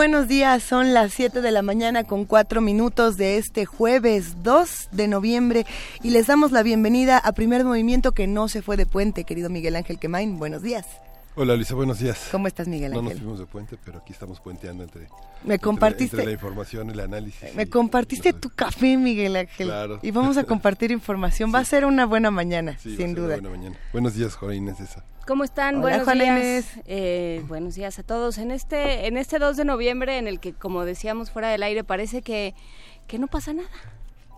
Buenos días, son las 7 de la mañana con 4 minutos de este jueves 2 de noviembre y les damos la bienvenida a Primer Movimiento que no se fue de puente, querido Miguel Ángel Quemain. Buenos días. Hola Luisa, buenos días. ¿Cómo estás Miguel Ángel? No nos fuimos de puente, pero aquí estamos puenteando entre, me compartiste, entre, la información, el análisis. Me compartiste tu café, Miguel Ángel. Claro. Y vamos a compartir información. Va a ser una buena mañana, sí, sin duda. Una buena mañana. Buenos días, Juan Inés. Esa. ¿Cómo están? Hola, buenos Juan días. Inés. Eh, buenos días a todos. En este, en este 2 de noviembre, en el que, como decíamos fuera del aire, parece que, que no pasa nada.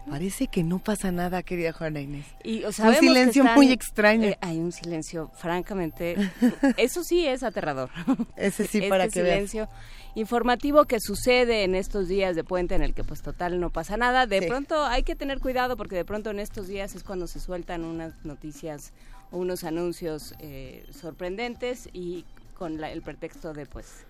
Parece que no pasa nada, querida Juana Inés. Y, o un sabemos que silencio están- muy extraño. eh, hay un silencio, francamente. eso sí es aterrador. Ese sí, este para que veas. silencio informativo que sucede en estos días de puente en el que pues total no pasa nada. De Sí. pronto hay que tener cuidado porque de pronto en estos días es cuando se sueltan unas noticias o unos anuncios eh, sorprendentes y con la- el pretexto de pues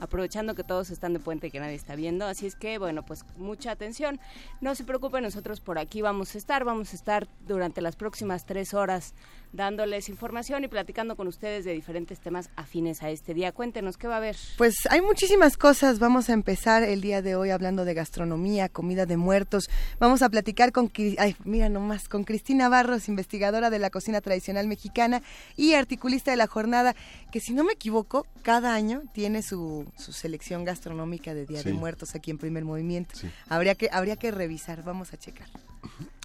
aprovechando que todos están de puente y que nadie está viendo. Así es que, bueno, pues mucha atención. No se preocupen, nosotros por aquí vamos a estar. Vamos a estar durante las próximas tres horas dándoles información y platicando con ustedes de diferentes temas afines a este día. Cuéntenos, ¿qué va a haber? Pues hay muchísimas cosas. Vamos a empezar el día de hoy hablando de gastronomía, comida de muertos. Vamos a platicar con, ay, mira nomás, con Cristina Barros, investigadora de la cocina tradicional mexicana y articulista de la jornada, que si no me equivoco, cada año tiene su, su selección gastronómica de Día de. Muertos aquí en Primer Movimiento. Sí. Habría que habría que revisar. Vamos a checar.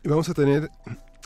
Vamos a tener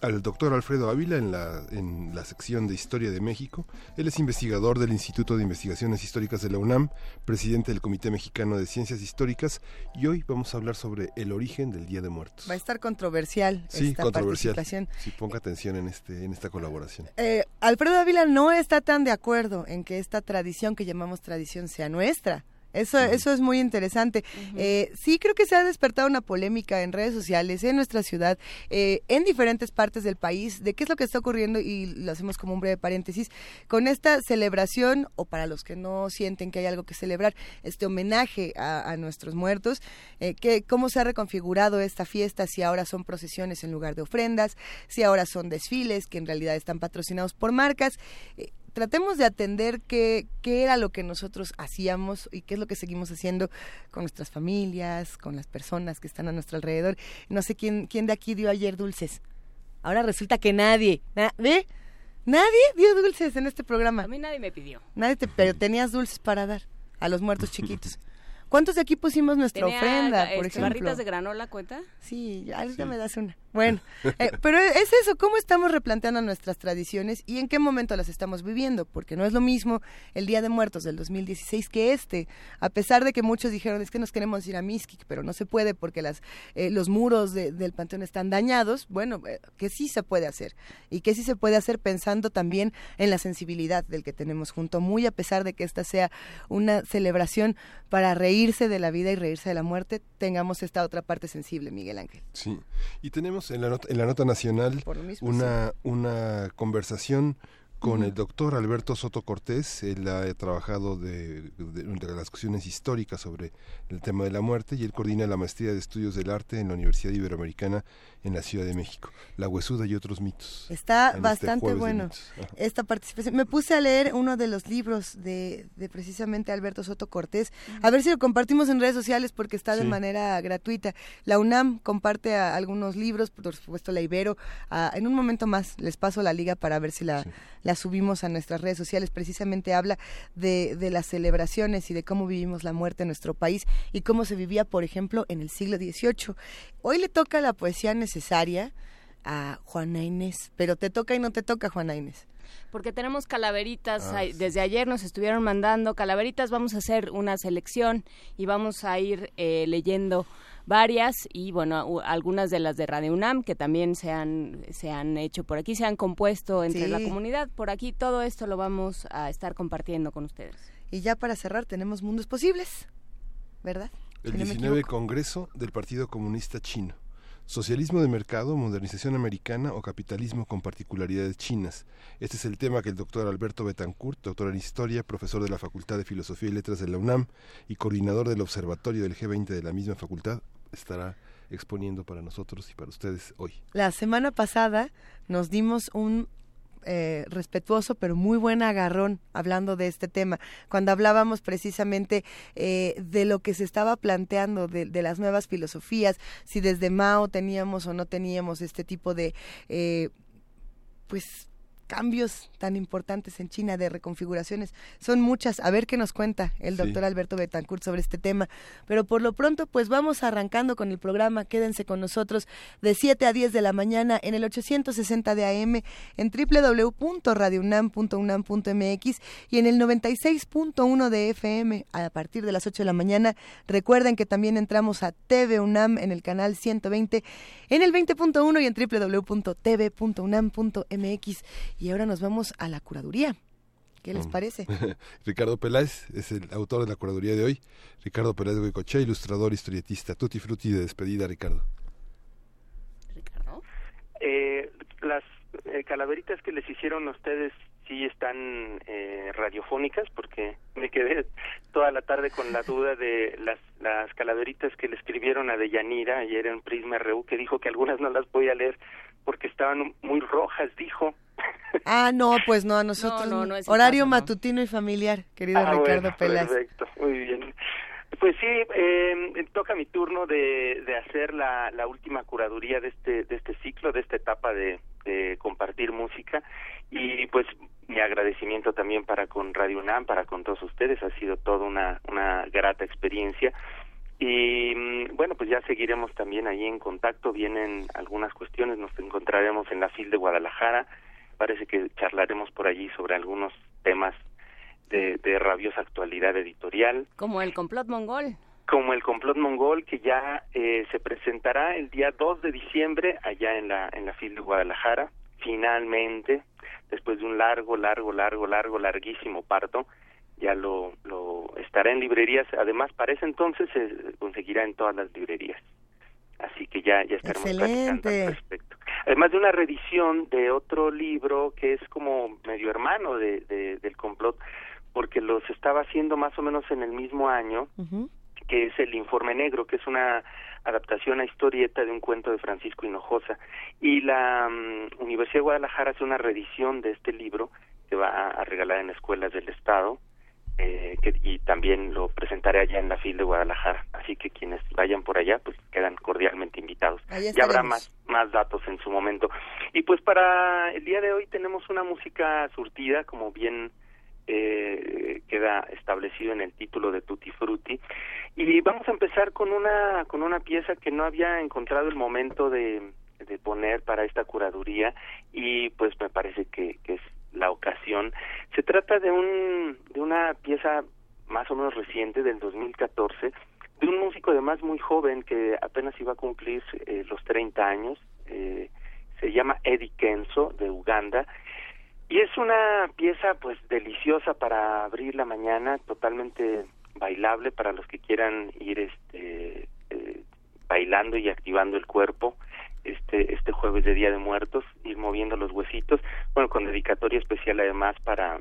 al doctor Alfredo Ávila en la, en la sección de Historia de México. Él es investigador del Instituto de Investigaciones Históricas de la UNAM, presidente del Comité Mexicano de Ciencias Históricas, y hoy vamos a hablar sobre el origen del Día de Muertos. Va a estar controversial Sí, esta controversial. participación. Sí, ponga atención en, este, en esta colaboración. Eh, Alfredo Ávila no está tan de acuerdo en que esta tradición que llamamos tradición sea nuestra. Eso, eso es muy interesante. Eh, sí creo que se ha despertado una polémica en redes sociales, en nuestra ciudad, eh, en diferentes partes del país, de qué es lo que está ocurriendo, y lo hacemos como un breve paréntesis, con esta celebración, o para los que no sienten que hay algo que celebrar, este homenaje a, a nuestros muertos, eh, que, cómo se ha reconfigurado esta fiesta, si ahora son procesiones en lugar de ofrendas, si ahora son desfiles que en realidad están patrocinados por marcas. Tratemos de atender qué, qué era lo que nosotros hacíamos y qué es lo que seguimos haciendo con nuestras familias, con las personas que están a nuestro alrededor. No sé quién, quién de aquí dio ayer dulces. Ahora resulta que nadie. Na- ¿Ve? Nadie dio dulces en este programa. A mí nadie me pidió. Nadie te, pero tenías dulces para dar a los muertos chiquitos. ¿Cuántos de aquí pusimos nuestra Tenía, ofrenda, por este, ejemplo? barritas de granola, ¿cuenta? Sí, ahorita me das una. Bueno, eh, pero es eso, ¿cómo estamos replanteando nuestras tradiciones y en qué momento las estamos viviendo? Porque no es lo mismo el Día de Muertos del 2016 que este. A pesar de que muchos dijeron, es que nos queremos ir a Mixquic, pero no se puede porque las, eh, los muros de- del panteón están dañados, bueno, eh, que sí se puede hacer. Y que sí se puede hacer pensando también en la sensibilidad del que tenemos junto, muy a pesar de que esta sea una celebración para reírse de la vida y reírse de la muerte, tengamos esta otra parte sensible, Miguel Ángel. Sí, y tenemos en la nota, en la nota nacional una, una conversación con el doctor Alberto Soto Cortés. Él ha trabajado de, de, de las cuestiones históricas sobre el tema de la muerte y él coordina la maestría de estudios del arte en la Universidad Iberoamericana en la Ciudad de México. La huesuda y otros mitos. Está En este bastante bueno esta participación. Me puse a leer uno de los libros de, de precisamente Alberto Soto Cortés. A ver si lo compartimos en redes sociales porque está de Sí. manera gratuita. La UNAM comparte a- algunos libros, por supuesto la Ibero. Ah, en un momento más les paso la liga para ver si la, Sí. la subimos a nuestras redes sociales. Precisamente habla de, de las celebraciones y de cómo vivimos la muerte en nuestro país y cómo se vivía, por ejemplo, en el siglo XVIII. Hoy le toca la poesía necesaria a Juana Inés. Pero te toca y no te toca, Juana Inés porque tenemos calaveritas. Ah, desde ayer nos estuvieron mandando calaveritas. Vamos a hacer una selección y vamos a ir eh, leyendo varias y bueno, algunas de las de Radio UNAM que también se han, se han hecho por aquí, se han compuesto entre la comunidad. Por aquí todo esto lo vamos a estar compartiendo con ustedes. Y ya para cerrar tenemos Mundos Posibles, ¿verdad? El 19 Congreso del Partido Comunista Chino. Socialismo de mercado, modernización americana o capitalismo con particularidades chinas. Este es el tema que el doctor Alberto Betancourt, doctor en historia, profesor de la Facultad de Filosofía y Letras de la UNAM y coordinador del Observatorio del G20 de la misma facultad, estará exponiendo para nosotros y para ustedes hoy. La semana pasada nos dimos un eh, respetuoso pero muy buen agarrón hablando de este tema. Cuando hablábamos precisamente eh, de lo que se estaba planteando, de, las nuevas filosofías, si desde Mao teníamos o no teníamos este tipo de, eh, pues, cambios tan importantes en China de reconfiguraciones. Son muchas. A ver qué nos cuenta el doctor Alberto Betancourt sobre este tema. Pero por lo pronto, pues vamos arrancando con el programa. Quédense con nosotros de 7 a 10 de la mañana en el 860 de AM, en www.radiounam.unam.mx y en el 96.1 de FM a partir de las 8 de la mañana. Recuerden que también entramos a TV UNAM en el canal 120, en el 20.1 y en www.tv.unam.mx y ahora nos vamos a la curaduría. ¿Qué les mm. parece? Ricardo Peláez es el autor de la curaduría de hoy. Ricardo Peláez de Goicochea, ilustrador, historietista. Tutti frutti de despedida, Ricardo. Ricardo. Eh, las eh, calaveritas que les hicieron a ustedes sí están eh, radiofónicas porque me quedé toda la tarde con la duda de las, las calaveritas que le escribieron a Deyanira ayer en Prisma RU que dijo que algunas no las voy a leer porque estaban muy rojas, dijo. Ah, no, pues no, a nosotros. No, no, horario matutino y familiar, querido ah, Ricardo bueno, Perfecto, muy bien. Pues sí, eh, toca mi turno de, de hacer la, la última curaduría de este, de este ciclo, de esta etapa de, de compartir música y pues mi agradecimiento también para con Radio UNAM, para con todos ustedes, ha sido toda una, una grata experiencia y mm, bueno, pues ya seguiremos también ahí en contacto, vienen algunas cuestiones, nos encontraremos en la FIL de Guadalajara, parece que charlaremos por allí sobre algunos temas de, de rabiosa actualidad editorial. Como el complot mongol. Como el complot mongol que ya eh, se presentará el día 2 de diciembre allá en la, en la FIL de Guadalajara, finalmente, después de un largo, largo, largo, largo, larguísimo parto, ya lo, lo estará en librerías. Además, para ese entonces se conseguirá en todas las librerías. Así que ya, ya estaremos platicando al respecto. Además de una reedición de otro libro que es como medio hermano de, del complot, porque los estaba haciendo más o menos en el mismo año, que es El Informe Negro, que es una adaptación a historieta de un cuento de Francisco Hinojosa. Y la mm, Universidad de Guadalajara hace una reedición de este libro que va a regalar en escuelas del Estado eh, que, y también lo presentaré allá en la FIL de Guadalajara. Así que quienes vayan por allá, pues quedan cordialmente invitados. Ya habrá más, más datos en su momento. Y pues para el día de hoy tenemos una música surtida, como bien eh, queda establecido en el título de Tutti Frutti. Y vamos a empezar con una, con una pieza que no había encontrado el momento de, de poner para esta curaduría y pues me parece que, que es la ocasión. Se trata de, un, de una pieza más o menos reciente del 2014 de un músico además muy joven que apenas iba a cumplir eh, los 30 años. Eh, se llama Eddie Kenzo de Uganda y es una pieza pues deliciosa para abrir la mañana, totalmente bailable para los que quieran ir este eh, bailando y activando el cuerpo este este jueves de Día de Muertos, ir moviendo los huesitos, bueno, con dedicatoria especial además para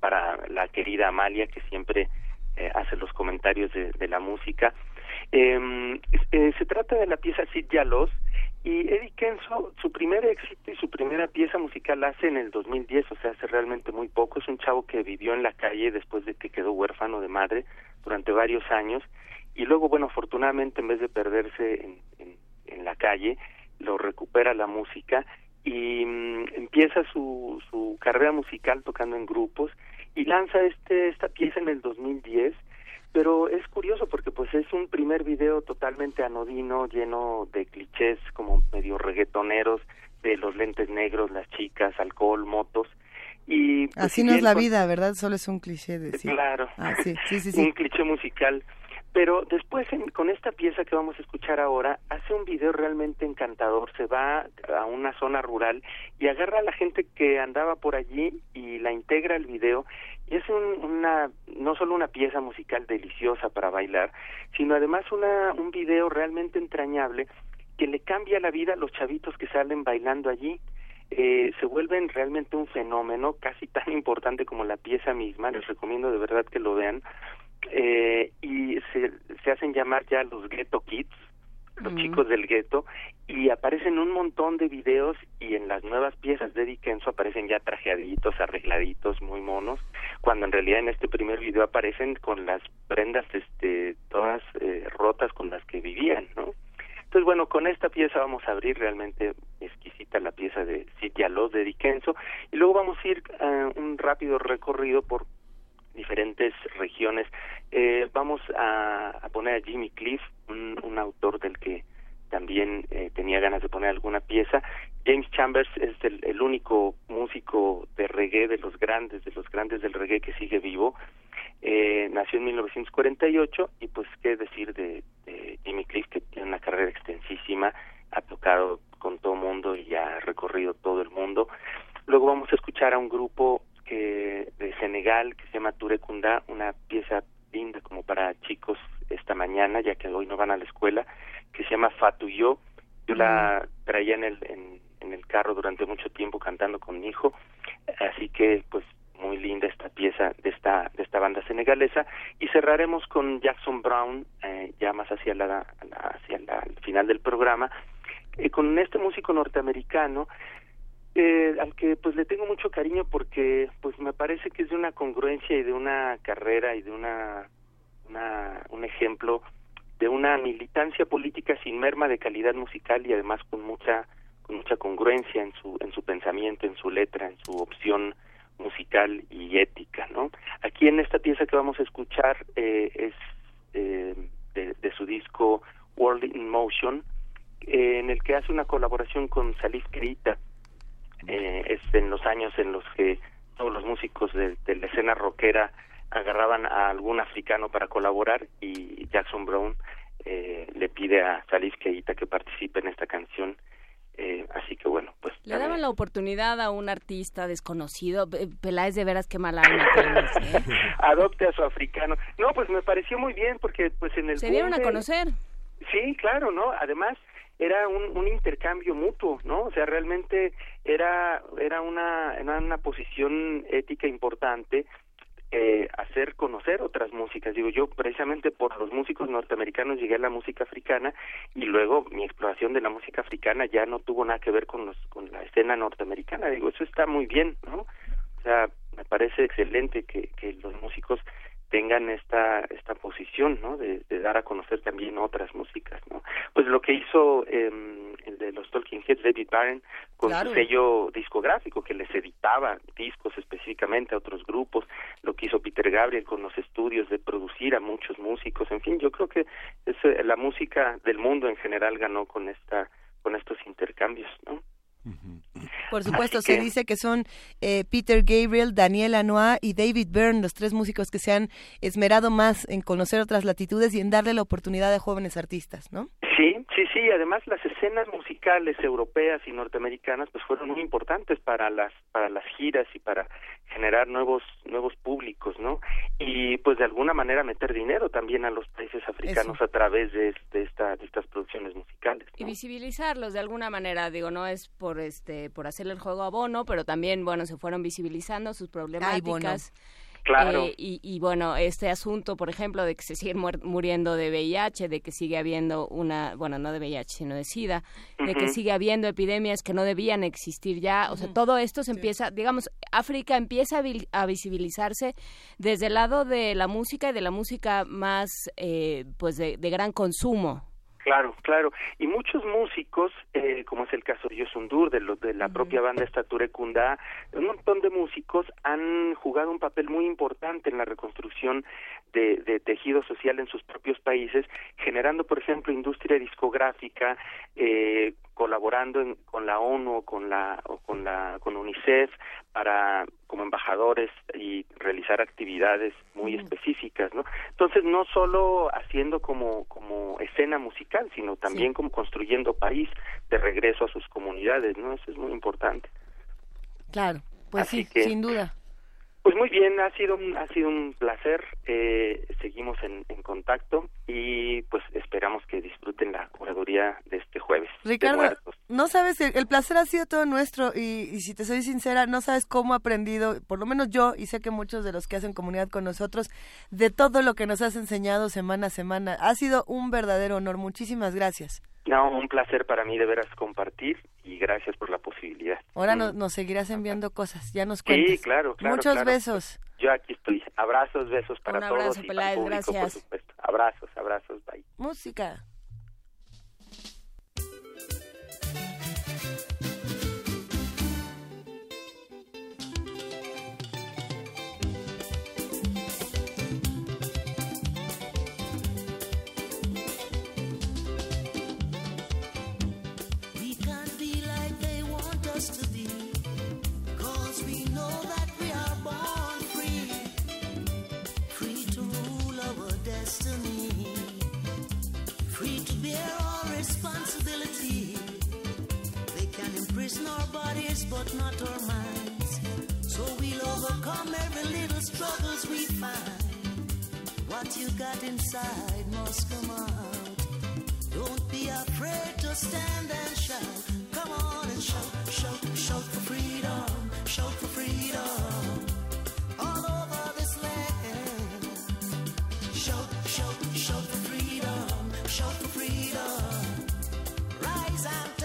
para la querida Amalia que siempre eh, hace los comentarios de, de la música. Em, eh, se trata de la pieza Sid Yalos y Eddie Kenzo, su primer éxito y su primera pieza musical hace en el 2010, o sea, hace realmente muy poco. Es un chavo que vivió en la calle después de que quedó huérfano de madre durante varios años y luego, bueno, afortunadamente en vez de perderse en, en la calle, lo recupera la música y mm, empieza su, su carrera musical tocando en grupos y lanza este esta pieza en el 2010 pero es curioso porque pues es un primer video totalmente anodino lleno de clichés como medio reggaetoneros de los lentes negros, las chicas, alcohol, motos. Y pues, Así no es la vida, ¿verdad? Solo es un cliché. De, Claro, ah, sí, sí, sí, un cliché musical. Pero después, con esta pieza que vamos a escuchar ahora, hace un video realmente encantador. Se va a una zona rural y agarra a la gente que andaba por allí y la integra al video. Y es una, no solo una pieza musical deliciosa para bailar, sino además una, un video realmente entrañable que le cambia la vida a los chavitos que salen bailando allí. Eh, se vuelven realmente un fenómeno casi tan importante como la pieza misma. Les recomiendo de verdad que lo vean eh, y se, se hacen llamar ya los Ghetto Kids, los chicos del gueto, y aparecen un montón de videos y en las nuevas piezas de Dickenso aparecen ya trajeaditos, arregladitos, muy monos, cuando en realidad en este primer video aparecen con las prendas este todas eh, rotas con las que vivían, ¿no? Entonces, bueno, con esta pieza vamos a abrir realmente exquisita la pieza de City Los de Dickenso y luego vamos a ir a un rápido recorrido por diferentes regiones. Eh, vamos a, poner a Jimmy Cliff, un, autor del que también eh, tenía ganas de poner alguna pieza. James Chambers es el, único músico de reggae de los grandes, de los grandes del reggae que sigue vivo. Eh, nació en 1948 y pues qué decir de, de Jimmy Cliff que tiene una carrera extensísima, ha tocado con todo el mundo y ha recorrido todo el mundo. Luego vamos a escuchar a un grupo que de Senegal que se llama Turecunda, una pieza linda como para chicos esta mañana, ya que hoy no van a la escuela, que se llama Fatuyo. Yo la traía en el, en, el carro durante mucho tiempo cantando con mi hijo, así que pues muy linda esta pieza de esta de esta banda senegalesa y cerraremos con Jackson Brown eh, ya más hacia la, hacia la, el final del programa eh, con este músico norteamericano eh, al que pues le tengo mucho cariño porque pues me parece que es de una congruencia y de una carrera y de una, una un ejemplo de una militancia política sin merma de calidad musical y además con mucha con mucha congruencia en su en su pensamiento en su letra en su opción musical y ética no aquí en esta pieza que vamos a escuchar eh, es eh, de, de, su disco World in Motion eh, en el que hace una colaboración con Salif Keita. Eh, es en los años en los que todos los músicos de, la escena rockera agarraban a algún africano para colaborar y Jackson Brown eh, le pide a Salif Keita que participe en esta canción. Eh, así que bueno, pues... Le daban la oportunidad a un artista desconocido. Peláez de veras qué mala ¿eh? Adopte a su africano. No, pues me pareció muy bien porque pues en el... Se dieron a conocer. Sí, claro, ¿no? Además, era un, un intercambio mutuo, ¿no? O sea, realmente era era una era una posición ética importante eh, hacer conocer otras músicas. Digo, yo precisamente por los músicos norteamericanos llegué a la música africana y luego mi exploración de la música africana ya no tuvo nada que ver con los con la escena norteamericana. Digo, eso está muy bien, ¿no? O sea, me parece excelente que, que los músicos tengan esta esta posición no de, dar a conocer también otras músicas no pues lo que hizo eh, el de los Talking Heads David Byrne con su sello discográfico que les editaba discos específicamente a otros grupos lo que hizo Peter Gabriel con los estudios de producir a muchos músicos en fin yo creo que es, eh, la música del mundo en general ganó con esta con estos intercambios no por supuesto, se dice que son eh, Peter Gabriel, Daniel Anoa y David Byrne, los tres músicos que se han esmerado más en conocer otras latitudes y en darle la oportunidad a jóvenes artistas, ¿no? Sí, sí, sí. Además, las escenas musicales europeas y norteamericanas, pues, fueron muy importantes para las para las giras y para generar nuevos nuevos públicos, ¿no? Y, pues, de alguna manera meter dinero también a los países africanos a través de, de, esta, de estas producciones musicales. Y visibilizarlos de alguna manera, digo, no es por este por hacerle el juego a Bono, pero también, bueno, se fueron visibilizando sus problemáticas. Claro. Eh, y, bueno, este asunto, por ejemplo, de que se siguen muriendo de VIH, de que sigue habiendo una, bueno, no de VIH, sino de SIDA, de que sigue habiendo epidemias que no debían existir ya. O sea, todo esto se empieza, digamos, África empieza a, visibilizarse desde el lado de la música y de la música más, eh, pues, de gran consumo. Claro, claro. Y muchos músicos, eh, como es el caso de Yosundur, de, de la propia banda Estature Kunda, un montón de músicos han jugado un papel muy importante en la reconstrucción de, de, tejido social en sus propios países, generando, por ejemplo, industria discográfica, eh, colaborando con la ONU o con la o con la con UNICEF para como embajadores y realizar actividades muy específicas, ¿no? Entonces no solo haciendo como como escena musical, sino también como construyendo país de regreso a sus comunidades, ¿no? Eso es muy importante. Claro, pues sí, sin duda. Pues muy bien, ha sido un, ha sido un placer. Eh, seguimos en, en, contacto y pues esperamos que disfruten la curaduría de este jueves. Ricardo, no sabes, el, placer ha sido todo nuestro y, y, si te soy sincera, no sabes cómo he aprendido, por lo menos yo y sé que muchos de los que hacen comunidad con nosotros, de todo lo que nos has enseñado semana a semana. Ha sido un verdadero honor. Muchísimas gracias. No, un placer para mí de veras compartir y gracias por la posibilidad. Ahora mm. nos seguirás enviando cosas, ya nos cuentas. Sí, claro, claro. Muchos besos. Yo aquí estoy. Abrazos, besos para un abrazo, todos. Peláez, público, gracias. Por supuesto. Abrazos, abrazos, bye. Música. Imprison our bodies but not our minds. So we'll overcome every little struggles we find. What you got inside must come out. Don't be afraid to stand and shout. Come on and shout, shout, shout for freedom, shout for freedom. All over this land. Shout, shout, shout for freedom, shout for freedom. Rise and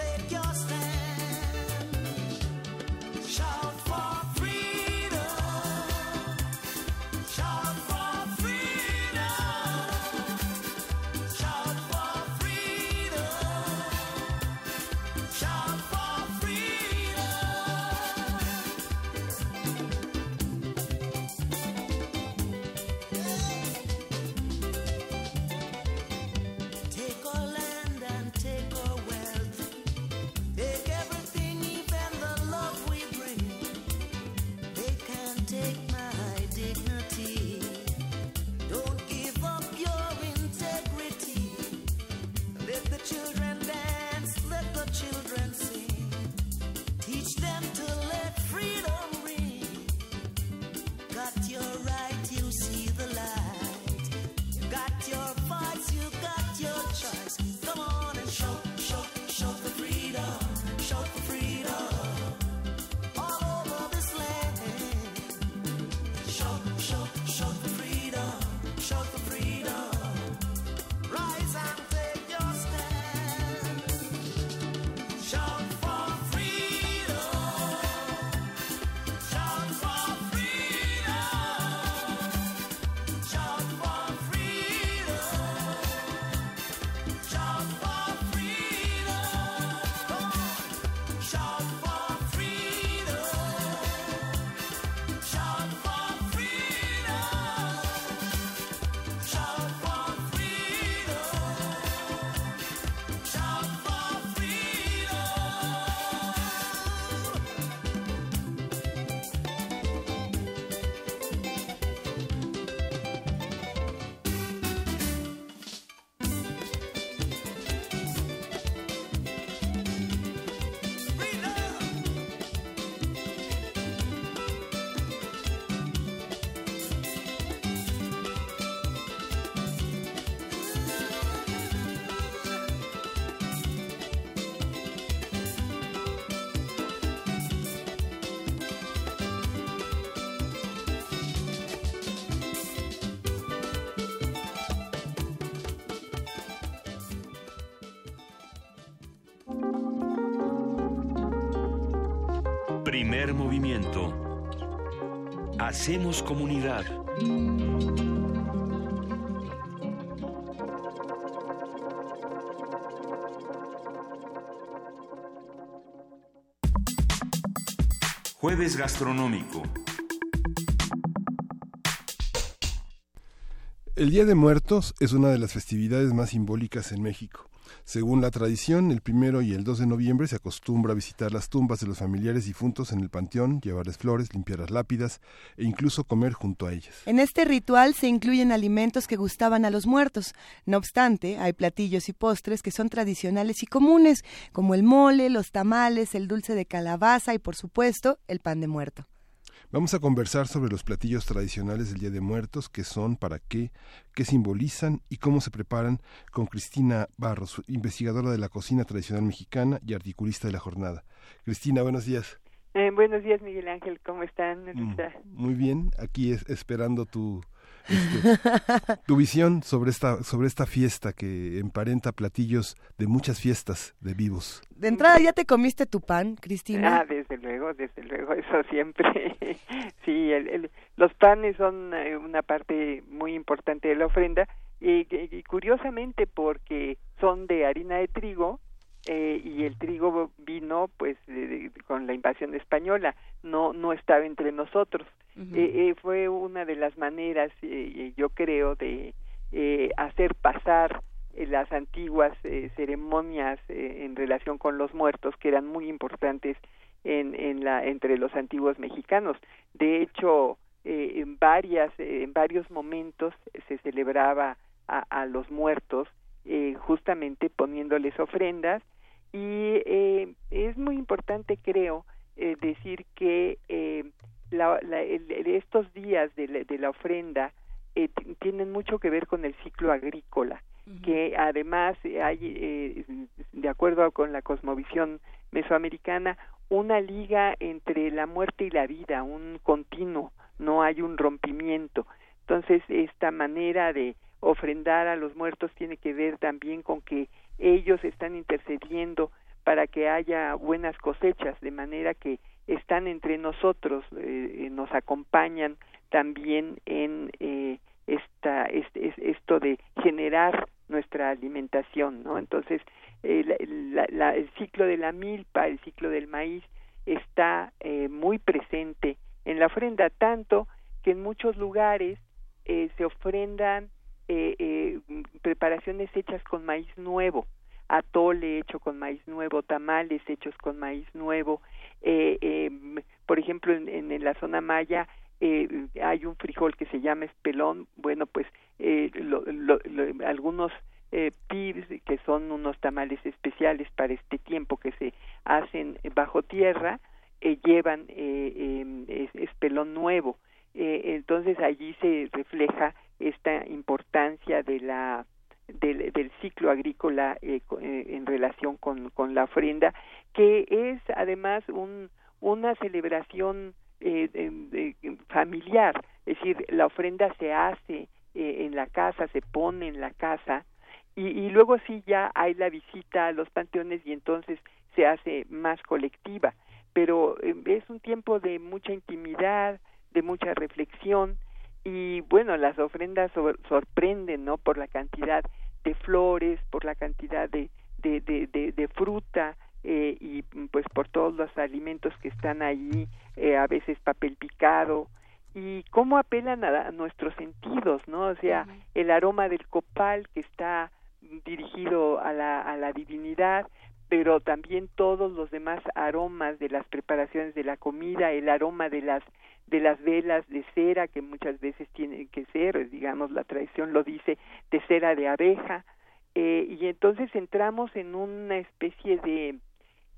Primer movimiento. Hacemos comunidad. Jueves gastronómico. El Día de Muertos es una de las festividades más simbólicas en México. Según la tradición, el primero y el 2 de noviembre se acostumbra a visitar las tumbas de los familiares difuntos en el panteón, llevarles flores, limpiar las lápidas e incluso comer junto a ellas. En este ritual se incluyen alimentos que gustaban a los muertos. No obstante, hay platillos y postres que son tradicionales y comunes, como el mole, los tamales, el dulce de calabaza y, por supuesto, el pan de muerto. Vamos a conversar sobre los platillos tradicionales del Día de Muertos, qué son, para qué, qué simbolizan y cómo se preparan con Cristina Barros, investigadora de la cocina tradicional mexicana y articulista de la jornada. Cristina, buenos días. Eh, buenos días, Miguel Ángel. ¿Cómo están? Mm, muy bien, aquí es, esperando tu, este, tu visión sobre esta, sobre esta fiesta que emparenta platillos de muchas fiestas de vivos. De entrada, ¿ya te comiste tu pan, Cristina? Ah, desde luego, desde luego, eso siempre. sí, el, el, los panes son eh, una parte muy importante de la ofrenda y, y curiosamente porque son de harina de trigo, eh, y el trigo vino pues de, de, con la invasión española no no estaba entre nosotros uh -huh. eh, fue una de las maneras eh, yo creo de hacer pasar las antiguas ceremonias en relación con los muertos que eran muy importantes en, en la entre los antiguos mexicanos de hecho en varias en varios momentos se celebraba a, a los muertos eh, justamente poniéndoles ofrendas y eh, es muy importante creo eh, decir que eh, la, la, el, estos días de la, de la ofrenda eh, tienen mucho que ver con el ciclo agrícola uh -huh. que además hay eh, de acuerdo con la cosmovisión mesoamericana una liga entre la muerte y la vida un continuo no hay un rompimiento entonces esta manera de ofrendar a los muertos tiene que ver también con que ellos están intercediendo para que haya buenas cosechas, de manera que están entre nosotros, eh, nos acompañan también en eh, esta, esto de generar nuestra alimentación, ¿no? Entonces, eh, la, el ciclo de la milpa, el ciclo del maíz, está eh, muy presente en la ofrenda, tanto que en muchos lugares eh, se ofrendan eh, eh, preparaciones hechas con maíz nuevo, atole hecho con maíz nuevo, tamales hechos con maíz nuevo. Eh, eh, por ejemplo, en, en, la zona maya eh, hay un frijol que se llama espelón. Bueno, pues eh, lo, algunos eh, pibs, que son unos tamales especiales para este tiempo que se hacen bajo tierra, llevan eh, eh, espelón nuevo. Entonces allí se refleja esta importancia de la del, ciclo agrícola eh, eh, en relación con, la ofrenda, que es además un, una celebración eh, familiar, es decir, la ofrenda se hace en la casa, se pone en la casa, y, y luego sí ya hay la visita a los panteones y entonces se hace más colectiva, pero es un tiempo de mucha intimidad, de mucha reflexión, y bueno las ofrendas sorprenden no por la cantidad de flores por la cantidad de de, de, de, de fruta eh, y pues por todos los alimentos que están ahí eh, a veces papel picado y cómo apelan a, a, nuestros sentidos no o sea el aroma del copal que está dirigido a la a la divinidad pero también todos los demás aromas de las preparaciones de la comida el aroma de las de las velas de cera que muchas veces tienen que ser, digamos, la tradición lo dice, de cera de abeja, eh, y entonces entramos en una especie de,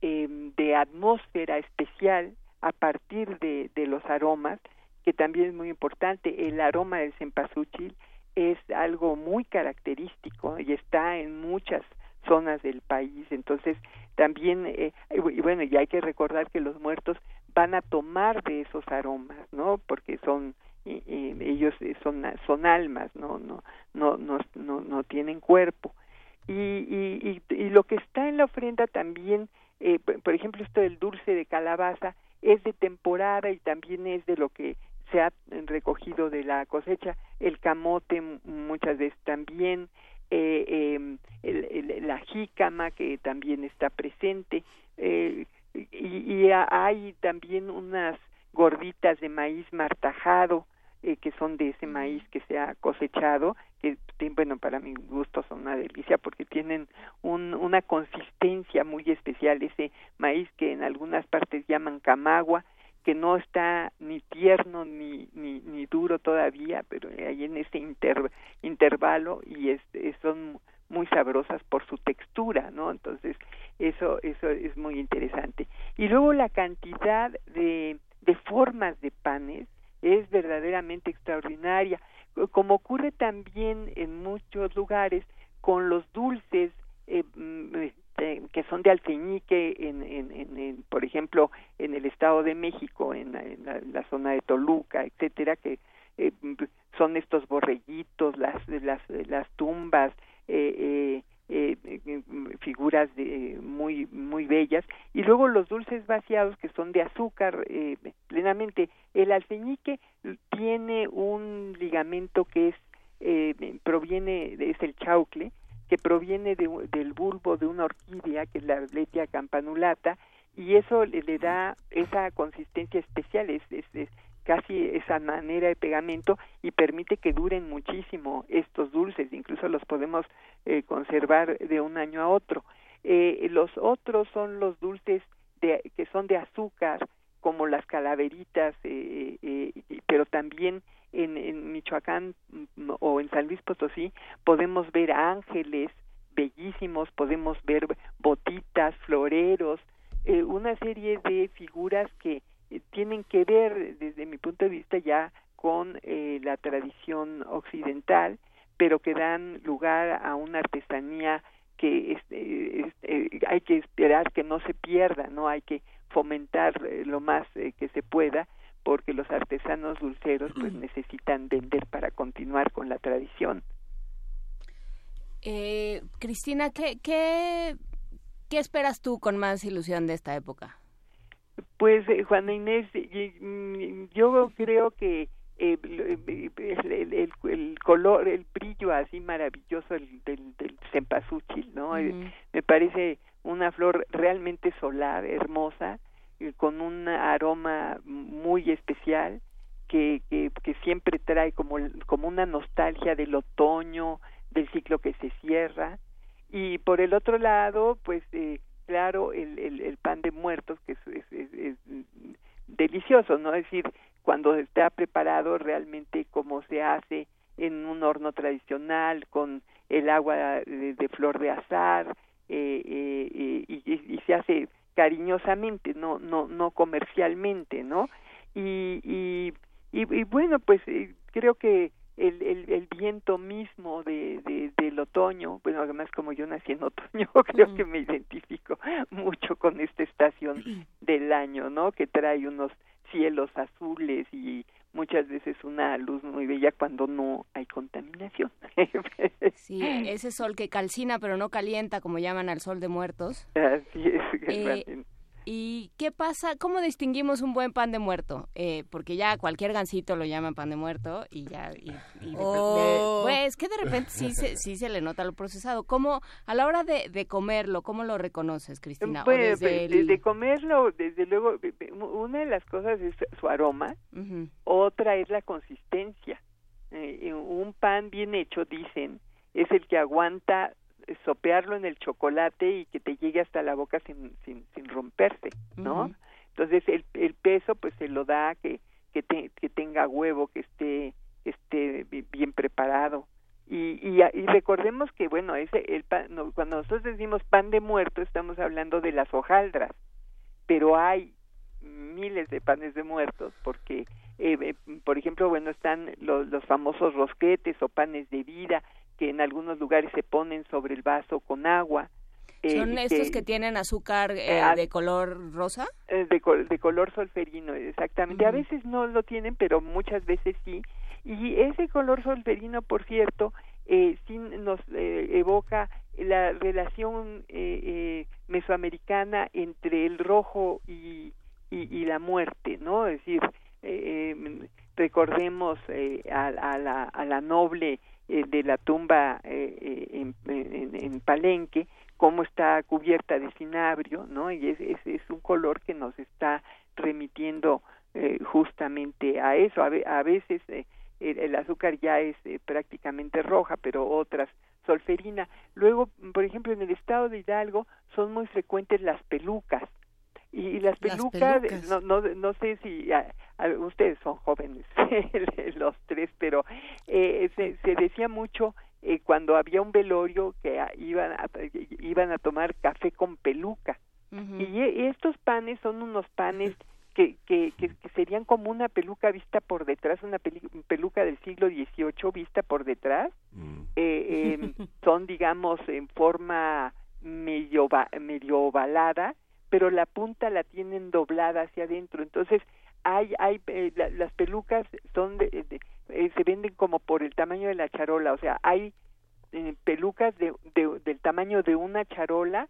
eh, de atmósfera especial a partir de, de los aromas, que también es muy importante, el aroma del cempasúchil es algo muy característico y está en muchas zonas del país, entonces también, eh, y bueno, y hay que recordar que los muertos van a tomar de esos aromas, ¿no? Porque son ellos son son almas, no no no no no, no tienen cuerpo. Y, y, y, y, lo que está en la ofrenda también, eh, por ejemplo, esto del dulce de calabaza es de temporada y también es de lo que se ha recogido de la cosecha. El camote muchas veces también, eh, el, el, la jícama que también está presente. Eh, y, y hay también unas gorditas de maíz martajado eh, que son de ese maíz que se ha cosechado, que bueno, para mi gusto son una delicia porque tienen un, una consistencia muy especial, ese maíz que en algunas partes llaman camagua, que no está ni tierno ni, ni, ni duro todavía, pero ahí en ese inter, intervalo y es, son muy sabrosas por su textura, ¿no? Entonces, eso, eso es muy interesante. Y luego la cantidad de, de formas de panes es verdaderamente extraordinaria, como ocurre también en muchos lugares con los dulces eh, que son de alfeñique en, en, en, por ejemplo en el estado de México en, la, zona de Toluca etcétera que eh, son estos borreguitos las las las tumbas eh, eh, eh figuras de, muy muy bellas. Y luego los dulces vaciados que son de azúcar plenamente. El alfeñique tiene un ligamento que es proviene es el chaucle que proviene de, del bulbo de una orquídea que es la Arletia campanulata y eso le, da esa consistencia especial es, es, es casi esa manera de pegamento y permite que duren muchísimo estos dulces, incluso los podemos eh, conservar de un año a otro. Eh, los otros son los dulces de, que son de azúcar, como las calaveritas, eh, eh, pero también en, en Michoacán mm, o en San Luis Potosí podemos ver ángeles bellísimos, podemos ver botitas, floreros, eh, una serie de figuras que eh, tienen que ver desde mi punto de vista ya con eh, la tradición occidental, pero que dan lugar a una artesanía que este, este, hay que esperar que no se pierda, no hay que fomentar eh, lo más eh, que se pueda porque los artesanos dulceros pues necesitan vender para continuar con la tradición. Eh, Cristina, ¿qué, qué, ¿qué esperas tú con más ilusión de esta época? Pues eh, Juana Inés, mm, yo creo que eh, el, el, el, color, el brillo así maravilloso del, del, del cempasúchil, ¿no? Me parece una flor realmente solar, hermosa, eh, con un aroma muy especial que, que, siempre trae como, como una nostalgia del otoño, del ciclo que se cierra. Y por el otro lado, pues eh, claro, el, el, el pan de muertos, que es, es, es, delicioso, ¿no? Es decir, cuando está preparado realmente como se hace en un horno tradicional, con el agua de, flor de azar, eh, eh, y, y, se hace cariñosamente, no, no, no comercialmente, ¿no? Y, y, y, y bueno, pues eh, creo que el, el, el viento mismo de, de, del otoño, bueno, además como yo nací en otoño, creo Mm. que me identifico mucho con esta estación del año, ¿no? Que trae unos cielos azules y muchas veces una luz muy bella cuando no hay contaminación. Sí, ese sol que calcina pero no calienta, como llaman al sol de muertos. Así es. Eh. ¿Y qué pasa? ¿Cómo distinguimos un buen pan de muerto? Eh, porque ya cualquier gansito lo llaman pan de muerto y ya... Y, y de- Oh. de- pues que de repente sí se, sí se le nota lo procesado. ¿Cómo, a la hora de, de comerlo, cómo lo reconoces, Cristina? Bueno, desde de, el- de comerlo, desde luego, una de las cosas es su aroma, otra es la consistencia. Eh, un pan bien hecho, dicen, es el que aguanta sopearlo en el chocolate y que te llegue hasta la boca sin, sin, sin romperse, ¿no? Entonces el, el peso pues se lo da que que, te- que tenga huevo, que esté que esté bi- bien preparado. Y, y, y recordemos que bueno, ese el pan, no, cuando nosotros decimos pan de muerto estamos hablando de las hojaldras, pero hay miles de panes de muertos porque eh, eh, por ejemplo, bueno, están los, los famosos rosquetes o panes de vida que en algunos lugares se ponen sobre el vaso con agua. eh, ¿Son estos que, tienen azúcar eh, eh, de color rosa? de, col- de color solferino, exactamente. A veces no lo tienen, pero muchas veces sí. Y ese color solferino, por cierto, eh, sí nos eh, evoca la relación eh, eh, mesoamericana entre el rojo y, y, y la muerte, ¿no? Es decir, eh, recordemos a, a la, a la noble eh, de la tumba eh, eh, en, en, en Palenque, cómo está cubierta de cinabrio, ¿no? Y es, es, es un color que nos está remitiendo eh, justamente a eso. A, a veces eh, el, el azúcar ya es prácticamente roja, pero otras solferina. Luego, por ejemplo, en el estado de Hidalgo son muy frecuentes las pelucas. Y las Las pelucas, pelucas. No, no, no sé si a- a- ustedes son jóvenes, los tres, pero eh, se, se decía mucho eh, cuando había un velorio que iban a, iban a tomar café con peluca. Y e- estos panes son unos panes que, que, que, que serían como una peluca vista por detrás, una peli- peluca del siglo XVIII vista por detrás. Mm. Eh, em, son, digamos, en forma medio, medio ovalada, pero la punta la tienen doblada hacia adentro. Entonces, hay, hay eh, la- las pelucas son de- eh, se venden como por el tamaño de la charola, o sea, hay eh, pelucas de, de- del tamaño de una charola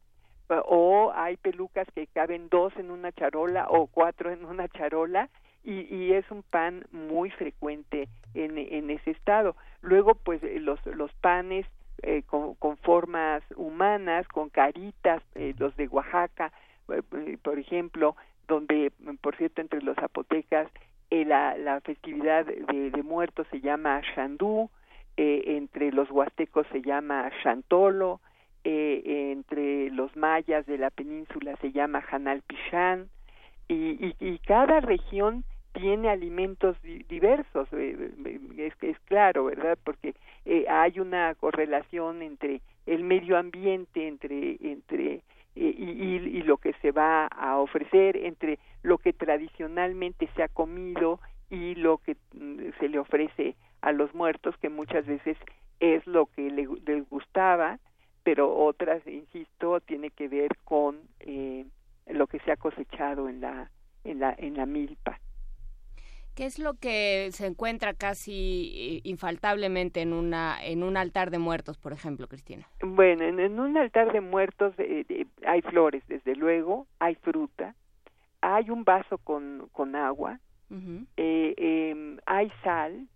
o hay pelucas que caben dos en una charola o cuatro en una charola y, y es un pan muy frecuente en, en ese estado. Luego, pues los, los panes con, con formas humanas, con caritas, los de Oaxaca, por ejemplo, donde, mm, por cierto, entre los zapotecas, eh, la, la festividad de, muertos se llama Shandú, eh, entre los huastecos se llama Chantolo, eh, entre los mayas de la península se llama Hanal Pichán, y, y, cada región tiene alimentos di- diversos, eh, eh, es, es claro, ¿verdad? Porque eh, hay una correlación entre el medio ambiente, entre, entre eh, y, y- y lo que se va a ofrecer, entre lo que tradicionalmente se ha comido y lo que mm, se le ofrece a los muertos, que muchas veces es lo que le- les gustaba, pero otras, insisto, tiene que ver con eh, lo que se ha cosechado en la en la en la milpa. ¿Qué es lo que se encuentra casi eh, infaltablemente en una en un altar de muertos, por ejemplo, Cristina? Bueno, en, en un altar de muertos eh, eh, hay flores, desde luego, hay fruta, hay un vaso con, con agua, eh, em, hay sal,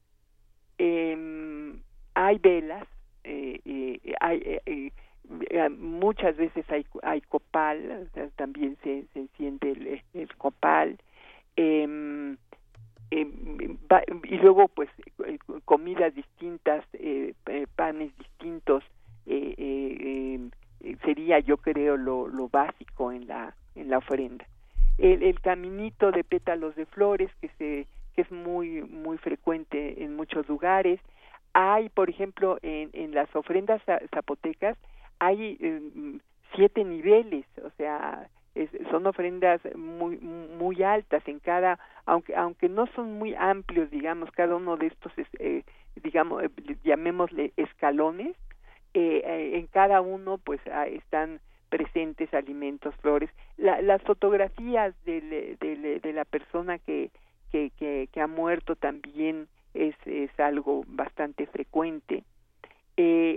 em, hay velas, eh, eh, hay, eh, eh, eh, muchas veces hay, hay copal, o sea, también se, se enciende el, el copal, em, em, va- y luego pues eh, comidas distintas, eh, eh, panes distintos, eh, eh, eh, sería yo creo lo, lo básico en la en la ofrenda. El, el caminito de pétalos de flores que se que es muy muy frecuente en muchos lugares. Hay por ejemplo en, en las ofrendas za- zapotecas hay eh, siete niveles o sea son ofrendas muy muy altas en cada aunque aunque no son muy amplios digamos cada uno de estos es, eh, digamos eh, llamémosle escalones eh, eh, en cada uno pues ah, están presentes alimentos, flores. La- las fotografías del- del- de la persona que, que, que, que ha muerto también es, es algo bastante frecuente.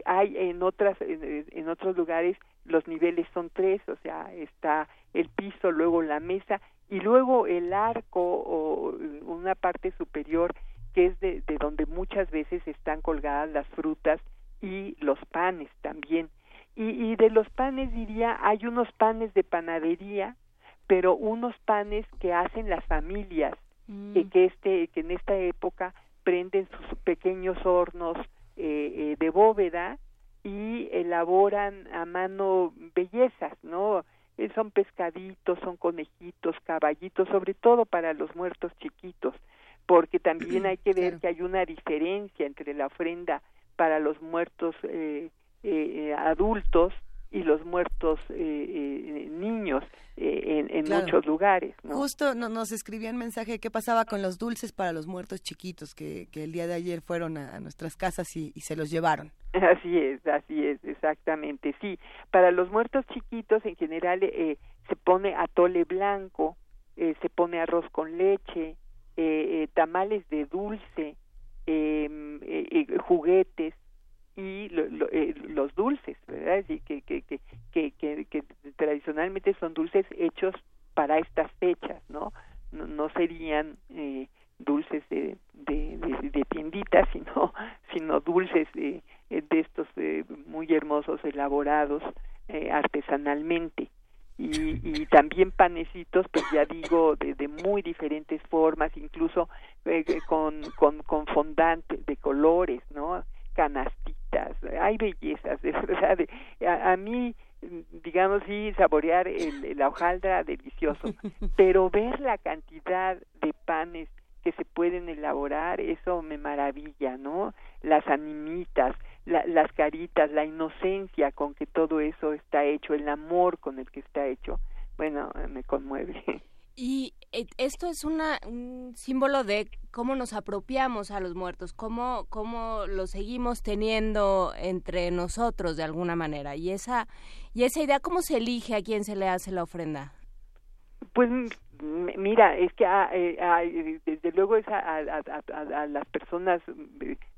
Hay en otras en otros lugares los niveles son tres, o sea, está el piso, luego la mesa y luego el arco o una parte superior que es de, de donde muchas veces están colgadas las frutas y los panes también. Y, y de los panes diría, hay unos panes de panadería, pero unos panes que hacen las familias, Mm. que, que, este, que en esta época prenden sus pequeños hornos eh, eh, de bóveda y elaboran a mano bellezas, ¿no? Eh, son pescaditos, son conejitos, caballitos, sobre todo para los muertos chiquitos, porque también hay que ver Claro. que hay una diferencia entre la ofrenda para los muertos eh, eh, eh, adultos y los muertos eh, eh, niños eh, en, en Claro. muchos lugares, ¿no? Justo no- nos escribían mensaje de qué pasaba con los dulces para los muertos chiquitos que, que el día de ayer fueron a, a nuestras casas y, y se los llevaron. Así es, así es, exactamente, sí. Para los muertos chiquitos en general eh, se pone atole blanco, eh, se pone arroz con leche, tamales de dulce, eh, juguetes y lo- lo- eh, los dulces, ¿verdad? Sí, que, que, que, que, que, tradicionalmente son dulces hechos para estas fechas, ¿no? No, no serían eh, dulces de, de, de, de tiendita, sino, sino dulces eh, de estos eh, muy hermosos, elaborados eh, artesanalmente. Y, y también panecitos, pues ya digo, de, de muy diferentes formas, incluso eh, con, con, con fondante de colores, ¿no? Canastitas, hay bellezas, de verdad. A, a mí, digamos, sí, saborear el, la hojaldra delicioso, pero ver la cantidad de panes que se pueden elaborar, eso me maravilla, ¿no? Las animitas, la- las caritas, la inocencia con que todo eso está hecho, el amor con el que está hecho, bueno, me conmueve. Y eh, esto es una, un símbolo de cómo nos apropiamos a los muertos, cómo, cómo los seguimos teniendo entre nosotros de alguna manera. Y esa, y esa idea, ¿cómo se elige a quién se le hace la ofrenda? Pues mira, es que ah, eh, ah, eh, desde luego es a, a- a- a- a las personas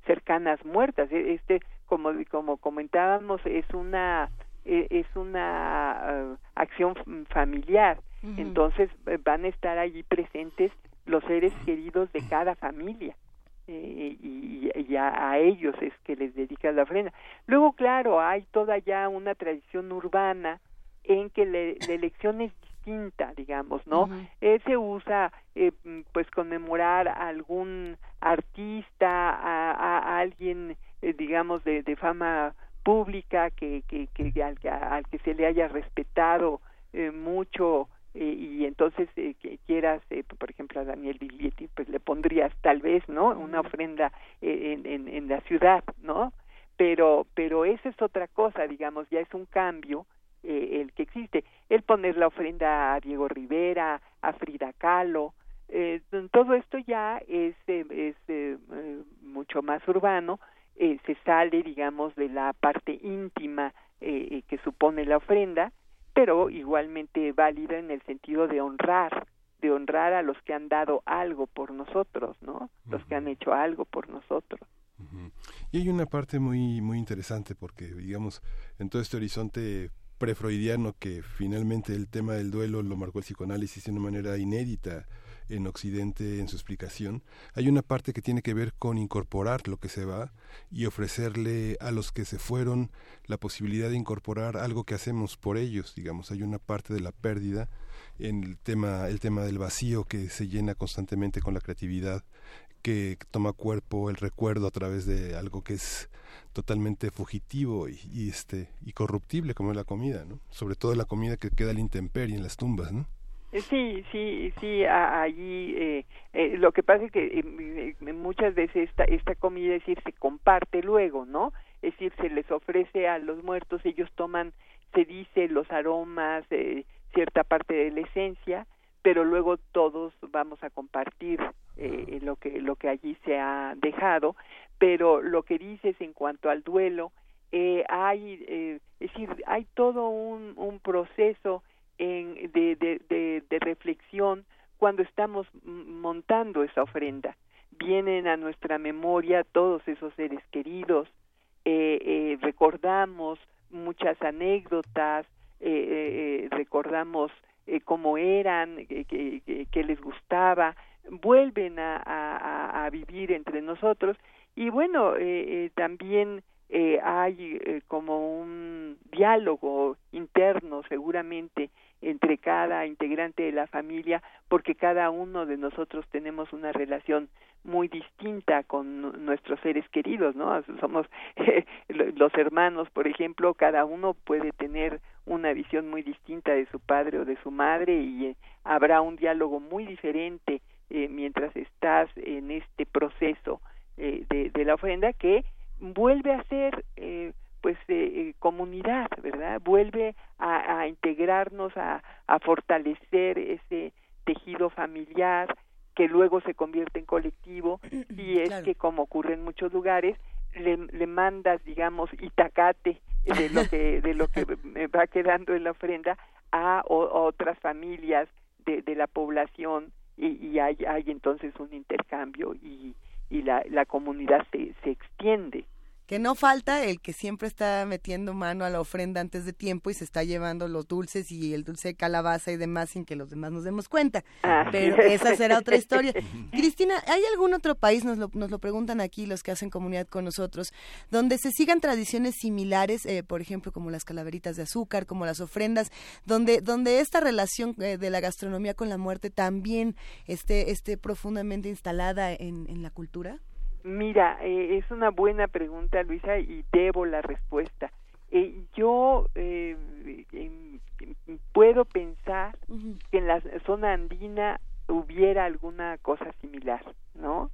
cercanas muertas. E- Este, como como comentábamos, es una es una ah, acción f- Entonces eh, van a estar allí presentes los seres queridos de cada familia. eh, y, y a, a ellos es que les dedica la ofrenda. Luego, claro, hay toda ya una tradición urbana en que le- la elección es distinta, digamos, ¿no? Eh, se usa, eh, pues, conmemorar a algún artista, a, a- alguien, digamos, de, de fama pública que, que, que al, que- al que se le haya respetado mucho eh, y entonces eh, que quieras, eh, por ejemplo, a Daniel Biglietti, pues le pondrías tal vez, ¿no? Una ofrenda eh, en, en, en la ciudad, ¿no? Pero, pero esa es otra cosa, digamos, ya es un cambio eh, el que existe. El poner la ofrenda a Diego Rivera, a Frida Kahlo, eh, todo esto ya es, eh, es mucho más urbano, eh, se sale, digamos, de la parte íntima que supone la ofrenda, pero igualmente válida en el sentido de honrar, de honrar a los que han dado algo por nosotros, ¿no? Los que han hecho algo por nosotros. Y hay una parte muy, muy interesante porque, digamos, en todo este horizonte prefreudiano que finalmente el tema del duelo lo marcó el psicoanálisis de una manera inédita en Occidente en su explicación, hay una parte que tiene que ver con incorporar lo que se va y ofrecerle a los que se fueron la posibilidad de incorporar algo que hacemos por ellos, digamos, hay una parte de la pérdida en el tema el tema del vacío que se llena constantemente con la creatividad que toma cuerpo el recuerdo a través de algo que es totalmente fugitivo y, este y corruptible como es la comida, ¿no? Sobre todo la comida que queda a la intemperie en las tumbas, ¿no? Sí, sí, sí, allí eh, eh, lo que pasa es que eh, eh, muchas veces esta, esta comida, es decir, se comparte luego, ¿no? Es decir, se les ofrece a los muertos, ellos toman, se dice, los aromas, eh, cierta parte de la esencia, pero luego todos vamos a compartir eh, lo que lo que allí se ha dejado, pero lo que dices en cuanto al duelo, eh, hay, eh, es decir, hay todo un, un proceso en, de, de, de, de reflexión cuando estamos montando esa ofrenda. Vienen a nuestra memoria todos esos seres queridos, eh, eh, recordamos muchas anécdotas, eh, eh, eh, recordamos eh, cómo eran, que les gustaba, vuelven a, a- a- vivir entre nosotros y bueno, también eh, hay eh, como un diálogo interno seguramente entre cada integrante de la familia porque cada uno de nosotros tenemos una relación muy distinta con nu- nuestros seres queridos, ¿no? Somos los hermanos, por ejemplo, cada uno puede tener una visión muy distinta de su padre o de su madre y eh, habrá un diálogo muy diferente eh, mientras estás en este proceso eh, de, de la ofrenda que vuelve a ser eh, pues eh, eh, comunidad, ¿verdad? Vuelve a, a integrarnos, a, a fortalecer ese tejido familiar que luego se convierte en colectivo y es Claro. que como ocurre en muchos lugares le, le mandas digamos itacate de lo que de lo que va quedando en la ofrenda a, o- a otras familias de, de la población y, y hay, hay entonces un intercambio y, y la, la comunidad se, se extiende que no falta el que siempre está metiendo mano a la ofrenda antes de tiempo y se está llevando los dulces y el dulce de calabaza y demás sin que los demás nos demos cuenta. Pero es. esa será otra historia. Cristina, ¿hay algún otro país, nos lo, nos lo preguntan aquí los que hacen comunidad con nosotros, donde se sigan tradiciones similares, eh, por ejemplo, como las calaveritas de azúcar, como las ofrendas, donde, donde esta relación eh, de la gastronomía con la muerte también esté, esté profundamente instalada en, en la cultura? Mira, eh, es una buena pregunta, Luisa, y debo la respuesta. Eh, yo eh, puedo pensar que en la zona andina hubiera alguna cosa similar, ¿no?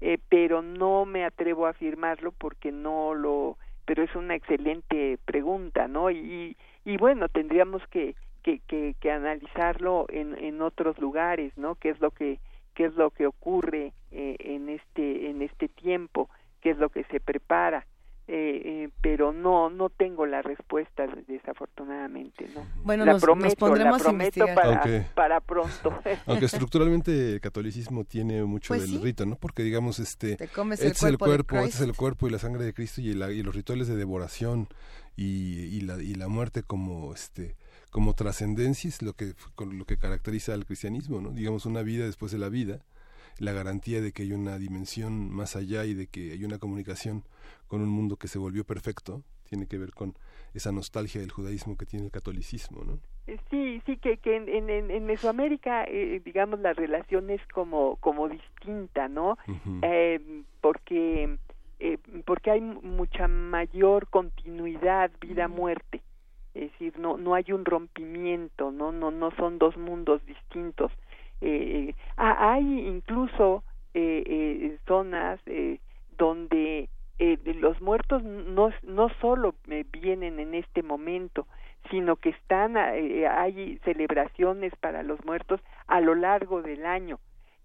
Eh, pero no me atrevo a afirmarlo porque no lo, pero es una excelente pregunta, ¿no? Y, y bueno, tendríamos que, que, que, que analizarlo en, en otros lugares, ¿no? ¿Qué es lo que qué es lo que ocurre eh, en este en este tiempo, qué es lo que se prepara, eh, eh, pero no no tengo la respuesta desafortunadamente, ¿no? Bueno, la nos- nos prometo, pondremos la prometo para Aunque- para pronto. Aunque estructuralmente el catolicismo tiene mucho Pues del sí. rito, ¿no? Porque digamos, este, Te comes este el es el cuerpo este es el cuerpo y la sangre de Cristo y, la- y los rituales de devoración y, y la, y la muerte como, este, como trascendencia es lo que, con lo que caracteriza al cristianismo, ¿no? Digamos, una vida después de la vida, la garantía de que hay una dimensión más allá y de que hay una comunicación con un mundo que se volvió perfecto, tiene que ver con esa nostalgia del judaísmo que tiene el catolicismo, ¿no? Sí, sí, que, que en, en, en Mesoamérica, eh, digamos, la relación es como, como distinta, ¿no? Eh, porque, eh, porque hay mu- mucha mayor continuidad vida-muerte. Es decir, no, no hay un rompimiento, ¿no? No, no son dos mundos distintos. Eh, ah, hay incluso eh, eh, zonas eh, donde los muertos no, no solo vienen en este momento, sino que están, eh, hay celebraciones para los muertos a lo largo del año.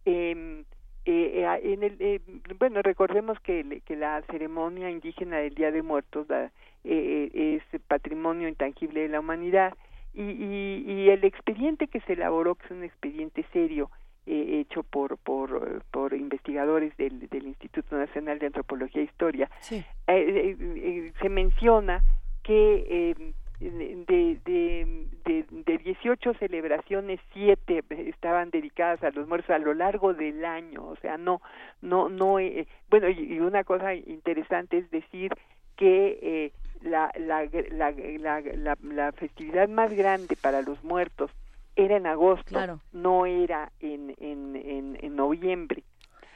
Em, eh, eh, en el, bueno, recordemos que, que la ceremonia indígena del Día de Muertos la- eh, es patrimonio intangible de la humanidad y, y, y el expediente que se elaboró, que es un expediente serio, eh, hecho por, por, por investigadores del, del Instituto Nacional de Antropología e Historia, Sí. eh, eh, se menciona que eh, de, de, de, de 18 celebraciones, 7 estaban dedicadas a los muertos a lo largo del año, o sea, no, no, no, eh, bueno, y, y una cosa interesante es decir que eh, la, la, la, la, la, la festividad más grande para los muertos era en agosto, Claro. no era en, en, en, en noviembre.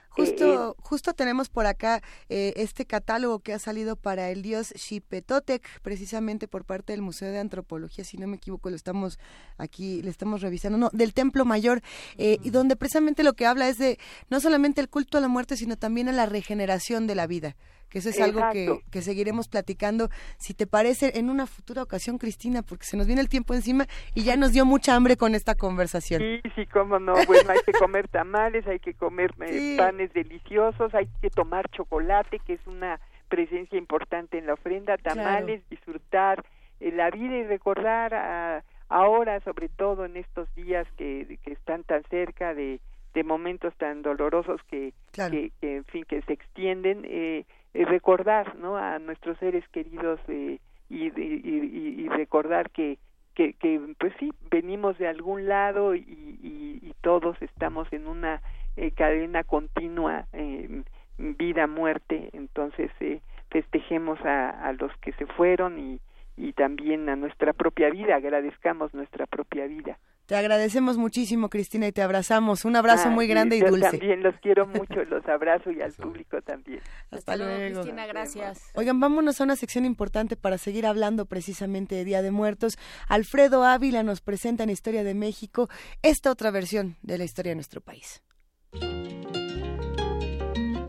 Justo, justo tenemos por acá eh, este catálogo que ha salido para el dios Xipetotec, precisamente por parte del Museo de Antropología, si no me equivoco, lo estamos aquí, le estamos revisando, no, del Templo Mayor, eh, y donde precisamente lo que habla es de no solamente el culto a la muerte, sino también a la regeneración de la vida, que eso es algo que, Exacto. que seguiremos platicando, si te parece, en una futura ocasión, Cristina, porque se nos viene el tiempo encima y ya nos dio mucha hambre con esta conversación. Sí, sí, cómo no. Bueno, hay que comer tamales, hay que comer eh, Sí. panes deliciosos, hay que tomar chocolate, que es una presencia importante en la ofrenda, tamales, disfrutar eh, la vida y recordar a- ahora, sobre todo en estos días que, que están tan cerca de, de momentos tan dolorosos que, Claro. que, que, en fin, que se extienden, eh, eh, recordar, ¿no? A nuestros seres queridos eh, y, y, recordar que, que, que, pues sí, venimos de algún lado y, y- y todos estamos en una eh, cadena continua, eh, vida-muerte, entonces eh, festejemos a, a los que se fueron y, y también a nuestra propia vida, agradezcamos nuestra propia vida. Te agradecemos muchísimo, Cristina, y te abrazamos. Un abrazo Ah, muy grande y yo dulce. también los quiero mucho, los abrazo y al público también. Hasta luego. Cristina, gracias. Oigan, vámonos a una sección importante para seguir hablando precisamente de Día de Muertos. Alfredo Ávila nos presenta en Historia de México esta otra versión de la historia de nuestro país.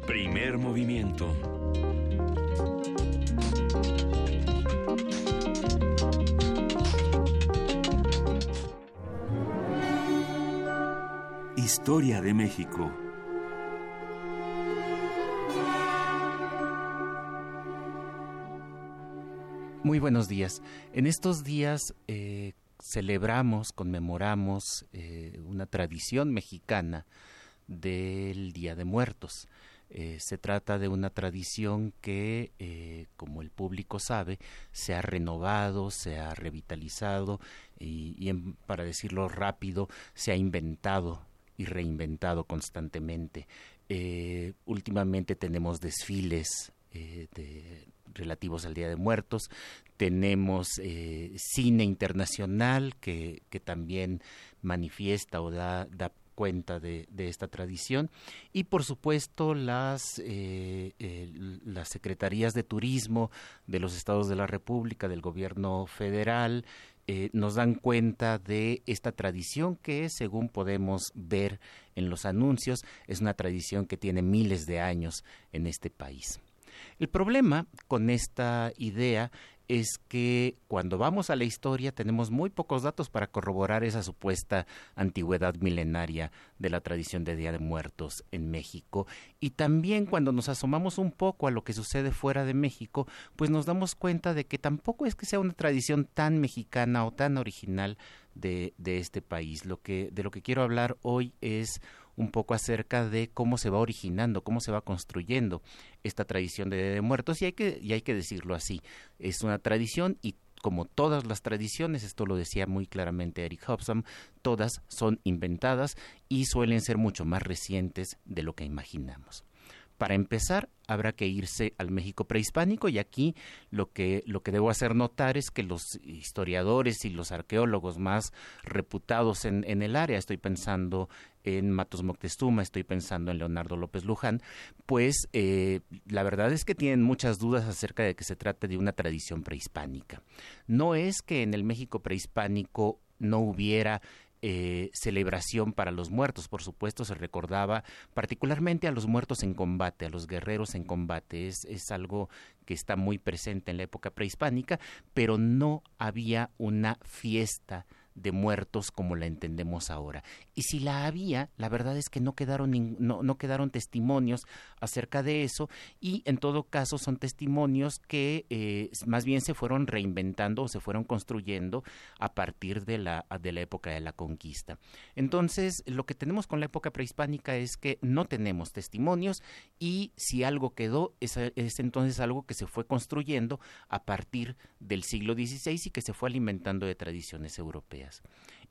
Primer movimiento. Historia de México. Muy buenos días. En estos días eh, celebramos, conmemoramos eh, una tradición mexicana del Día de Muertos. Eh, se trata de una tradición que, como el público sabe, se ha renovado, se ha revitalizado y, para decirlo rápido, se ha inventado y reinventado constantemente. Eh, últimamente tenemos desfiles eh, relativos al Día de Muertos, tenemos eh, cine internacional que, que también manifiesta o da, da cuenta de, de esta tradición y por supuesto las las secretarías de turismo de los estados de la República del gobierno federal eh, nos dan cuenta de esta tradición que según podemos ver en los anuncios es una tradición que tiene miles de años en este país. El problema con esta idea es que cuando vamos a la historia tenemos muy pocos datos para corroborar esa supuesta antigüedad milenaria de la tradición de Día de Muertos en México y también cuando nos asomamos un poco a lo que sucede fuera de México, pues nos damos cuenta de que tampoco es que sea una tradición tan mexicana o tan original de, de este país. Lo que, de lo que quiero hablar hoy es un poco acerca de cómo se va originando, cómo se va construyendo esta tradición de Muertos y hay que, y hay que decirlo así, es una tradición y como todas las tradiciones, esto lo decía muy claramente Eric Hobson, todas son inventadas y suelen ser mucho más recientes de lo que imaginamos. Para empezar, habrá que irse al México prehispánico y aquí lo que, lo que debo hacer notar es que los historiadores y los arqueólogos más reputados en, en el área, estoy pensando en Matos Moctezuma, estoy pensando en Leonardo López Luján, pues eh, la verdad es que tienen muchas dudas acerca de que se trate de una tradición prehispánica. No es que en el México prehispánico no hubiera eh, celebración para los muertos. Por supuesto, se recordaba particularmente a los muertos en combate, a los guerreros en combate. Es, es algo que está muy presente en la época prehispánica, pero no había una fiesta de muertos como la entendemos ahora. Y si la había, la verdad es que no quedaron, no, no quedaron testimonios acerca de eso y en todo caso son testimonios que eh, más bien se fueron reinventando o se fueron construyendo a partir de la, de la época de la conquista. Entonces, lo que tenemos con la época prehispánica es que no tenemos testimonios y si algo quedó es entonces algo que se fue construyendo a partir del siglo XVI y que se fue alimentando de tradiciones europeas.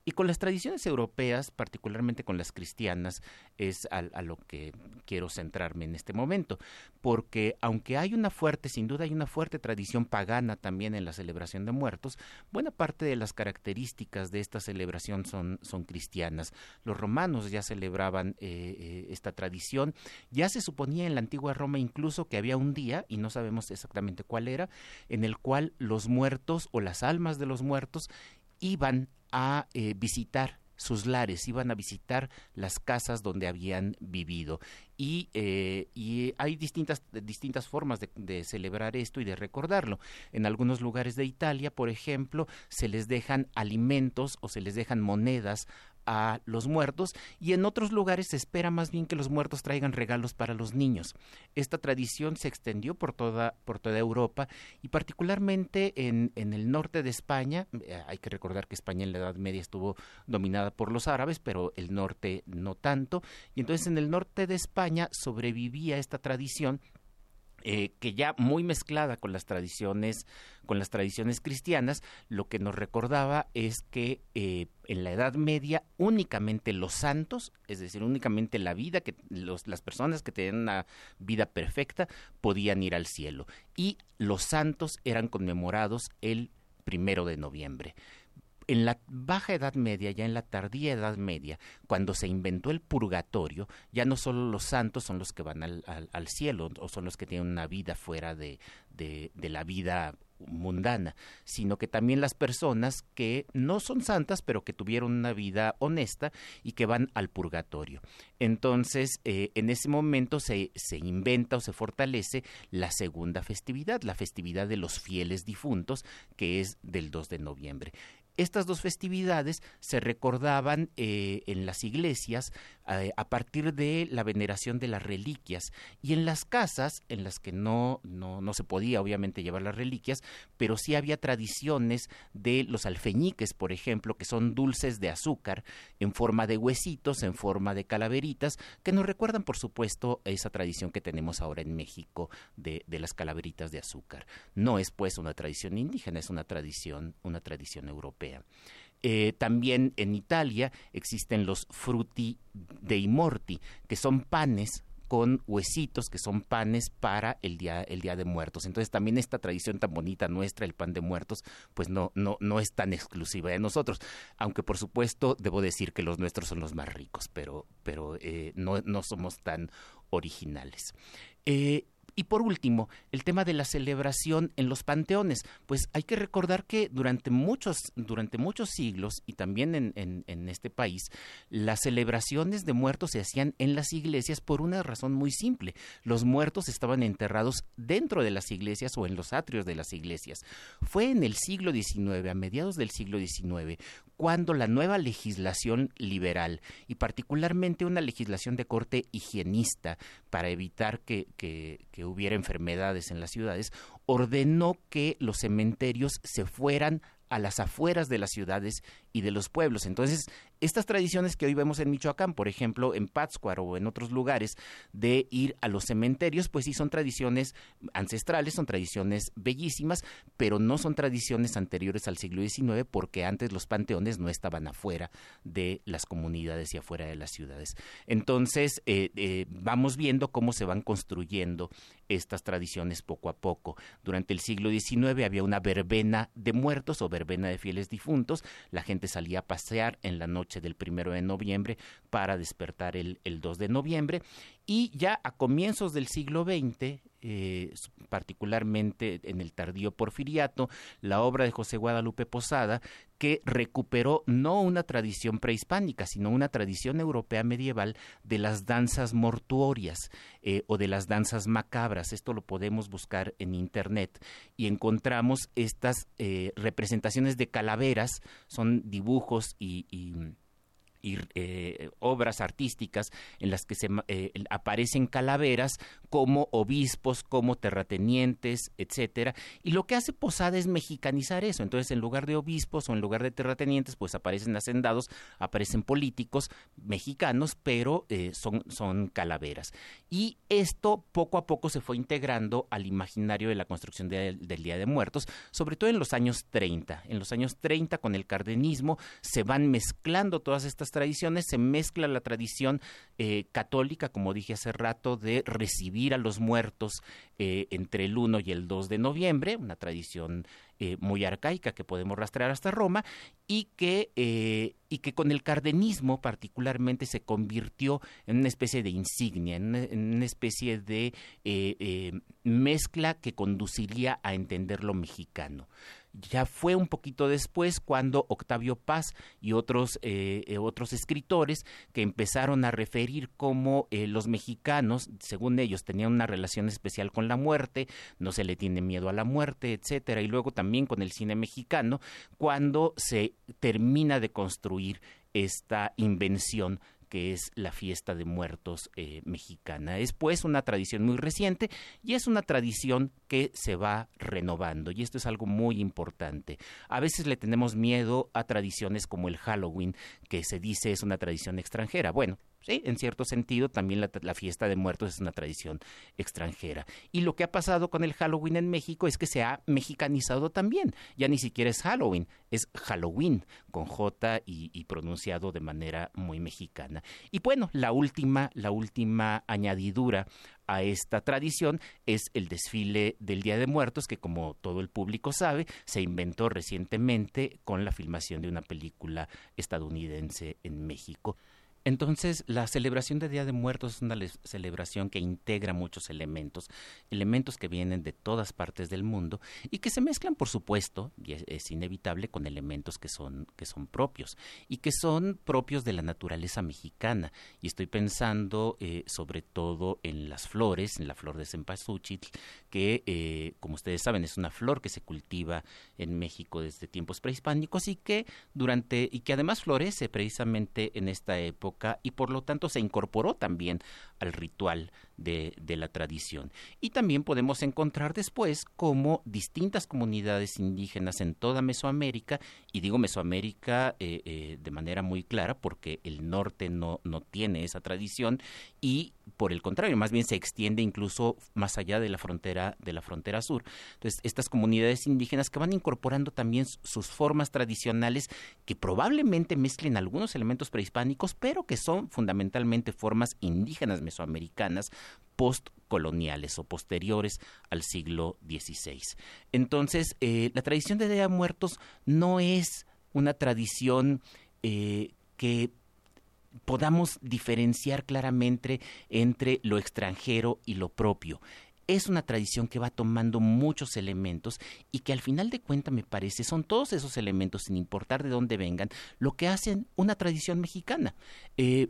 Y con las tradiciones europeas, particularmente con las cristianas, es a, lo que quiero centrarme en este momento, porque aunque hay una fuerte, sin duda hay una fuerte tradición pagana también en la celebración de muertos, buena parte de las características de esta celebración son, son cristianas. Los romanos ya celebraban eh, eh, esta tradición, ya se suponía en la antigua Roma incluso que había un día, y no sabemos exactamente cuál era, en el cual los muertos o las almas de los muertos iban a eh, visitar sus lares, iban a visitar las casas donde habían vivido. Y, eh, hay distintas, distintas formas de, celebrar esto y de recordarlo. En algunos lugares de Italia, por ejemplo, se les dejan alimentos o se les dejan monedas a los muertos y en otros lugares se espera más bien que los muertos traigan regalos para los niños. Esta tradición se extendió por toda, por toda Europa y particularmente en, en el norte de España. Eh, hay que recordar que España en la Edad Media estuvo dominada por los árabes, pero el norte no tanto. Y entonces en el norte de España sobrevivía esta tradición eh, que ya muy mezclada con las tradiciones con las tradiciones cristianas lo que nos recordaba es que eh, en la Edad Media únicamente los santos es decir únicamente la vida que las personas que tenían una vida perfecta podían ir al cielo. Y los santos eran conmemorados el primero de noviembre en la baja edad media, ya en la tardía edad media, cuando se inventó el purgatorio, ya no solo los santos son los que van al, cielo o son los que tienen una vida fuera de, la vida mundana, sino que también las personas que no son santas, pero que tuvieron una vida honesta y que van al purgatorio. Entonces, eh, en ese momento se inventa o se fortalece la segunda festividad, la festividad de los fieles difuntos, que es del 2 de noviembre. Estas dos festividades se recordaban eh, en las iglesias eh, a partir de la veneración de las reliquias. Y en las casas, en las que no, no, no se podía obviamente llevar las reliquias, pero sí había tradiciones de los alfeñiques, por ejemplo, que son dulces de azúcar en forma de huesitos, en forma de calaveritas, que nos recuerdan, por supuesto, esa tradición que tenemos ahora en México de, de las calaveritas de azúcar. No es pues una tradición indígena, es una tradición, una tradición europea. Eh, también en Italia existen los frutti dei morti, que son panes con huesitos que son panes para el día el día de muertos. Entonces también esta tradición tan bonita nuestra, el pan de muertos, pues no no no es tan exclusiva de nosotros, aunque por supuesto debo decir que los nuestros son los más ricos, pero pero eh, no no somos tan originales. Eh, y por último, el tema de la celebración en los panteones. Pues hay que recordar que durante muchos, durante muchos siglos, y también en, en, en, este país, las celebraciones de muertos se hacían en las iglesias por una razón muy simple. Los muertos estaban enterrados dentro de las iglesias o en los atrios de las iglesias. Fue en el siglo XIX, a mediados del siglo XIX, cuando la nueva legislación liberal, y particularmente una legislación de corte higienista, para evitar que, que, que hubiera enfermedades en las ciudades, ordenó que los cementerios se fueran a las afueras de las ciudades y de los pueblos. Entonces, estas tradiciones que hoy vemos en Michoacán, por ejemplo, en Pátzcuaro o en otros lugares, de ir a los cementerios, pues sí son tradiciones ancestrales, son tradiciones bellísimas, pero no son tradiciones anteriores al siglo XIX porque antes los panteones no estaban afuera de las comunidades y afuera de las ciudades. Entonces, eh, eh, vamos viendo cómo se van construyendo estas tradiciones poco a poco. Durante el siglo XIX había una verbena de muertos o verbena de fieles difuntos, la gente salía a pasear en la noche del primero de noviembre para despertar el, el 2 de noviembre y ya a comienzos del siglo XX, eh, particularmente en el tardío porfiriato, la obra de José Guadalupe Posada, que recuperó no una tradición prehispánica, sino una tradición europea medieval de las danzas mortuorias eh, o de las danzas macabras. Esto lo podemos buscar en Internet y encontramos estas eh, representaciones de calaveras, son dibujos y, y y eh, obras artísticas en las que se eh, aparecen calaveras como obispos, como terratenientes, etcétera. Y lo que hace Posada es mexicanizar eso. Entonces, en lugar de obispos o en lugar de terratenientes, pues aparecen hacendados, aparecen políticos mexicanos, pero eh, son, son calaveras. Y esto poco a poco se fue integrando al imaginario de la construcción de, del Día de Muertos, sobre todo en los años 30. En los años 30, con el cardenismo, se van mezclando todas estas tradiciones, se mezcla la tradición eh, católica, como dije hace rato, de recibir a los muertos eh, entre el 1 y el 2 de noviembre, una tradición eh, muy arcaica que podemos rastrear hasta Roma, y que, y que con el cardenismo particularmente se convirtió en una especie de insignia, en una, en una especie de mezcla que conduciría a entender lo mexicano ya fue un poquito después cuando Octavio Paz y otros, eh, otros escritores que empezaron a referir cómo eh, los mexicanos, según ellos, tenían una relación especial con la muerte, no se le tiene miedo a la muerte, etcétera, y luego también con el cine mexicano, cuando se termina de construir esta invención que es la fiesta de muertos eh, mexicana. Es pues una tradición muy reciente y es una tradición que se va renovando y esto es algo muy importante. A veces le tenemos miedo a tradiciones como el Halloween, que se dice es una tradición extranjera. Bueno, En cierto sentido, también la, la, fiesta de muertos es una tradición extranjera. Y lo que ha pasado con el Halloween en México es que se ha mexicanizado también. Ya ni siquiera es Halloween, es Halloween, con J y, y pronunciado de manera muy mexicana. Y bueno, la última, la última añadidura a esta tradición es el desfile del Día de Muertos, que como todo el público sabe, se inventó recientemente con la filmación de una película estadounidense en México. Entonces, la celebración de Día de Muertos es una celebración que integra muchos elementos, elementos que vienen de todas partes del mundo y que se mezclan, por supuesto, y es, inevitable, con elementos que son, que son propios y que son propios de la naturaleza mexicana. Y estoy pensando eh, sobre todo en las flores, en la flor de cempasúchil, que, eh, como ustedes saben, es una flor que se cultiva en México desde tiempos prehispánicos y que durante y que además florece precisamente en esta época y por lo tanto se incorporó también al ritual de, la tradición. Y también podemos encontrar después cómo distintas comunidades indígenas en toda Mesoamérica, y digo Mesoamérica eh, eh, de manera muy clara porque el norte no, no tiene esa tradición y por el contrario, más bien se extiende incluso más allá de la frontera de la frontera sur. Entonces, estas comunidades indígenas que van incorporando también sus formas tradicionales que probablemente mezclen algunos elementos prehispánicos, pero que son fundamentalmente formas indígenas mesoamericanas postcoloniales o posteriores al siglo XVI. Entonces, eh, la tradición de Día Muertos no es una tradición eh, que podamos diferenciar claramente entre lo extranjero y lo propio es una tradición que va tomando muchos elementos y que al final de cuentas me parece son todos esos elementos, sin importar de dónde vengan, lo que hacen una tradición mexicana. Eh,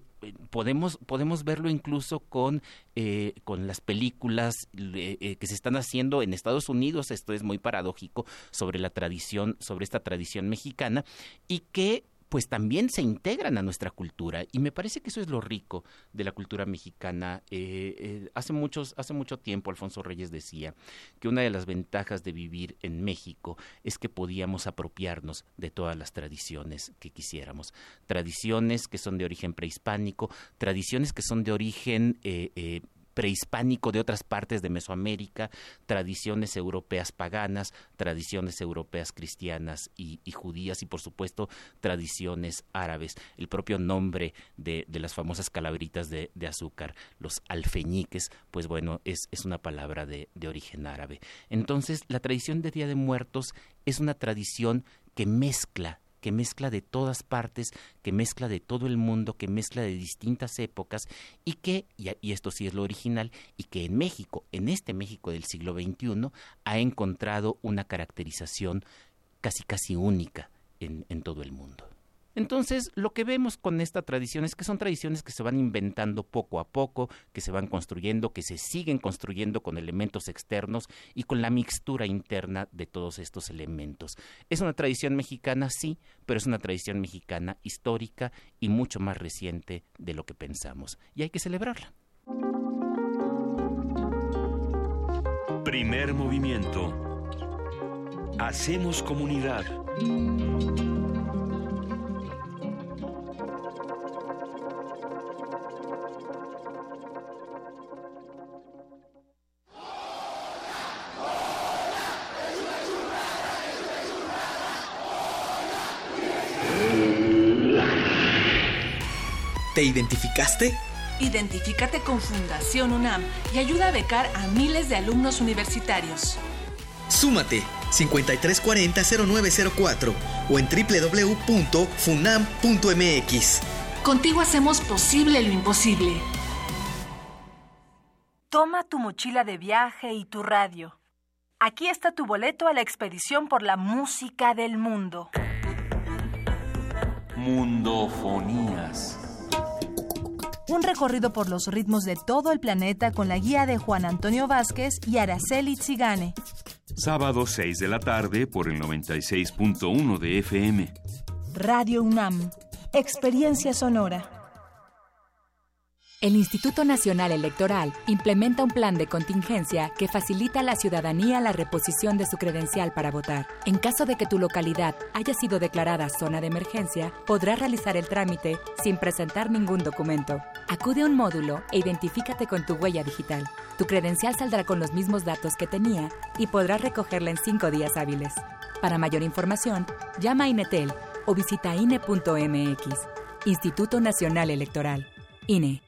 podemos, podemos verlo incluso con, eh, con las películas eh, que se están haciendo en Estados Unidos, esto es muy paradójico, sobre la tradición, sobre esta tradición mexicana, y que pues también se integran a nuestra cultura y me parece que eso es lo rico de la cultura mexicana. Eh, eh, hace muchos, hace mucho tiempo Alfonso Reyes decía que una de las ventajas de vivir en México es que podíamos apropiarnos de todas las tradiciones que quisiéramos, tradiciones que son de origen prehispánico, tradiciones que son de origen eh, prehispánico de otras partes de Mesoamérica, tradiciones europeas paganas, tradiciones europeas cristianas y, judías y por supuesto tradiciones árabes. El propio nombre de, las famosas calaveritas de, azúcar, los alfeñiques, pues bueno, es, es una palabra de, de origen árabe. Entonces, la tradición de Día de Muertos es una tradición que mezcla que mezcla de todas partes, que mezcla de todo el mundo, que mezcla de distintas épocas y que, y, esto sí es lo original, y que en México, en este México del siglo XXI, ha encontrado una caracterización casi casi única en, en todo el mundo. Entonces, lo que vemos con esta tradición es que son tradiciones que se van inventando poco a poco, que se van construyendo, que se siguen construyendo con elementos externos y con la mixtura interna de todos estos elementos. Es una tradición mexicana, sí, pero es una tradición mexicana histórica y mucho más reciente de lo que pensamos. Y hay que celebrarla. Primer movimiento. Hacemos comunidad. ¿Te identificaste? Identifícate con Fundación UNAM y ayuda a becar a miles de alumnos universitarios. Súmate 5340-0904 o en www.funam.mx. Contigo hacemos posible lo imposible. Toma tu mochila de viaje y tu radio. Aquí está tu boleto a la expedición por la música del mundo. Mundofonías. Un recorrido por los ritmos de todo el planeta con la guía de Juan Antonio Vázquez y Araceli Tzigane. Sábado 6 de la tarde por el 96.1 de FM. Radio UNAM. Experiencia sonora. El Instituto Nacional Electoral implementa un plan de contingencia que facilita a la ciudadanía la reposición de su credencial para votar. En caso de que tu localidad haya sido declarada zona de emergencia, podrás realizar el trámite sin presentar ningún documento. Acude a un módulo e identifícate con tu huella digital. Tu credencial saldrá con los mismos datos que tenía y podrás recogerla en cinco días hábiles. Para mayor información, llama a Inetel o visita INE.mx. Instituto Nacional Electoral. INE.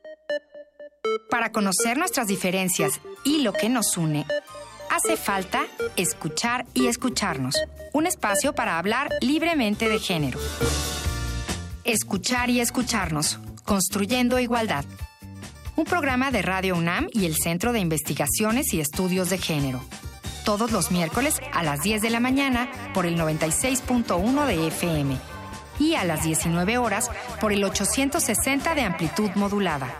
Para conocer nuestras diferencias y lo que nos une, hace falta escuchar y escucharnos. Un espacio para hablar libremente de género. Escuchar y escucharnos, construyendo igualdad. Un programa de Radio UNAM y el Centro de Investigaciones y Estudios de Género. Todos los miércoles a las 10 de la mañana por el 96.1 de FM y a las 19 horas por el 860 de amplitud modulada.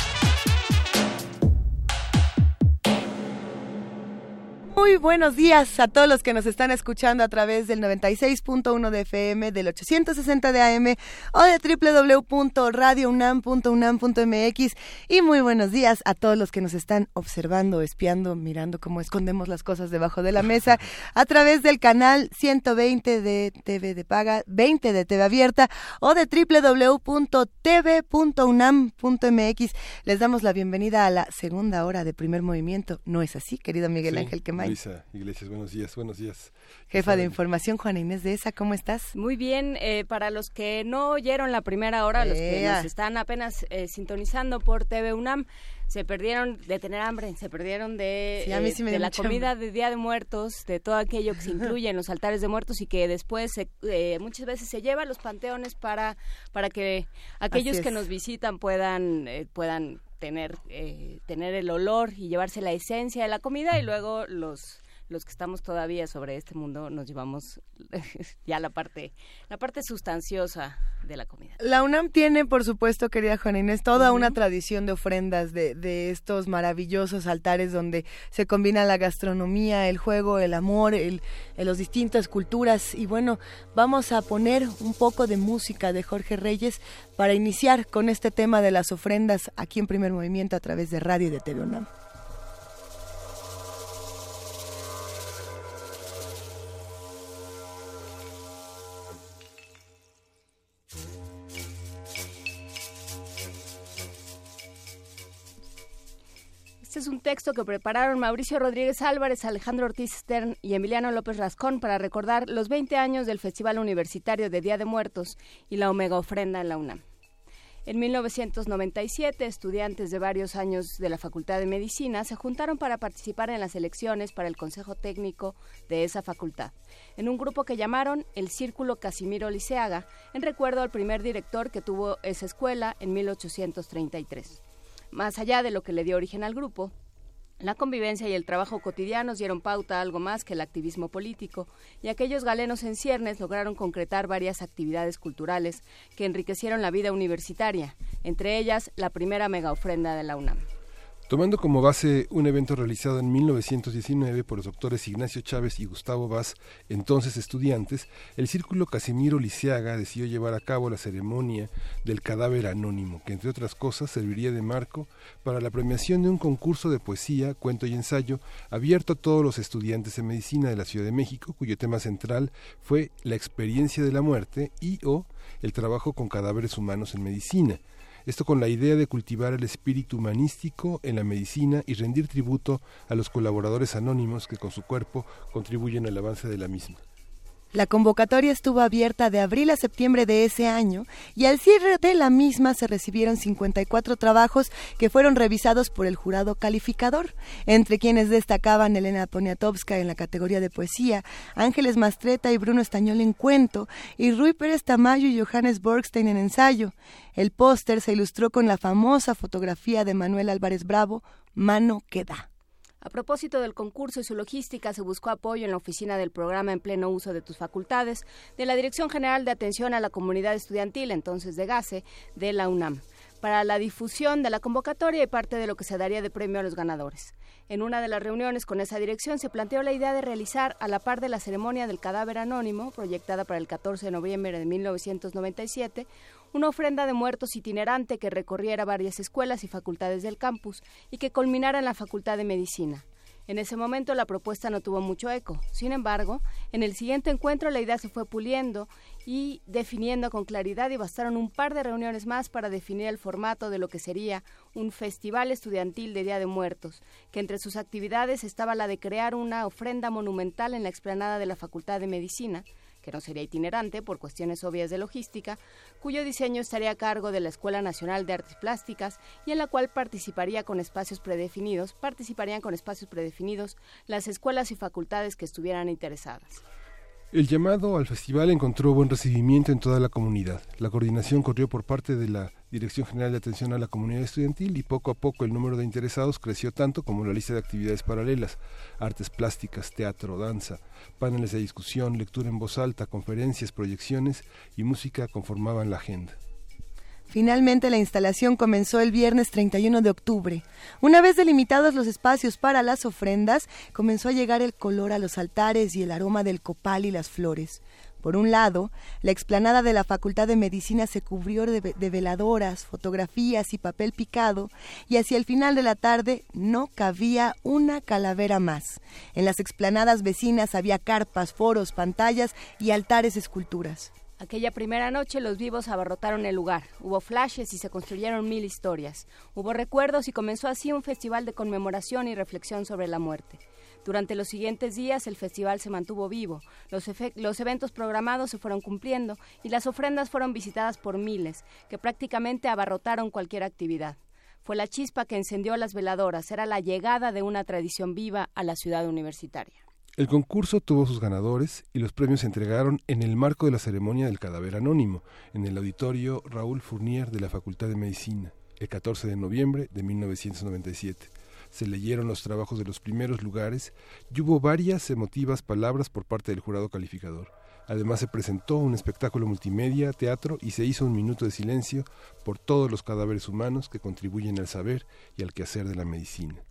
Muy buenos días a todos los que nos están escuchando a través del 96.1 de FM, del 860 de AM o de www.radiounam.unam.mx y muy buenos días a todos los que nos están observando, espiando, mirando cómo escondemos las cosas debajo de la mesa a través del canal 120 de TV de Paga, 20 de TV Abierta o de www.tv.unam.mx. Les damos la bienvenida a la segunda hora de primer movimiento. ¿No es así, querido Miguel Sí, Ángel Quemay? Luisa Iglesias, buenos días, buenos días. Jefa de información, Juana Inés de esa, ¿cómo estás? Muy bien, eh, para los que no oyeron la primera hora, los que nos están apenas eh, sintonizando por TV UNAM, se perdieron de tener hambre, se perdieron de, Sí, a mí eh, sí me de dio la comida de Día de Muertos, de todo aquello que se incluye en los altares de muertos y que después se- eh, muchas veces se lleva a los panteones para, para que aquellos que nos visitan puedan, eh, puedan tener, eh, tener el olor y llevarse la esencia de la comida y luego los los que estamos todavía sobre este mundo nos llevamos ya la parte la parte sustanciosa de la comida. La UNAM tiene, por supuesto, querida Juana Inés, toda una tradición de ofrendas de, de estos maravillosos altares donde se combina la gastronomía, el juego, el amor, el, en las distintas culturas. Y bueno, vamos a poner un poco de música de Jorge Reyes para iniciar con este tema de las ofrendas aquí en Primer Movimiento a través de Radio y de TV UNAM. Un texto que prepararon Mauricio Rodríguez Álvarez, Alejandro Ortiz Stern y Emiliano López Rascón para recordar los 20 años del Festival Universitario de Día de Muertos y la Omega Ofrenda en la UNAM. En 1997, estudiantes de varios años de la Facultad de Medicina se juntaron para participar en las elecciones para el Consejo Técnico de esa facultad, en un grupo que llamaron el Círculo Casimiro Liceaga, en recuerdo al primer director que tuvo esa escuela en 1833. Más allá de lo que le dio origen al grupo, la convivencia y el trabajo cotidianos dieron pauta a algo más que el activismo político, y aquellos galenos en ciernes lograron concretar varias actividades culturales que enriquecieron la vida universitaria, entre ellas la primera mega ofrenda de la UNAM. Tomando como base un evento realizado en 1919 por los doctores Ignacio Chávez y Gustavo Vaz, entonces estudiantes, el Círculo Casimiro Liceaga decidió llevar a cabo la ceremonia del cadáver anónimo, que entre otras cosas serviría de marco para la premiación de un concurso de poesía, cuento y ensayo abierto a todos los estudiantes de medicina de la Ciudad de México, cuyo tema central fue la experiencia de la muerte y o el trabajo con cadáveres humanos en medicina. Esto con la idea de cultivar el espíritu humanístico en la medicina y rendir tributo a los colaboradores anónimos que con su cuerpo contribuyen al avance de la misma. La convocatoria estuvo abierta de abril a septiembre de ese año y al cierre de la misma se recibieron 54 trabajos que fueron revisados por el jurado calificador, entre quienes destacaban Elena Poniatowska en la categoría de poesía, Ángeles Mastreta y Bruno Estañol en cuento y Rui Pérez Tamayo y Johannes Borgstein en ensayo. El póster se ilustró con la famosa fotografía de Manuel Álvarez Bravo, Mano que da. A propósito del concurso y su logística, se buscó apoyo en la oficina del programa En pleno uso de tus facultades de la Dirección General de Atención a la Comunidad Estudiantil, entonces de GASE, de la UNAM. para la difusión de la convocatoria y parte de lo que se daría de premio a los ganadores. En una de las reuniones con esa dirección se planteó la idea de realizar, a la par de la ceremonia del cadáver anónimo, proyectada para el 14 de noviembre de 1997, una ofrenda de muertos itinerante que recorriera varias escuelas y facultades del campus y que culminara en la Facultad de Medicina. En ese momento la propuesta no tuvo mucho eco. Sin embargo, en el siguiente encuentro la idea se fue puliendo y definiendo con claridad y bastaron un par de reuniones más para definir el formato de lo que sería un festival estudiantil de Día de Muertos, que entre sus actividades estaba la de crear una ofrenda monumental en la explanada de la Facultad de Medicina, que no sería itinerante por cuestiones obvias de logística, cuyo diseño estaría a cargo de la Escuela Nacional de Artes Plásticas y en la cual participaría con espacios predefinidos, participarían con espacios predefinidos las escuelas y facultades que estuvieran interesadas. El llamado al festival encontró buen recibimiento en toda la comunidad. La coordinación corrió por parte de la Dirección General de Atención a la Comunidad Estudiantil y poco a poco el número de interesados creció tanto como la lista de actividades paralelas, artes plásticas, teatro, danza, paneles de discusión, lectura en voz alta, conferencias, proyecciones y música conformaban la agenda. Finalmente la instalación comenzó el viernes 31 de octubre. Una vez delimitados los espacios para las ofrendas, comenzó a llegar el color a los altares y el aroma del copal y las flores. Por un lado, la explanada de la Facultad de Medicina se cubrió de, de, veladoras, fotografías y papel picado, y hacia el final de la tarde no cabía una calavera más. En las explanadas vecinas había carpas, foros, pantallas y altares esculturas. Aquella primera noche los vivos abarrotaron el lugar. Hubo flashes y se construyeron mil historias. Hubo recuerdos y comenzó así un festival de conmemoración y reflexión sobre la muerte. Durante los siguientes días el festival se mantuvo vivo, los, eventos programados se fueron cumpliendo y las ofrendas fueron visitadas por miles, que prácticamente abarrotaron cualquier actividad. Fue la chispa que encendió las veladoras, era la llegada de una tradición viva a la ciudad universitaria. El concurso tuvo sus ganadores y los premios se entregaron en el marco de la ceremonia del cadáver anónimo, en el auditorio Raúl Fournier de la Facultad de Medicina, el 14 de noviembre de 1997. Se leyeron los trabajos de los primeros lugares y hubo varias emotivas palabras por parte del jurado calificador. Además se presentó un espectáculo multimedia, teatro y se hizo un minuto de silencio por todos los cadáveres humanos que contribuyen al saber y al quehacer de la medicina.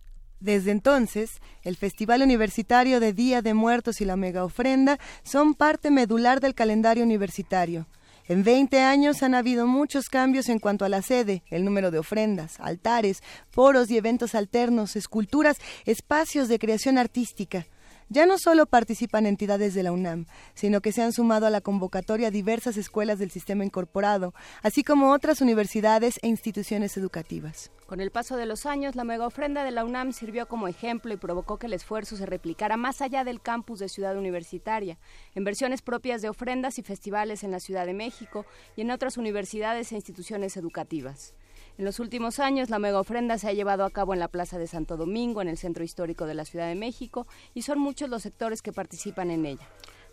Desde entonces, el Festival Universitario de Día de Muertos y la Mega Ofrenda son parte medular del calendario universitario. En 20 años han habido muchos cambios en cuanto a la sede, el número de ofrendas, altares, foros y eventos alternos, esculturas, espacios de creación artística. Ya no solo participan entidades de la UNAM, sino que se han sumado a la convocatoria diversas escuelas del sistema incorporado, así como otras universidades e instituciones educativas. Con el paso de los años, la mega ofrenda de la UNAM sirvió como ejemplo y provocó que el esfuerzo se replicara más allá del campus de Ciudad Universitaria, en versiones propias de ofrendas y festivales en la Ciudad de México y en otras universidades e instituciones educativas. En los últimos años, la mega ofrenda se ha llevado a cabo en la Plaza de Santo Domingo, en el Centro Histórico de la Ciudad de México, y son muchos los sectores que participan en ella.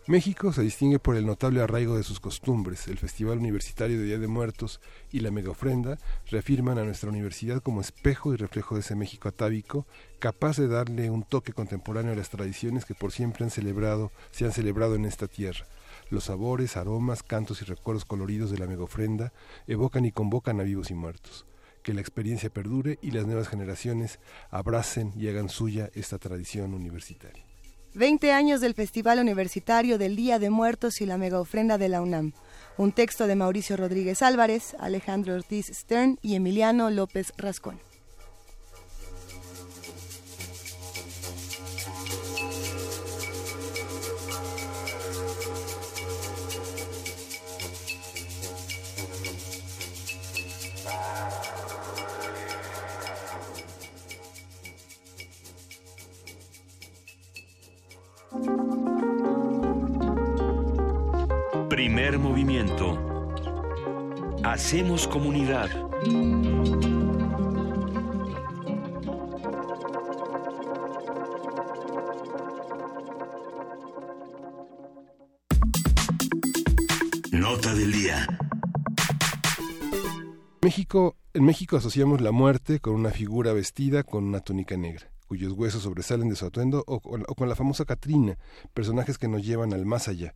México se distingue por el notable arraigo de sus costumbres. El Festival Universitario de Día de Muertos y la Mega Ofrenda reafirman a nuestra universidad como espejo y reflejo de ese México atávico, capaz de darle un toque contemporáneo a las tradiciones que por siempre han celebrado, se han celebrado en esta tierra. Los sabores, aromas, cantos y recuerdos coloridos de la Mega Ofrenda evocan y convocan a vivos y muertos que la experiencia perdure y las nuevas generaciones abracen y hagan suya esta tradición universitaria. 20 años del Festival Universitario del Día de Muertos y la Mega Ofrenda de la UNAM. Un texto de Mauricio Rodríguez Álvarez, Alejandro Ortiz Stern y Emiliano López Rascón. Hacemos comunidad. Nota del día. México, en México asociamos la muerte con una figura vestida con una túnica negra cuyos huesos sobresalen de su atuendo, o con, o con la famosa Catrina, personajes que nos llevan al más allá.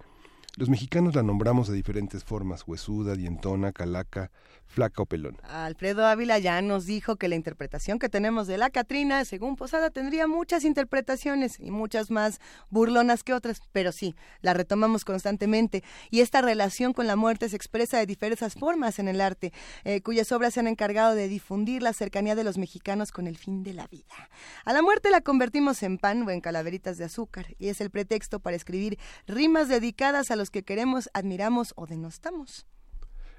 Los mexicanos la nombramos de diferentes formas, huesuda, dientona, calaca, flaca o pelona. Alfredo Ávila ya nos dijo que la interpretación que tenemos de la Catrina, según Posada, tendría muchas interpretaciones y muchas más burlonas que otras, pero sí, la retomamos constantemente. Y esta relación con la muerte se expresa de diversas formas en el arte, eh, cuyas obras se han encargado de difundir la cercanía de los mexicanos con el fin de la vida. A la muerte la convertimos en pan o en calaveritas de azúcar, y es el pretexto para escribir rimas dedicadas a los que queremos, admiramos o denostamos.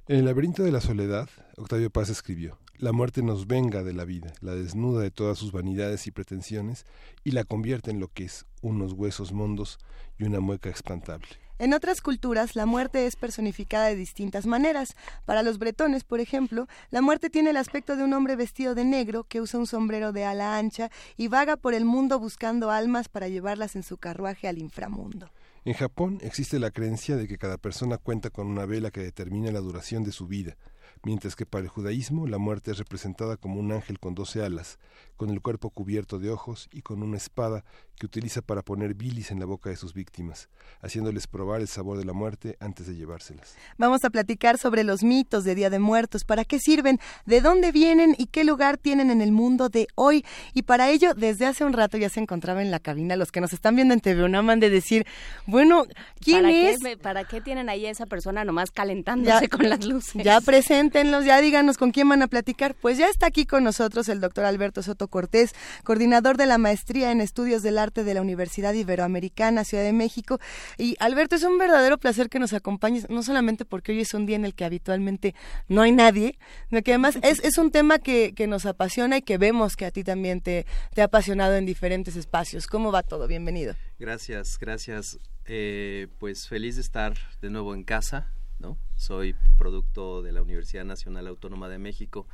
En el laberinto de la soledad, Octavio Paz escribió, La muerte nos venga de la vida, la desnuda de todas sus vanidades y pretensiones, y la convierte en lo que es, unos huesos mondos y una mueca espantable. En otras culturas, la muerte es personificada de distintas maneras. Para los bretones, por ejemplo, la muerte tiene el aspecto de un hombre vestido de negro que usa un sombrero de ala ancha y vaga por el mundo buscando almas para llevarlas en su carruaje al inframundo. En Japón existe la creencia de que cada persona cuenta con una vela que determina la duración de su vida, mientras que para el judaísmo la muerte es representada como un ángel con doce alas, con el cuerpo cubierto de ojos y con una espada que utiliza para poner bilis en la boca de sus víctimas, haciéndoles probar el sabor de la muerte antes de llevárselas. Vamos a platicar sobre los mitos de Día de Muertos, para qué sirven, de dónde vienen y qué lugar tienen en el mundo de hoy. Y para ello, desde hace un rato ya se encontraba en la cabina los que nos están viendo en TV UNAM han de decir, bueno, ¿quién ¿Para es? Qué, ¿Para qué tienen ahí a esa persona nomás calentándose con las luces? Ya preséntenlos, ya díganos con quién van a platicar. Pues ya está aquí con nosotros el doctor Alberto Soto Cortés, coordinador de la maestría en estudios del arte de la Universidad Iberoamericana, Ciudad de México. Y Alberto, es un verdadero placer que nos acompañes, no solamente porque hoy es un día en el que habitualmente no hay nadie, sino que además es, es un tema que, que nos apasiona y que vemos que a ti también te, te ha apasionado en diferentes espacios. ¿Cómo va todo? Bienvenido. Gracias, gracias. Eh, pues feliz de estar de nuevo en casa, ¿no? Soy producto de la Universidad Nacional Autónoma de México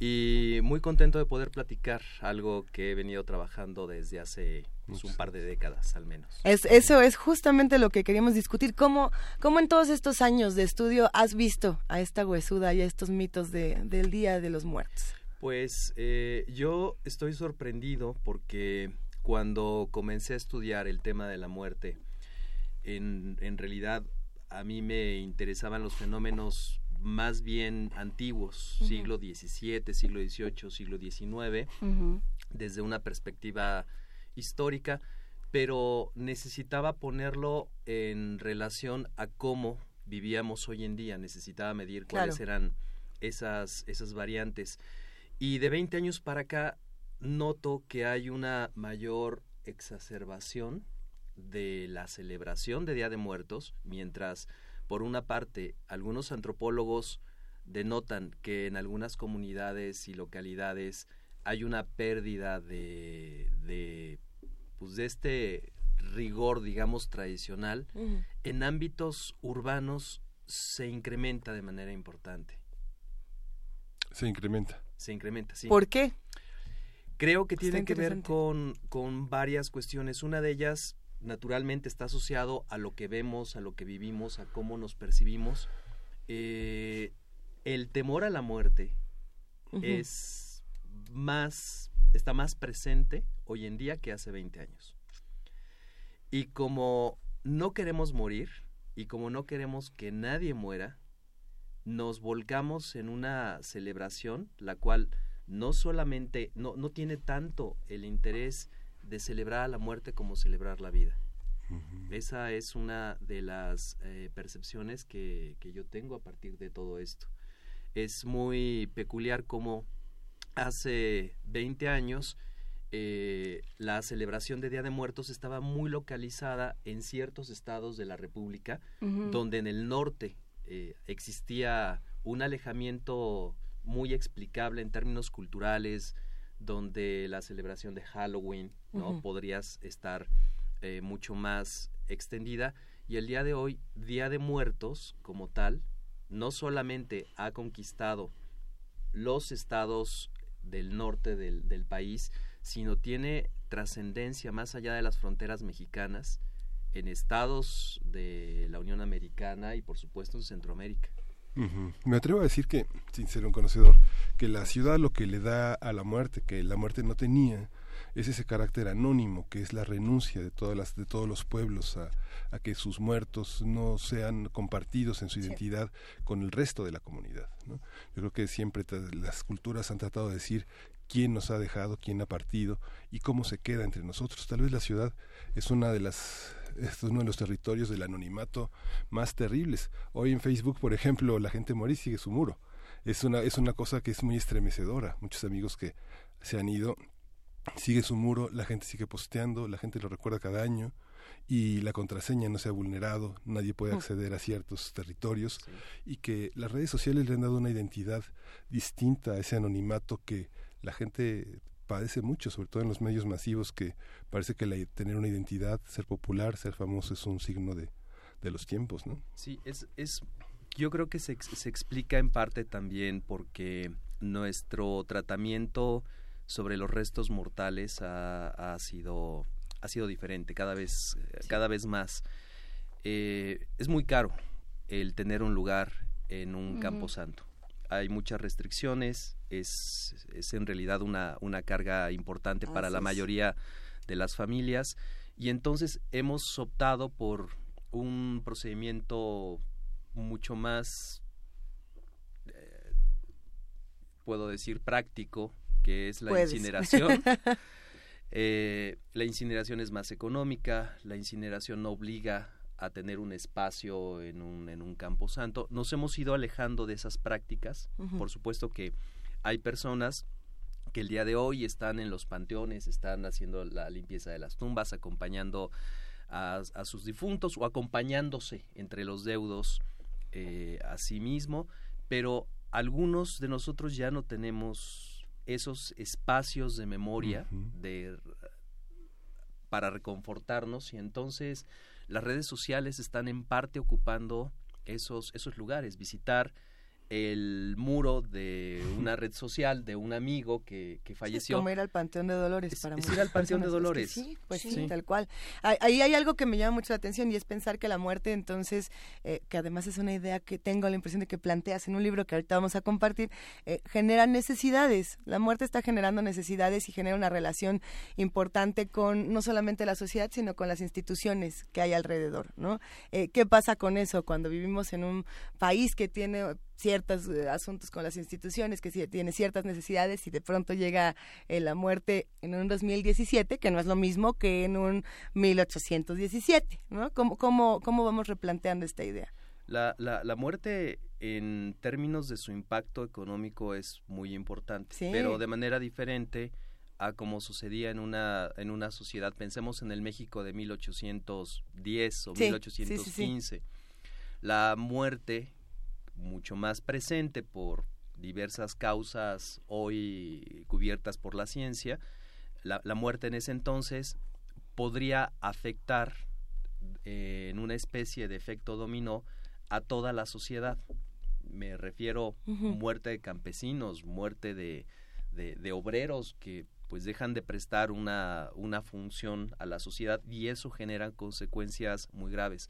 y muy contento de poder platicar algo que he venido trabajando desde hace pues, un par de décadas al menos. Es, eso es justamente lo que queríamos discutir. ¿Cómo, ¿Cómo en todos estos años de estudio has visto a esta huesuda y a estos mitos de, del Día de los Muertos? Pues eh, yo estoy sorprendido porque cuando comencé a estudiar el tema de la muerte, en, en realidad a mí me interesaban los fenómenos más bien antiguos, siglo XVII, siglo XVIII, siglo XIX, desde una perspectiva histórica, pero necesitaba ponerlo en relación a cómo vivíamos hoy en día, necesitaba medir cuáles eran esas, esas variantes. Y de 20 años para acá noto que hay una mayor exacerbación de la celebración de Día de Muertos, mientras por una parte algunos antropólogos denotan que en algunas comunidades y localidades hay una pérdida de, de, pues de este rigor, digamos, tradicional, en ámbitos urbanos se incrementa de manera importante. Se incrementa. Se incrementa, sí. ¿Por qué? Creo que Está tiene que ver con, con varias cuestiones. Una de ellas, naturalmente, está asociado a lo que vemos, a lo que vivimos, a cómo nos percibimos. Eh, el temor a la muerte es más, está más presente hoy en día que hace 20 años. Y como no queremos morir y como no queremos que nadie muera, nos volcamos en una celebración la cual no solamente no, no tiene tanto el interés de celebrar a la muerte como celebrar la vida. Esa es una de las eh, percepciones que, que yo tengo a partir de todo esto. Es muy peculiar como hace 20 años eh, la celebración de Día de Muertos estaba muy localizada en ciertos estados de la República, donde en el norte eh, existía un alejamiento muy explicable en términos culturales, donde la celebración de Halloween no Ujú. podrías estar eh, mucho más extendida y el día de hoy Día de Muertos como tal no solamente ha conquistado los estados del norte del, del país sino tiene trascendencia más allá de las fronteras mexicanas en estados de la Unión Americana y por supuesto en Centroamérica. Me atrevo a decir que, sin ser un conocedor, que la ciudad lo que le da a la muerte, que la muerte no tenía, es ese carácter anónimo que es la renuncia de todas las de todos los pueblos a, a que sus muertos no sean compartidos en su identidad con el resto de la comunidad. ¿no? Yo creo que siempre las culturas han tratado de decir quién nos ha dejado, quién ha partido y cómo se queda entre nosotros. Tal vez la ciudad es una de las es uno de los territorios del anonimato más terribles. Hoy en Facebook, por ejemplo, la gente muere y sigue su muro. Es una es una cosa que es muy estremecedora. Muchos amigos que se han ido sigue su muro, la gente sigue posteando, la gente lo recuerda cada año y la contraseña no se ha vulnerado, nadie puede Mm. acceder a ciertos territorios y que las redes sociales le han dado una identidad distinta a ese anonimato que la gente padece mucho, sobre todo en los medios masivos, que parece que la- tener una identidad, ser popular, ser famoso es un signo de, de los tiempos, ¿no? Sí, es, es yo creo que se, se explica en parte también porque nuestro tratamiento sobre los restos mortales ha, ha sido ha sido diferente cada vez eh, cada vez más Eh, es muy caro el tener un lugar en un Ujú. camposanto hay muchas restricciones es, es en realidad una, una carga importante para la es. mayoría de las familias y entonces hemos optado por un procedimiento mucho más eh, puedo decir práctico que es la Puedes. incineración Eh, la incineración es más económica la incineración no obliga a tener un espacio en un, en un campo santo. Nos hemos ido alejando de esas prácticas. Por supuesto que hay personas que el día de hoy están en los panteones, están haciendo la limpieza de las tumbas, acompañando a, a sus difuntos o acompañándose entre los deudos eh, a sí mismo, pero algunos de nosotros ya no tenemos esos espacios de memoria de para reconfortarnos. Y entonces las redes sociales están en parte ocupando esos esos lugares, visitar el muro de una red social de un amigo que, que Es falleció. como ir al Panteón de Dolores Es- para es ir al Panteón de. Es que Dolores. sí, pues sí, Sí. tal cual. Ahí- Ahí hay algo que me llama mucho la atención y es pensar que la muerte, entonces, eh, que además es una idea que tengo la impresión de que planteas en un libro que ahorita vamos a compartir, eh, genera necesidades. La muerte está generando necesidades y genera una relación importante con no solamente la sociedad, sino con las instituciones que hay alrededor, ¿no? Eh, ¿Qué pasa con eso cuando vivimos en un país que tiene ciertos eh, asuntos con las instituciones, que tiene ciertas necesidades y de pronto llega eh, la muerte en un 2017, que no es lo mismo que en un 1817, ¿no? ¿Cómo, cómo, cómo vamos replanteando esta idea? La, la, la muerte en términos de su impacto económico es muy importante, Sí. pero de manera diferente a como sucedía en una, en una sociedad. Pensemos en el México de 1810 o Sí, sí, sí, sí. 1815. La muerte, mucho más presente por diversas causas hoy cubiertas por la ciencia, la, la muerte en ese entonces podría afectar eh, en una especie de efecto dominó a toda la sociedad. Me refiero Ujú. muerte de campesinos, muerte de, de, de obreros que pues dejan de prestar una, una función a la sociedad y eso genera consecuencias muy graves.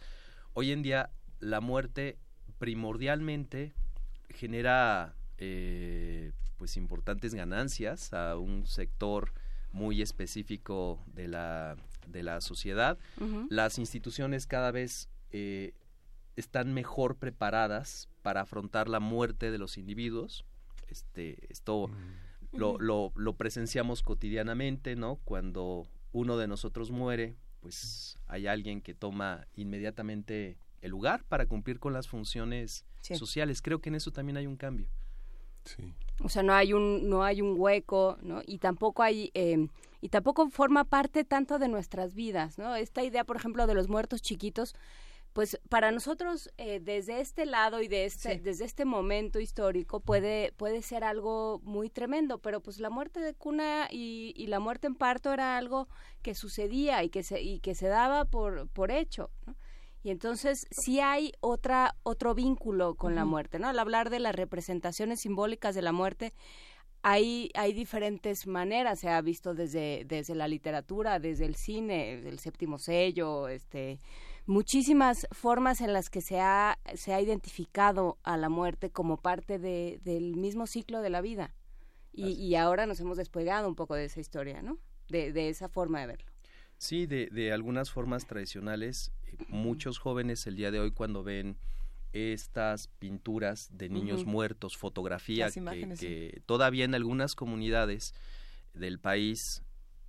Hoy en día la muerte primordialmente genera eh, pues importantes ganancias a un sector muy específico de la, de la sociedad. Las instituciones cada vez eh, están mejor preparadas para afrontar la muerte de los individuos. Este, esto lo, lo, lo presenciamos cotidianamente, ¿no? Cuando uno de nosotros muere, pues hay alguien que toma inmediatamente el lugar para cumplir con las funciones Sí. sociales. Creo que en eso también hay un cambio. O sea, no hay un no hay un hueco, ¿no? Y tampoco hay eh, y tampoco forma parte tanto de nuestras vidas, ¿no? Esta idea, por ejemplo, de los muertos chiquitos, pues para nosotros eh, desde este lado y de este, desde este momento histórico puede puede ser algo muy tremendo, pero pues la muerte de cuna y, y la muerte en parto era algo que sucedía y que se y que se daba por por hecho, ¿no? Y entonces sí hay otra otro vínculo con la muerte, ¿no? Al hablar de las representaciones simbólicas de la muerte, hay, hay diferentes maneras, se ha visto desde, desde la literatura, desde el cine, el séptimo sello, este, muchísimas formas en las que se ha, se ha identificado a la muerte como parte de, del mismo ciclo de la vida. Y, y ahora nos hemos despegado un poco de esa historia, ¿no? de, de esa forma de verlo. Sí, de, de algunas formas tradicionales, eh, muchos jóvenes el día de hoy cuando ven estas pinturas de niños muertos, fotografía que, imágenes, sí. que todavía en algunas comunidades del país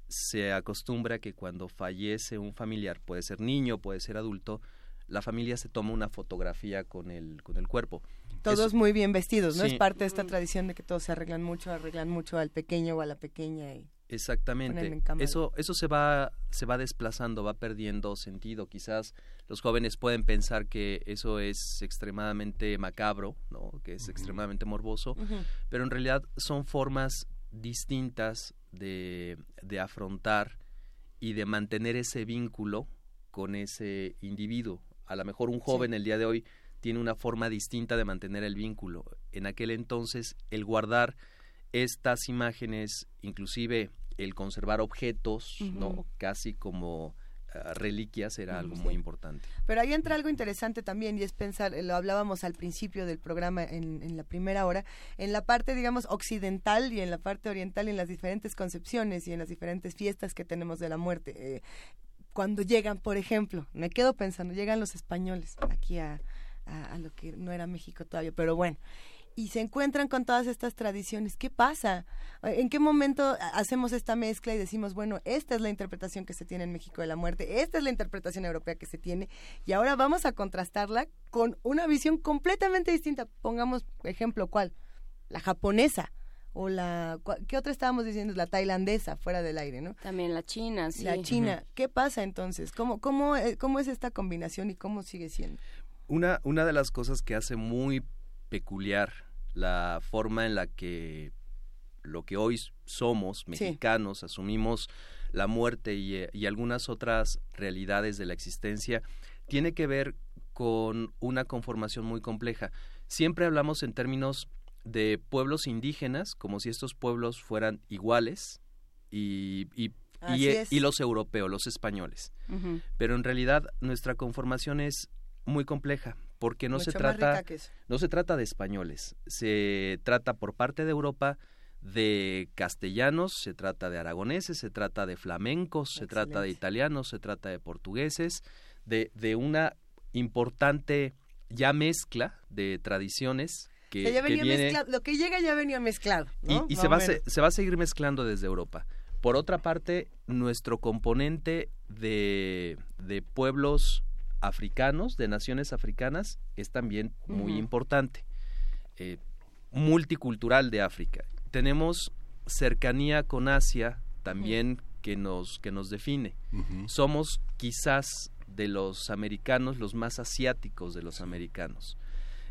se acostumbra que cuando fallece un familiar, puede ser niño, puede ser adulto, la familia se toma una fotografía con el, con el cuerpo. Todos Eso- muy bien vestidos, ¿no? Sí. Es parte de esta tradición de que todos se arreglan mucho, arreglan mucho al pequeño o a la pequeña. Y... Exactamente. Eso, eso se va, se va desplazando, va perdiendo sentido. Quizás los jóvenes pueden pensar que eso es extremadamente macabro, ¿no? que es extremadamente morboso, pero en realidad son formas distintas de, de afrontar y de mantener ese vínculo con ese individuo. A lo mejor un joven el día de hoy tiene una forma distinta de mantener el vínculo. En aquel entonces, el guardar estas imágenes, inclusive el conservar objetos, ¿no? Casi como ah, reliquias era algo muy importante. Pero ahí entra algo interesante también y es pensar, eh, lo hablábamos al principio del programa en, en la primera hora, en la parte, digamos, occidental y en la parte oriental y en las diferentes concepciones y en las diferentes fiestas que tenemos de la muerte. Eh, cuando llegan, por ejemplo, me quedo pensando, llegan los españoles aquí a, a, a lo que no era México todavía, pero bueno, y se encuentran con todas estas tradiciones. ¿Qué pasa? ¿En qué momento hacemos esta mezcla y decimos, bueno, esta es la interpretación que se tiene en México de la muerte, esta es la interpretación europea que se tiene, y ahora vamos a contrastarla con una visión completamente distinta? Pongamos ejemplo, ¿cuál? La japonesa. O la, ¿qué otra estábamos diciendo? La tailandesa, fuera del aire, ¿no? También la China, sí. La China. ¿Qué pasa entonces? ¿Cómo, cómo, eh, ¿Cómo es esta combinación y cómo sigue siendo? Una, una de las cosas que hace muy peculiar la forma en la que lo que hoy somos, Sí. mexicanos, asumimos la muerte y, y algunas otras realidades de la existencia, tiene que ver con una conformación muy compleja. Siempre hablamos en términos de pueblos indígenas, como si estos pueblos fueran iguales, y, y, y los europeos, los españoles. Pero en realidad nuestra conformación es muy compleja, porque no se Mucho trata no se trata de españoles, se trata por parte de Europa de castellanos, se trata de aragoneses, se trata de flamencos, se trata de italianos, se trata de portugueses, de, de una importante ya mezcla de tradiciones que, O sea, ya que venía viene mezclado, lo que llega ya venía mezclado, y, ¿no? y Más se, va se va a seguir mezclando desde Europa. Por otra parte, nuestro componente de, de pueblos africanos, de naciones africanas, es también muy importante. Eh, multicultural de África. Tenemos cercanía con Asia también que nos, que nos define. Somos quizás de los americanos los más asiáticos de los americanos.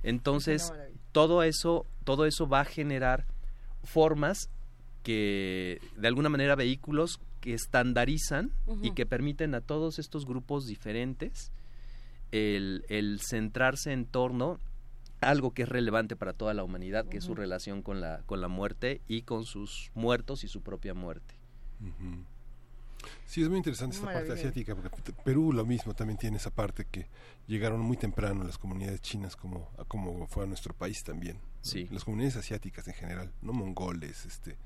Entonces, todo eso, todo eso va a generar formas que, de alguna manera, vehículos que estandarizan y que permiten a todos estos grupos diferentes el, el centrarse en torno a algo que es relevante para toda la humanidad, que es su relación con la, con la muerte y con sus muertos y su propia muerte. Sí, es muy interesante esta parte asiática, porque Perú lo mismo también tiene esa parte que llegaron muy temprano las comunidades chinas como, a como fue a nuestro país también. ¿no? Sí. Las comunidades asiáticas en general, no mongoles, este,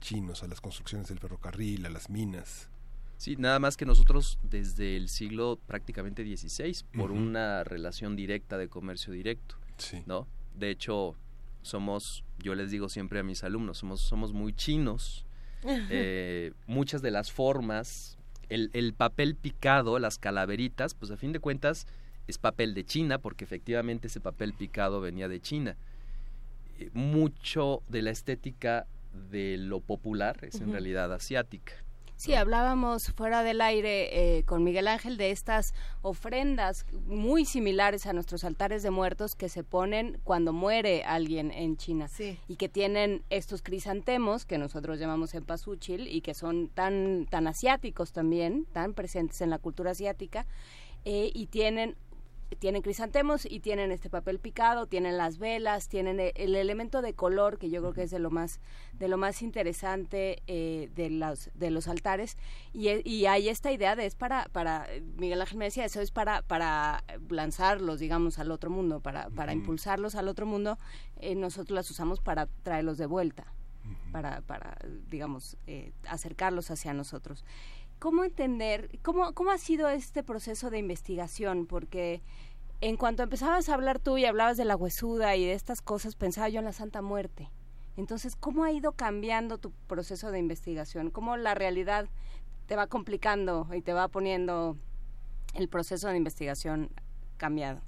chinos, a las construcciones del ferrocarril, a las minas. Sí, nada más que nosotros desde el siglo prácticamente XVI, por una relación directa de comercio directo, ¿no? De hecho, somos, yo les digo siempre a mis alumnos, somos, somos muy chinos. Eh, muchas de las formas, el, el papel picado, las calaveritas, pues a fin de cuentas es papel de China, porque efectivamente ese papel picado venía de China. Eh, mucho de la estética de lo popular es en realidad asiática. Sí, hablábamos fuera del aire eh, con Miguel Ángel de estas ofrendas muy similares a nuestros altares de muertos que se ponen cuando muere alguien en China. Y que tienen estos crisantemos que nosotros llamamos cempasúchil y que son tan tan asiáticos también, tan presentes en la cultura asiática eh, y tienen tienen crisantemos y tienen este papel picado, tienen las velas, tienen e- el, elemento de color que yo creo que es de lo más de lo más interesante eh, de los de los altares. Y, e- y hay esta idea de es para para Miguel Ángel me decía eso es para para lanzarlos digamos al otro mundo para para impulsarlos al otro mundo eh, nosotros las usamos para traerlos de vuelta para, para digamos, eh, acercarlos hacia nosotros. ¿Cómo entender, cómo, cómo ha sido este proceso de investigación? Porque en cuanto empezabas a hablar tú y hablabas de la huesuda y de estas cosas, pensaba yo en la Santa Muerte. Entonces, ¿cómo ha ido cambiando tu proceso de investigación? ¿Cómo la realidad te va complicando y te va poniendo el proceso de investigación cambiado?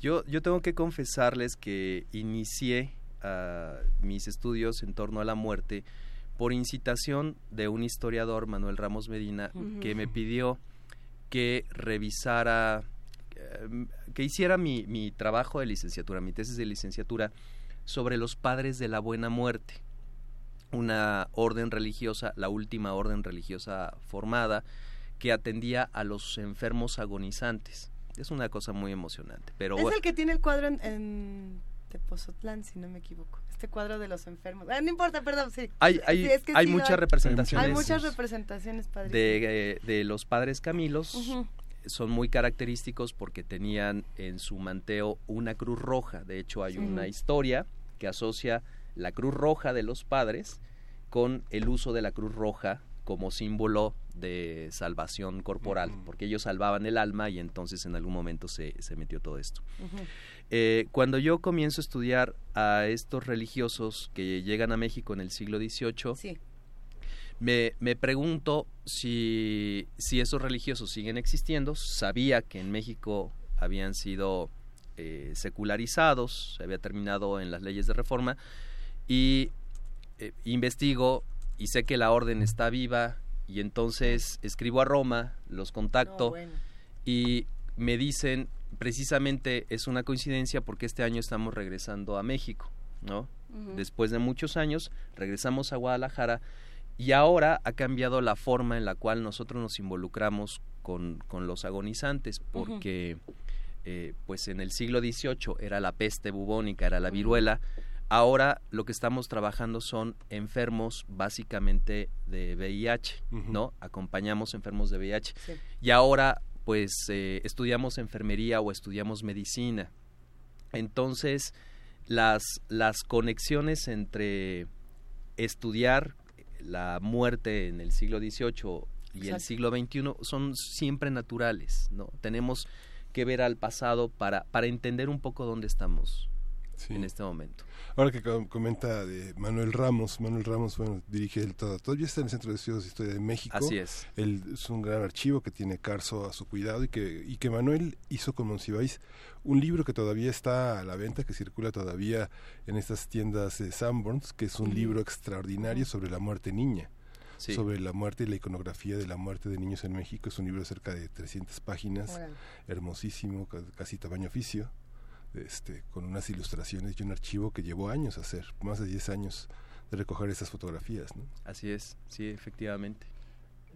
Yo, yo tengo que confesarles que inicié ah, mis estudios en torno a la muerte por incitación de un historiador, Manuel Ramos Medina, que me pidió que revisara, eh, que hiciera mi, mi trabajo de licenciatura, mi tesis de licenciatura sobre los padres de la buena muerte, una orden religiosa, la última orden religiosa formada, que atendía a los enfermos agonizantes. Es una cosa muy emocionante. Pero es bueno, el que tiene el cuadro en, en Tepozotlán, si no me equivoco. Este cuadro de los enfermos. Ah, no importa, perdón, sí. Hay- hay- Sí, es que hay sí, muchas representaciones. Hay muchas representaciones, padre. de, eh, de los padres Camilos son muy característicos porque tenían en su manteo una cruz roja. De hecho, hay Sí. una historia que asocia la cruz roja de los padres con el uso de la cruz roja como símbolo de salvación corporal, porque ellos salvaban el alma y entonces en algún momento se, se metió todo esto. Eh, cuando yo comienzo a estudiar a estos religiosos que llegan a México en el siglo XVIII, me, me pregunto si, si esos religiosos siguen existiendo. Sabía que en México habían sido eh, secularizados, se había terminado en las leyes de reforma, y eh, investigo y sé que la orden está viva, y entonces escribo a Roma, los contacto, y me dicen, precisamente es una coincidencia porque este año estamos regresando a México, ¿no? Después de muchos años, regresamos a Guadalajara y ahora ha cambiado la forma en la cual nosotros nos involucramos con, con los agonizantes, porque eh, pues en el siglo XVIII era la peste bubónica, era la viruela, ahora lo que estamos trabajando son enfermos básicamente de VIH, ¿no? Acompañamos enfermos de VIH. Sí. Y ahora pues eh, estudiamos enfermería o estudiamos medicina. Entonces, las, las conexiones entre estudiar la muerte en el siglo XVIII y el siglo XXI son siempre naturales, ¿no? Tenemos que ver al pasado para, para entender un poco dónde estamos en este momento. Ahora que com- comenta de Manuel Ramos, Manuel Ramos, bueno, dirige el todo, todavía está en el Centro de Estudios de Historia de México. Así es. Él es un gran archivo que tiene Carso a su cuidado y que, y que Manuel hizo con Monsiváis un libro que todavía está a la venta, que circula todavía en estas tiendas de Sanborns, que es un libro extraordinario sobre la muerte niña. Sí. sobre la muerte y la iconografía de la muerte de niños en México. Es un libro de cerca de 300 páginas, hermosísimo, ca- casi tamaño oficio, este, con unas ilustraciones y un archivo que llevó años hacer, más de 10 años de recoger esas fotografías. ¿no? Así es, sí, efectivamente.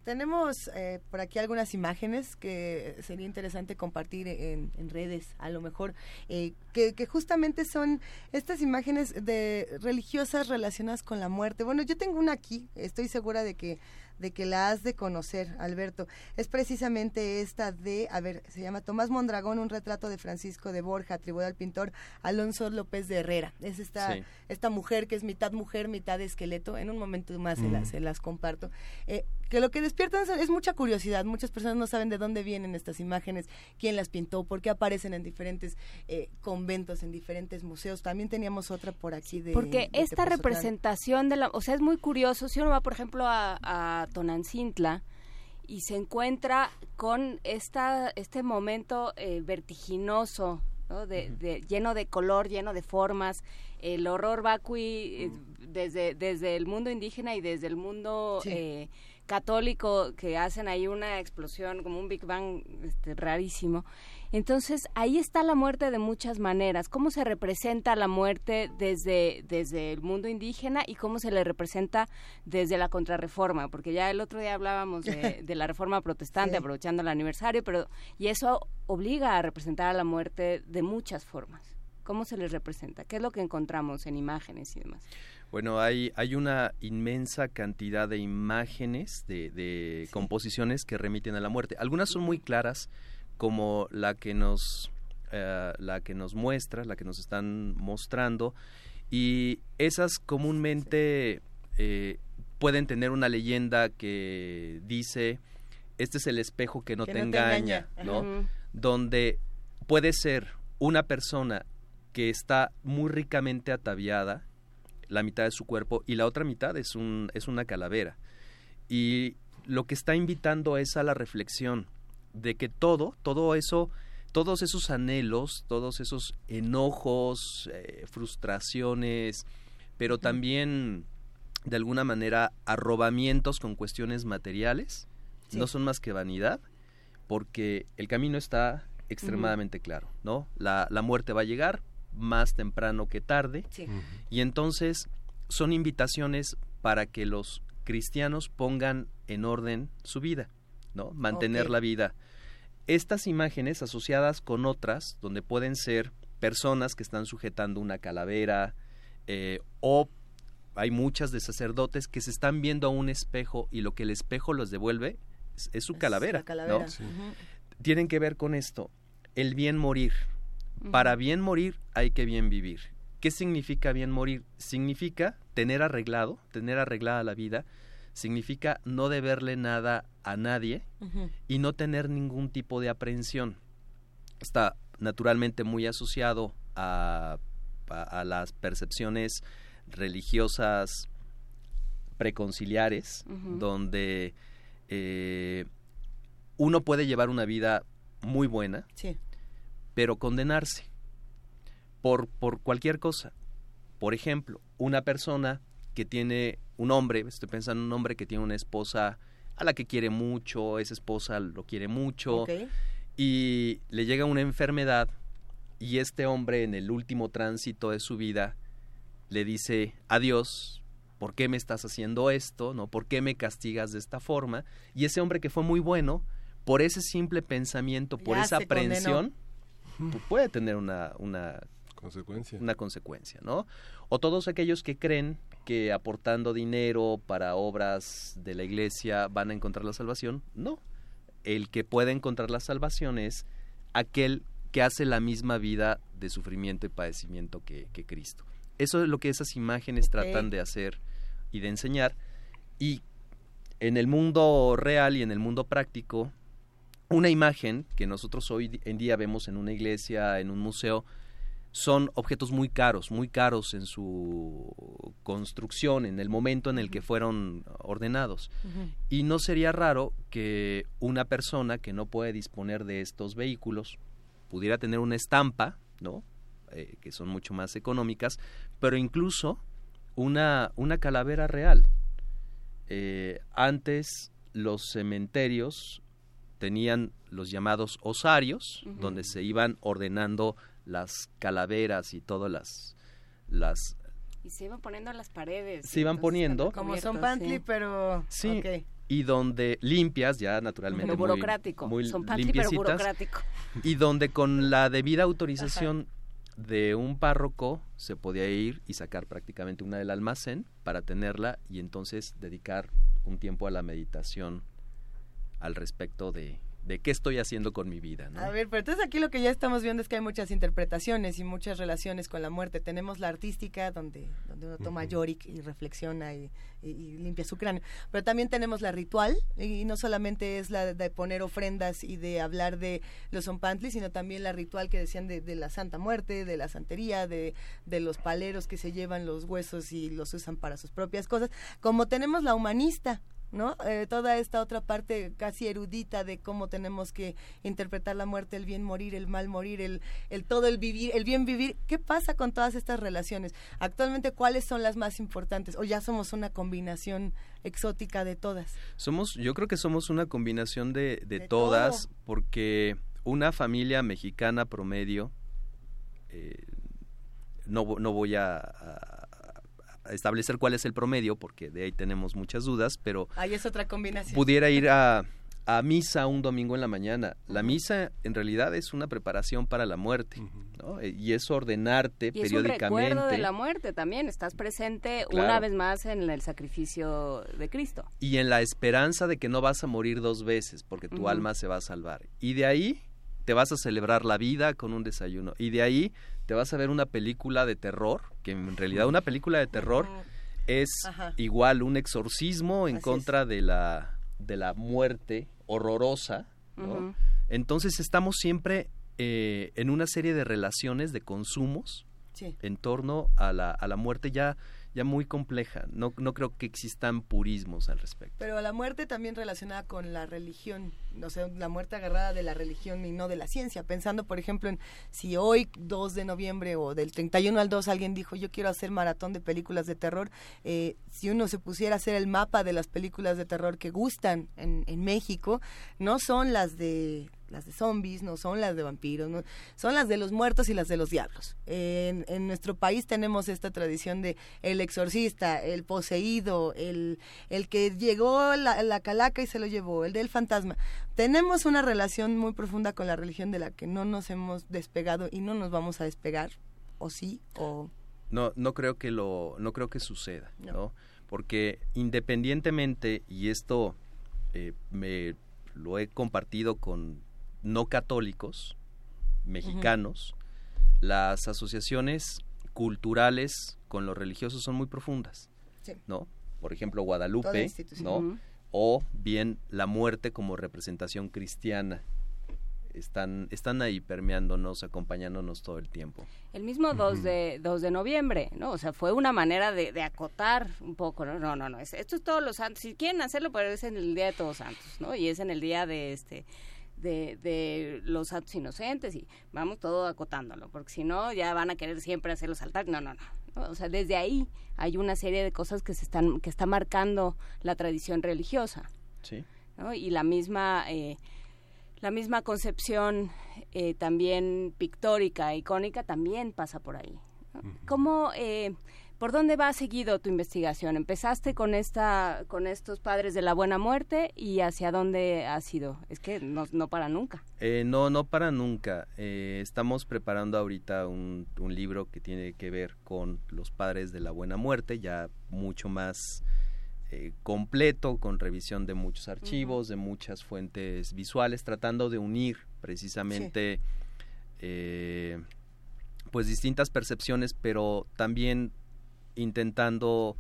Tenemos eh, por aquí algunas imágenes que sería interesante compartir en, en redes, a lo mejor, eh, que, que justamente son estas imágenes de religiosas relacionadas con la muerte. Bueno, yo tengo una aquí, estoy segura de que de que la has de conocer, Alberto. Es precisamente esta de, a ver, se llama Tomás Mondragón, un retrato de Francisco de Borja, atribuido al pintor Alonso López de Herrera. Es esta, Sí. esta mujer que es mitad mujer, mitad esqueleto. En un momento más se, Mm. las, se las comparto. Eh, que lo que despiertan es- mucha curiosidad. Muchas personas no saben de dónde vienen estas imágenes, quién las pintó, por qué aparecen en diferentes eh, conventos, en diferentes museos. También teníamos otra por aquí de... Porque de esta representación de la, o sea, es muy curioso, si uno va, por ejemplo, a, a Tonancintla y se encuentra con esta, este momento eh, vertiginoso, ¿no? de, de- lleno de color, lleno de formas, el horror vacui eh, desde, desde el mundo indígena y desde el mundo Sí. eh, católico que hacen ahí una explosión como un Big Bang este, rarísimo. Entonces, ahí está la muerte de muchas maneras. ¿Cómo se representa la muerte desde, desde el mundo indígena y cómo se le representa desde la contrarreforma? Porque ya el otro día hablábamos de, de la reforma protestante, Sí. aprovechando el aniversario, pero y eso obliga a representar a la muerte de muchas formas. ¿Cómo se les representa? ¿Qué es lo que encontramos en imágenes y demás? Bueno, hay, hay una inmensa cantidad de imágenes, de, de composiciones que remiten a la muerte. Algunas son muy claras, como la que nos, eh, la que nos muestra, la que nos están mostrando, y esas comúnmente eh, pueden tener una leyenda que dice, este es el espejo que no, Que te, no te engaña. ¿no? Donde puede ser una persona que está muy ricamente ataviada, la mitad de su cuerpo, y la otra mitad es, un, es una calavera. Y lo que está invitando es a la reflexión de que todo, todo eso, todos esos anhelos, todos esos enojos, eh, frustraciones, pero también de alguna manera arrobamientos con cuestiones materiales, Sí. no son más que vanidad, porque el camino está extremadamente claro, ¿no? La, la muerte va a llegar más temprano que tarde, Sí. y entonces son invitaciones para que los cristianos pongan en orden su vida, ¿no? Mantener la vida. Estas imágenes asociadas con otras, donde pueden ser personas que están sujetando una calavera, eh, o hay muchas de sacerdotes que se están viendo a un espejo y lo que el espejo los devuelve es, es su calavera, la calavera. ¿no? Sí. Ujú. Tienen que ver con esto, el bien morir. Para bien morir hay que bien vivir. ¿Qué significa bien morir? Significa tener arreglado, tener arreglada la vida, significa no deberle nada a nadie y no tener ningún tipo de aprehensión. Está naturalmente muy asociado a, a- a las percepciones religiosas preconciliares, donde eh, uno puede llevar una vida muy buena, Sí. Pero condenarse por, por cualquier cosa. Por ejemplo, una persona que tiene un hombre, estoy pensando en un hombre que tiene una esposa a la que quiere mucho, esa esposa lo quiere mucho, y le llega una enfermedad y este hombre en el último tránsito de su vida le dice adiós, ¿por qué me estás haciendo esto? ¿No? ¿Por qué me castigas de esta forma? Y ese hombre que fue muy bueno, por ese simple pensamiento, por Ya esa condenó. Puede tener una, una consecuencia. una consecuencia, ¿no? O todos aquellos que creen que aportando dinero para obras de la iglesia van a encontrar la salvación, no. El que puede encontrar la salvación es aquel que hace la misma vida de sufrimiento y padecimiento que, que Cristo. Eso es lo que esas imágenes tratan de hacer y de enseñar. Y en el mundo real y en el mundo práctico, una imagen que nosotros hoy en día vemos en una iglesia, en un museo, son objetos muy caros, muy caros en su construcción, en el momento en el que fueron ordenados. Y no sería raro que una persona que no puede disponer de estos vehículos pudiera tener una estampa, ¿no? Eh, que son mucho más económicas, pero incluso una, una calavera real. Eh, antes los cementerios tenían los llamados osarios, donde se iban ordenando las calaveras y todas las, las Y se iban poniendo en las paredes. Se iban poniendo. Como son pantli, sí. pero... Sí. y donde limpias ya naturalmente muy- burocrático. muy, Son pantli, pero burocrático. y donde con la debida autorización de un párroco se podía ir y sacar prácticamente una del almacén para tenerla y entonces dedicar un tiempo a la meditación al respecto de, de qué estoy haciendo con mi vida. ¿no? A ver, pero entonces aquí lo que ya estamos viendo es que hay muchas interpretaciones y muchas relaciones con la muerte. Tenemos la artística, donde, donde uno toma Yorick y reflexiona y, y- y limpia su cráneo. Pero también tenemos la ritual, y no solamente es la de poner ofrendas y de hablar de los zompantlis, sino también la ritual que decían de, de la Santa Muerte, de la santería, de, de los paleros que se llevan los huesos y los usan para sus propias cosas. Como tenemos la humanista, ¿no? Eh, toda esta otra parte casi erudita de cómo tenemos que interpretar la muerte, el bien morir, el mal morir, el, el todo el vivir, el bien vivir. ¿Qué pasa con todas estas relaciones? Actualmente, ¿cuáles son las más importantes? ¿O ya somos una combinación exótica de todas? Somos, yo creo que somos una combinación de, de De todas, todo. porque una familia mexicana promedio, eh, no, no voy a- a establecer cuál es el promedio, porque de ahí tenemos muchas dudas, pero Ahí es otra combinación. pudiera ir a, a misa un domingo en la mañana. La misa en realidad es una preparación para la muerte, ¿no? Eh, Y es ordenarte Y es un periódicamente. recuerdo de la muerte también. Estás presente Claro. una vez más en el sacrificio de Cristo. y en la esperanza de que no vas a morir dos veces porque tu alma se va a salvar. Y de ahí te vas a celebrar la vida con un desayuno. Y de ahí te vas a ver una película de terror, que en realidad una película de terror es Ajá. igual un exorcismo en Así es. contra de la de la muerte horrorosa. Entonces estamos siempre eh, en una serie de relaciones de consumos Sí. en torno a la, a la muerte ya ya muy compleja. No, no creo que existan purismos al respecto. Pero la muerte también relacionada con la religión, o sea, la muerte agarrada de la religión y no de la ciencia. Pensando, por ejemplo, en si hoy, 2 de noviembre o del 31 al 2, alguien dijo, yo quiero hacer maratón de películas de terror, eh, si uno se pusiera a hacer el mapa de las películas de terror que gustan en, en México, no son las de las de zombies, no son las de vampiros, son las de los muertos y las de los diablos. En, en nuestro país tenemos esta tradición de el exorcista, el poseído, el, el que llegó la, la calaca y se lo llevó, el del fantasma. Tenemos una relación muy profunda con la religión de la que no nos hemos despegado y no nos vamos a despegar, o sí, o... No, no creo que lo, no creo que suceda, No. ¿no? Porque independientemente, y esto eh, me lo he compartido con no católicos mexicanos, las asociaciones culturales con los religiosos son muy profundas, Sí. ¿no? Por ejemplo, Guadalupe. ¿no? Ujú. O bien la muerte como representación cristiana. Están, están ahí permeándonos, acompañándonos todo el tiempo. El mismo 2 de, 2 de noviembre, ¿no? O sea, fue una manera de, de acotar un poco, ¿no? No, no, no, es- esto es todos los santos. Si quieren hacerlo, pero es en el Día de Todos Santos, ¿no? Y es en el día de este de, de los santos inocentes y vamos todo acotándolo, porque si no ya van a querer siempre hacer los altares. No, no, no. O sea, desde ahí hay una serie de cosas que se están que está marcando la tradición religiosa. Sí. ¿no? y la misma eh, la misma concepción eh, también pictórica icónica también pasa por ahí ¿no? cómo eh, por dónde va seguido tu investigación empezaste con esta con estos padres de la buena muerte y hacia dónde has ido es que no, no para nunca. Eh, no, no para nunca. Eh, estamos preparando ahorita un, un libro que tiene que ver con los padres de la buena muerte, ya mucho más eh, completo, con revisión de muchos archivos, de muchas fuentes visuales, tratando de unir precisamente eh, pues distintas percepciones, pero también intentando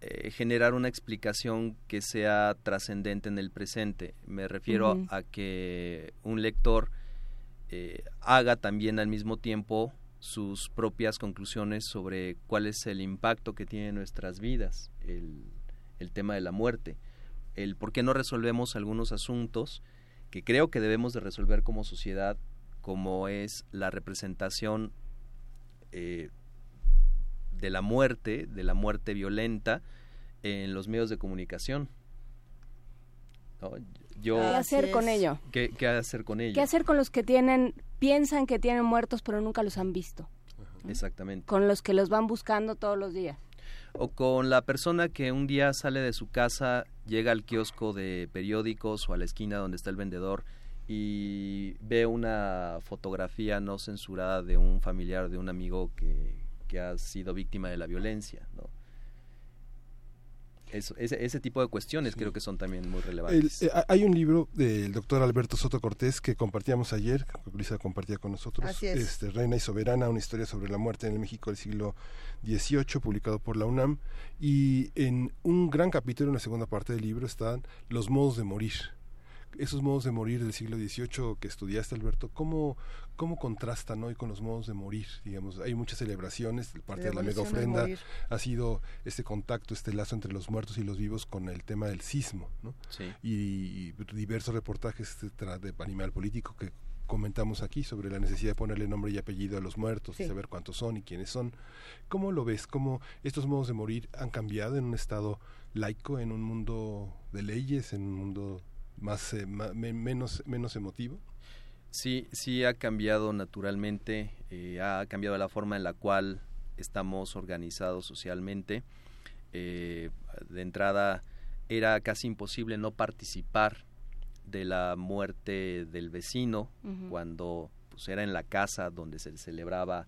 eh, generar una explicación que sea trascendente en el presente. Me refiero a que un lector eh, haga también al mismo tiempo sus propias conclusiones sobre cuál es el impacto que tiene en nuestras vidas el, el tema de la muerte, el por qué no resolvemos algunos asuntos que creo que debemos de resolver como sociedad, como es la representación eh, de la muerte, de la muerte violenta en los medios de comunicación. ¿No? Yo, qué hacer con ello ¿Qué, qué hacer con ello? qué hacer con los que tienen piensan que tienen muertos pero nunca los han visto Exactamente. con los que los van buscando todos los días O con la persona que un día sale de su casa, llega al kiosco de periódicos o a la esquina donde está el vendedor y ve una fotografía no censurada de un familiar, de un amigo que, que ha sido víctima de la violencia, ¿no? Eso- ese, ese tipo de cuestiones creo que son también muy El- relevantes. eh, hay un libro del doctor Alberto Soto Cortés que compartíamos ayer, que Luisa compartía con nosotros, Así es. este, Reina y Soberana, una historia sobre la muerte en el México del siglo XVIII, publicado por la UNAM, y en un gran capítulo, en la segunda parte del libro, están los modos de morir. Esos modos de morir del siglo XVIII que estudiaste, Alberto, ¿cómo, cómo contrastan hoy con los modos de morir? Digamos, hay muchas celebraciones, parte de la mega ofrenda ha sido este contacto, este lazo entre los muertos y los vivos con el tema del sismo, ¿no? Sí. y diversos reportajes etcétera, de animal político que comentamos aquí sobre la necesidad de ponerle nombre y apellido a los muertos y saber cuántos son y quiénes son. ¿Cómo lo ves? ¿Cómo estos modos de morir han cambiado en un estado laico, en un mundo de leyes, en un mundo más eh, me- menos menos emotivo? Sí, sí ha cambiado naturalmente, eh, ha cambiado la forma en la cual estamos organizados socialmente. Eh, de entrada era casi imposible no participar de la muerte del vecino cuando pues, era en la casa donde se celebraba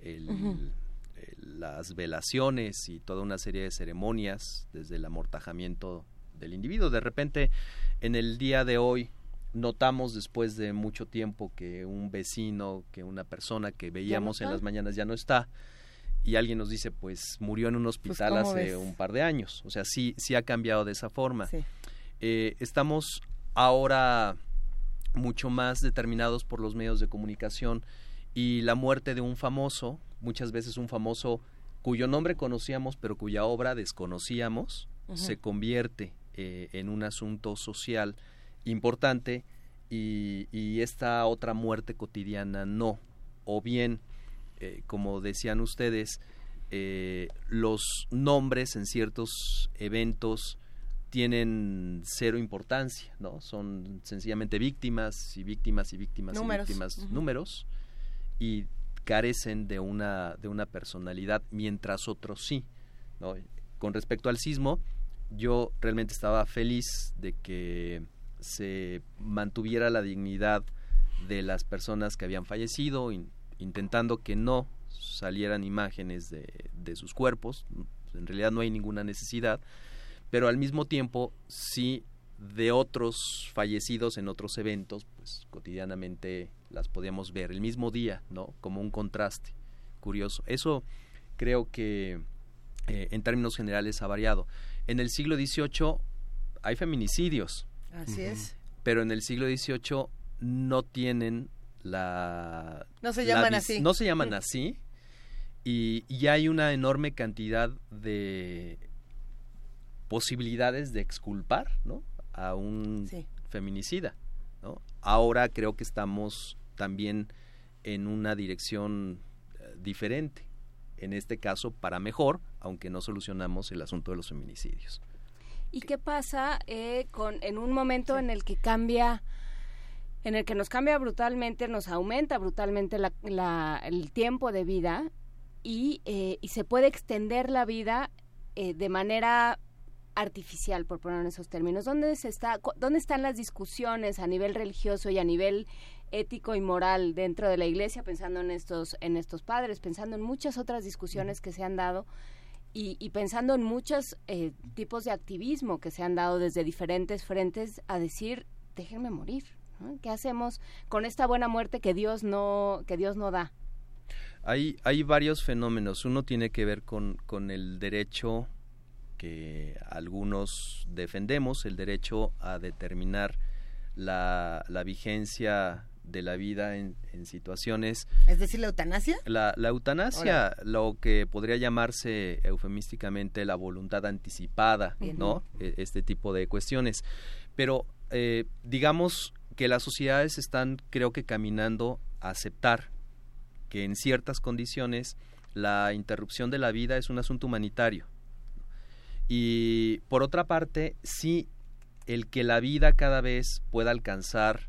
el- el- las velaciones y toda una serie de ceremonias desde el amortajamiento del individuo. De repente, en el día de hoy, notamos después de mucho tiempo que un vecino, que una persona que veíamos en las mañanas ya no está. y alguien nos dice, pues murió en un hospital ¿cómo hace ves? un par de años. O sea, sí, sí ha cambiado de esa forma. Sí. Eh, estamos ahora mucho más determinados por los medios de comunicación y la muerte de un famoso, muchas veces un famoso cuyo nombre conocíamos pero cuya obra desconocíamos, se convierte eh, en un asunto social importante y, y esta otra muerte cotidiana no. O bien, eh, como decían ustedes, eh, los nombres en ciertos eventos tienen cero importancia, ¿no? Son sencillamente víctimas y víctimas y víctimas Números. y víctimas, Ujú. números, y carecen de una, de una personalidad, mientras otros sí, ¿no? Con respecto al sismo, yo realmente estaba feliz de que se mantuviera la dignidad de las personas que habían fallecido, in- intentando que no salieran imágenes de, de sus cuerpos. En realidad no hay ninguna necesidad, pero al mismo tiempo sí de otros fallecidos en otros eventos, pues cotidianamente las podíamos ver el mismo día, ¿no? Como un contraste curioso. Eso creo que eh, en términos generales ha variado. En el siglo XVIII hay feminicidios, Así es. pero en el siglo XVIII no tienen la... No se la llaman así. No se llaman así. Y, y hay una enorme cantidad de posibilidades de exculpar ¿no? a un Sí. feminicida. ¿no? Ahora creo que estamos también en una dirección eh, diferente. En este caso, para mejor, aunque no solucionamos el asunto de los feminicidios. ¿Y qué pasa eh, con en un momento en el que cambia, en el que nos cambia brutalmente, nos aumenta brutalmente la- la- el tiempo de vida y, eh, y se puede extender la vida eh, de manera artificial, por poner en esos términos? ¿Dónde, se está, ¿Dónde están las discusiones a nivel religioso y a nivel ético y moral dentro de la iglesia, pensando en estos, en estos padres, pensando en muchas otras discusiones que se han dado y, y pensando en muchos eh, tipos de activismo que se han dado desde diferentes frentes a decir, déjenme morir. ¿Qué hacemos con esta buena muerte que Dios no, que Dios no da? Hay, hay varios fenómenos. Uno tiene que ver con, con el derecho que algunos defendemos, el derecho a determinar la, la vigencia de la vida en, en situaciones Es decir, la eutanasia. la, la eutanasia, lo que podría llamarse eufemísticamente la voluntad anticipada, Bien. ¿no? E- Este tipo de cuestiones. Pero eh, digamos que las sociedades están, creo que, caminando a aceptar que en ciertas condiciones la interrupción de la vida es un asunto humanitario. Y por otra parte, sí, el que la vida cada vez pueda alcanzar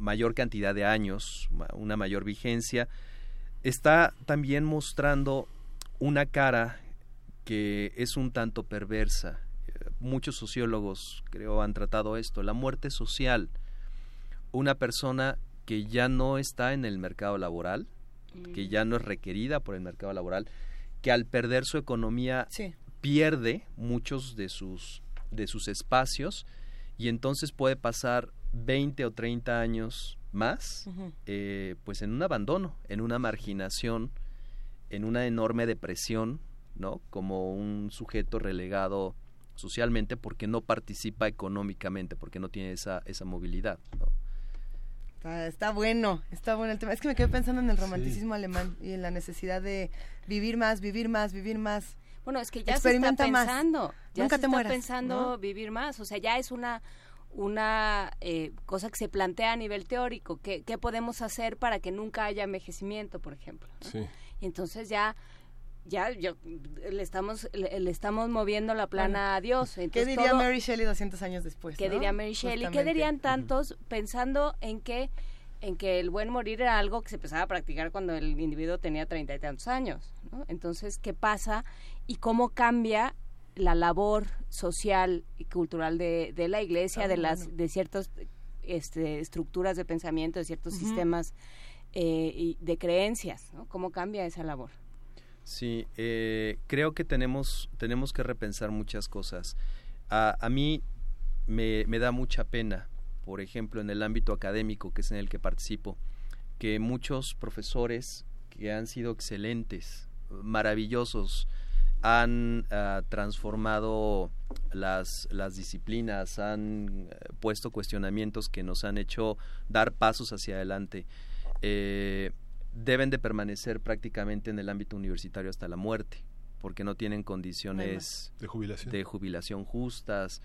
mayor cantidad de años, una mayor vigencia, está también mostrando una cara que es un tanto perversa. Eh, Muchos sociólogos, creo, han tratado esto, la muerte social. Una persona que ya no está en el mercado laboral, que ya no es requerida por el mercado laboral, que al perder su economía pierde muchos de sus, de sus espacios y entonces puede pasar 20 o 30 años más eh, pues en un abandono, en una marginación, en una enorme depresión, ¿no? Como un sujeto relegado socialmente porque no participa económicamente, porque no tiene esa, esa movilidad, ¿no? Está, está bueno, está bueno el tema. Es que me quedé pensando en el romanticismo alemán y en la necesidad de vivir más, vivir más, vivir más. Bueno, es que ya se está más. pensando, ya Nunca se te está mueras, pensando ¿no? vivir más, o sea, ya es una una eh, cosa que se plantea a nivel teórico, ¿qué, qué podemos hacer para que nunca haya envejecimiento, por ejemplo? ¿no? Sí. Y entonces ya ya yo, le estamos le, le estamos moviendo la plana a Dios. ¿Qué Entonces, diría todo- Mary Shelley 200 años después? ¿Qué no? diría Mary Shelley? ¿Qué Justamente. dirían tantos pensando en que en que el buen morir era algo que se empezaba a practicar cuando el individuo tenía treinta y tantos años? ¿no? Entonces, ¿qué pasa y cómo cambia la labor social y cultural de, de la iglesia, de las bueno. de ciertas este, estructuras de pensamiento, de ciertos sistemas eh, y de creencias? ¿no? ¿Cómo cambia esa labor? Sí, eh, creo que tenemos, tenemos que repensar muchas cosas. A, a mí me, me da mucha pena, por ejemplo, en el ámbito académico, que es en el que participo, que muchos profesores que han sido excelentes, maravillosos, han ah, transformado las, las disciplinas, han eh, puesto cuestionamientos que nos han hecho dar pasos hacia adelante. Eh, deben de permanecer prácticamente en el ámbito universitario hasta la muerte, porque no tienen condiciones De jubilación. de jubilación justas,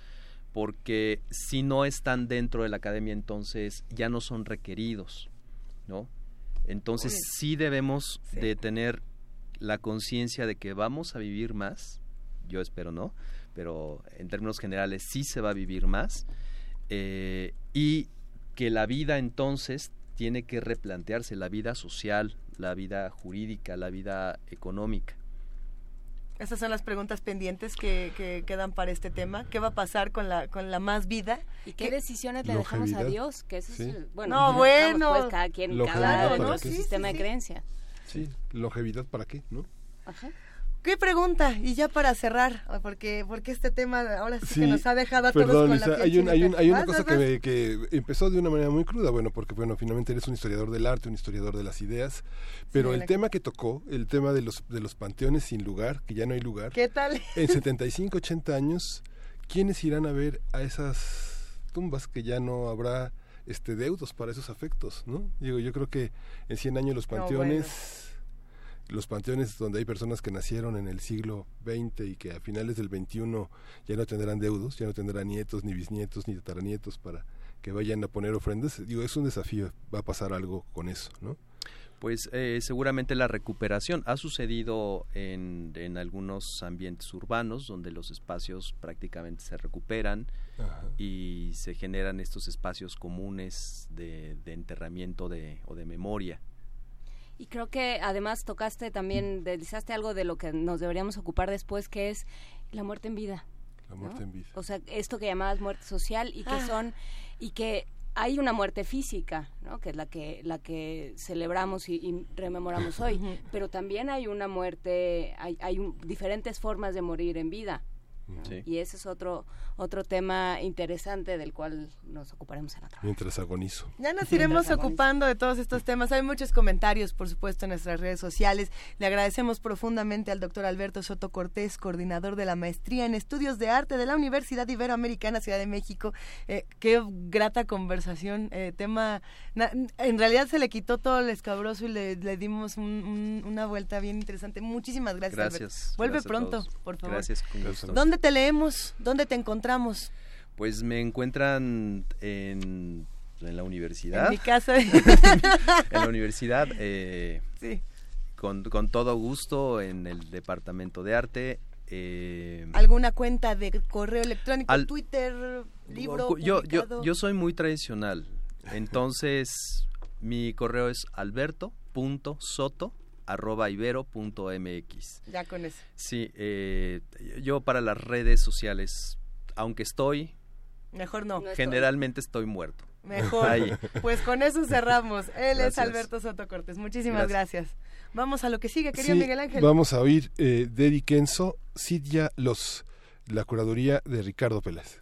porque si no están dentro de la academia entonces ya no son requeridos, ¿no? Entonces Uy. sí debemos de tener la conciencia de que vamos a vivir más, yo espero no, pero en términos generales sí se va a vivir más, eh, y que la vida entonces tiene que replantearse, la vida social, la vida jurídica, la vida económica. Esas son las preguntas pendientes que, que quedan para este tema. ¿Qué va a pasar con la, con la más vida? ¿Y qué decisiones le dejamos a. Dios? Que eso es, el- bueno, No, dejamos, bueno. pues, cada quien, cada su Sí, sistema sí, de sí. creencia. Sí, longevidad para qué, ¿no? Ajá. ¿Qué pregunta? Y ya para cerrar, porque, porque este tema ahora sí, que nos ha dejado a todos Perdón, con la Lisa, piel hay, un- hay, un- hay una Vas, cosa vas, que, me- que empezó de una manera muy cruda, bueno, porque bueno, finalmente eres un historiador del arte, un historiador de las ideas, pero el tema que tocó, el tema de los, de los panteones sin lugar, que ya no hay lugar, ¿Qué tal? en 75, 80 años, ¿quiénes irán a ver a esas tumbas que ya no habrá este deudos para esos afectos, ¿no? Digo, yo creo que en 100 años los No, panteones los panteones donde hay personas que nacieron en el siglo XX y que a finales del XXI ya no tendrán deudos, ya no tendrán nietos, ni bisnietos, ni tataranietos para que vayan a poner ofrendas. Digo, es un desafío, va a pasar algo con eso, ¿no? Pues eh, seguramente la recuperación ha sucedido en, en algunos ambientes urbanos donde los espacios prácticamente se recuperan Ajá. y se generan estos espacios comunes de, de enterramiento de, o de memoria. Y creo que además tocaste también, deslizaste algo de lo que nos deberíamos ocupar después, que es la muerte en vida. La muerte en vida. O sea, esto que llamabas muerte social y que Ah. son y que hay una muerte física, ¿no? Que es la que la que celebramos y, y rememoramos hoy, pero también hay una muerte, hay, hay un- diferentes formas de morir en vida. Y ese es otro otro tema interesante del cual nos ocuparemos en otro. Mientras agonizo. Ya nos iremos ocupando de todos estos temas. Hay muchos comentarios, por supuesto, en nuestras redes sociales. Le agradecemos profundamente al doctor Alberto Soto Cortés, coordinador de la maestría en estudios de arte de la Universidad Iberoamericana Ciudad de México. Eh, qué grata conversación. eh, tema, na- en realidad se le quitó todo el escabroso y le, le dimos un- un- una vuelta bien interesante. Muchísimas gracias. Alberto. Gracias. Vuelve gracias pronto, por favor. Gracias, con gusto. ¿Dónde te leemos? ¿Dónde te encontramos? Pues me encuentran en, en la universidad. En mi casa. en la universidad. eh, Sí. con, con todo gusto en el departamento de arte. eh, ¿Alguna cuenta de correo electrónico, Al- Twitter, libro? yo, yo soy muy tradicional. Entonces, mi correo es alberto.soto arroba ibero.mx. Ya con eso. Sí, eh, yo para las redes sociales, aunque estoy, Mejor no. generalmente estoy muerto. Mejor. Ahí. Pues con eso cerramos. Él es. Alberto Soto Cortés. Muchísimas gracias. Vamos a lo que sigue, querido Sí, Miguel Ángel. Vamos a oír eh, Dedi Kenzo, Sidia Los, la curaduría de Ricardo Pérez.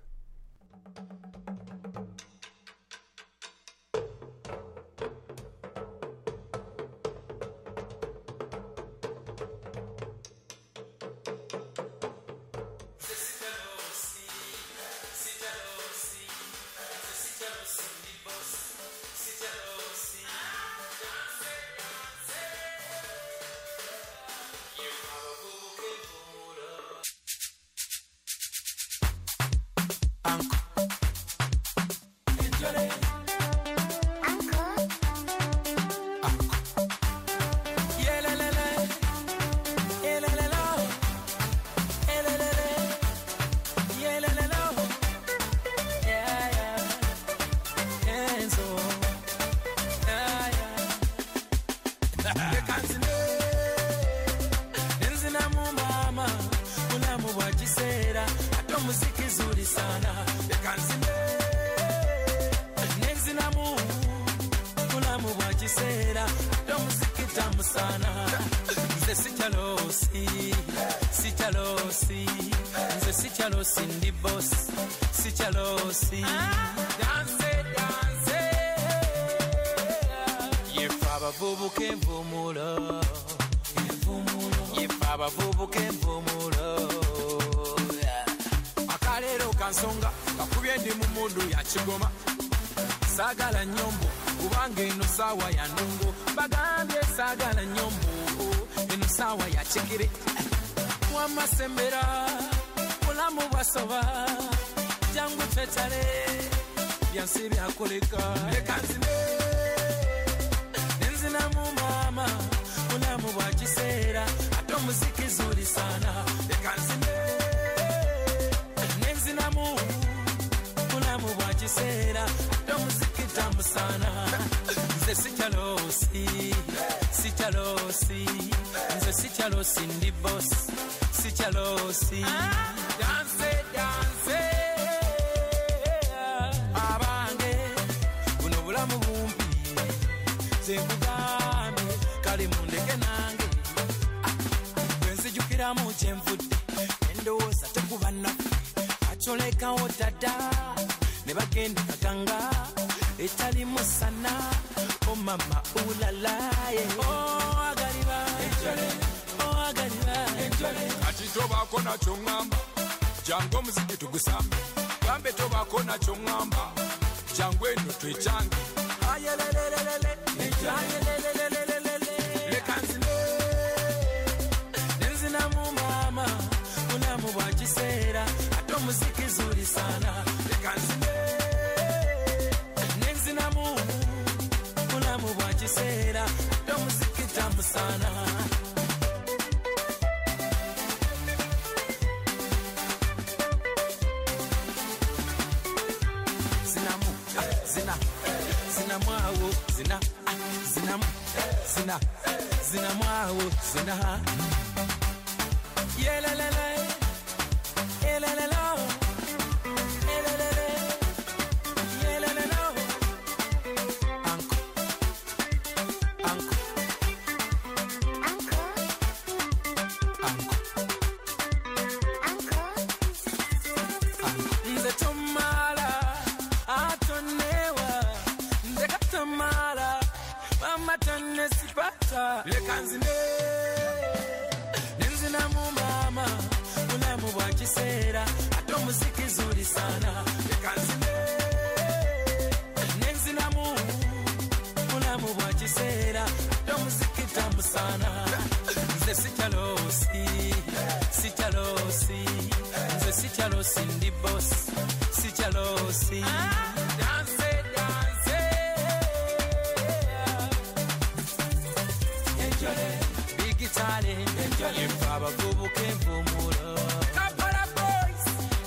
pussy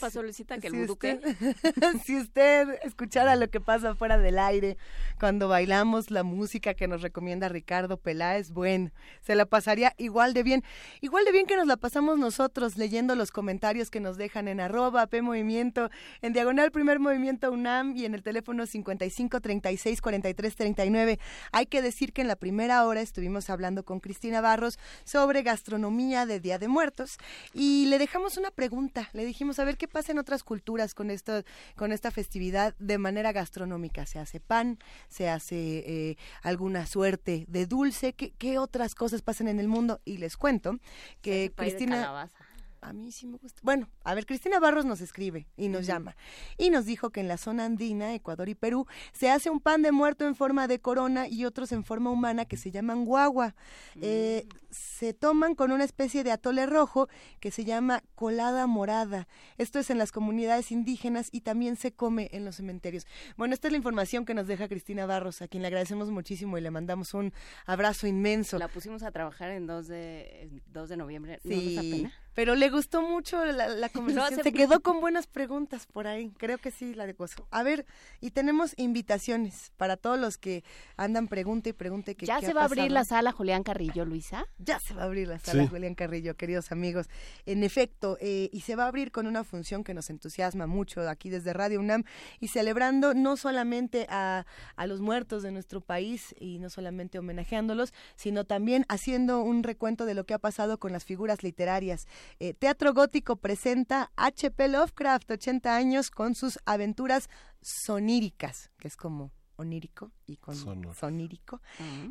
Pasó, Luisita? ¿Que el Si usted, si usted escuchara lo que pasa fuera del aire cuando bailamos la música que nos recomienda Ricardo Peláez, bueno, se la pasaría igual de bien. Igual de bien que nos la pasamos nosotros leyendo los comentarios que nos dejan en arroba P Movimiento, en diagonal Primer Movimiento UNAM y en el teléfono 55 36 43 39. Hay que decir que en la primera hora estuvimos hablando con Cristina Barros sobre gastronomía de Día de Muertos y le dejamos una pregunta. Le dijimos a ver qué pasa en otras culturas con esto, con esta festividad de manera gastronómica. Se hace pan, se hace eh, alguna suerte de dulce. ¿Qué, qué otras cosas pasan en el mundo? Y les cuento que Cristina calabaza. A mí sí me gusta. Bueno, a ver, Cristina Barros nos escribe y nos llama. Y nos dijo que en la zona andina, Ecuador y Perú, se hace un pan de muerto en forma de corona y otros en forma humana que se llaman guagua. Eh, se toman con una especie de atole rojo que se llama colada morada. Esto es en las comunidades indígenas y también se come en los cementerios. Bueno, esta es la información que nos deja Cristina Barros, a quien le agradecemos muchísimo y le mandamos un abrazo inmenso. La pusimos a trabajar en 2 de, en 2 de noviembre. ¿No nos da Sí, pena? Pero le gustó mucho la, la conversación. Se quedó con buenas preguntas por ahí. Creo que sí la gozó. A ver, y tenemos invitaciones para todos los que andan pregunta y pregunte que ¿Ya qué se ha va a abrir la sala Julián Carrillo, Luisa? Ya se va a abrir la sala Sí. Julián Carrillo, queridos amigos. En efecto, eh, y se va a abrir con una función que nos entusiasma mucho aquí desde Radio UNAM y celebrando no solamente a, a los muertos de nuestro país y no solamente homenajeándolos, sino también haciendo un recuento de lo que ha pasado con las figuras literarias. Eh, Teatro Gótico presenta H.P. Lovecraft, 80 años, con sus aventuras soníricas, que es como onírico y con Sonoro. sonírico.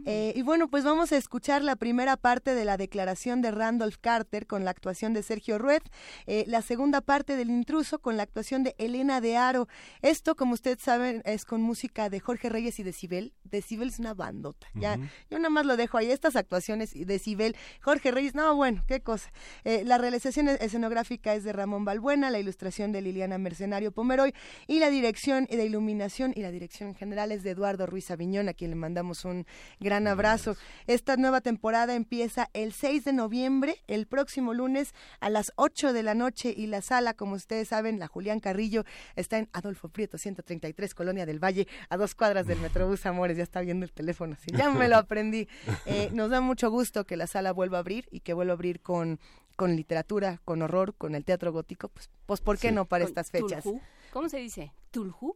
Eh, y bueno, pues vamos a escuchar la primera parte de la declaración de Randolph Carter con la actuación de Sergio Rued, eh, la segunda parte del intruso con la actuación de Elena de Aro. Esto, como ustedes saben, es con música de Jorge Reyes y Decibel. Decibel es una bandota. Ya, yo nada más lo dejo ahí. Estas actuaciones y Decibel, Jorge Reyes, no, bueno, qué cosa. Eh, la realización escenográfica es de Ramón Balbuena, la ilustración de Liliana Mercenario Pomeroy y la dirección de iluminación y la dirección en general es de Eduardo Ruiz Aviñón, a quien le mandamos un gran abrazo. Esta nueva temporada empieza el 6 de noviembre, el próximo lunes a las 8 de la noche y la sala, como ustedes saben, la Julián Carrillo está en Adolfo Prieto 133, Colonia del Valle, a dos cuadras del Metrobús Amores, ya está viendo el teléfono, así, ya me lo aprendí. Eh, nos da mucho gusto que la sala vuelva a abrir y que vuelva a abrir con con literatura, con horror, con el teatro gótico, pues, pues ¿por qué Sí. no para estas fechas? Tulhu. ¿Cómo se dice? ¿Tulhu?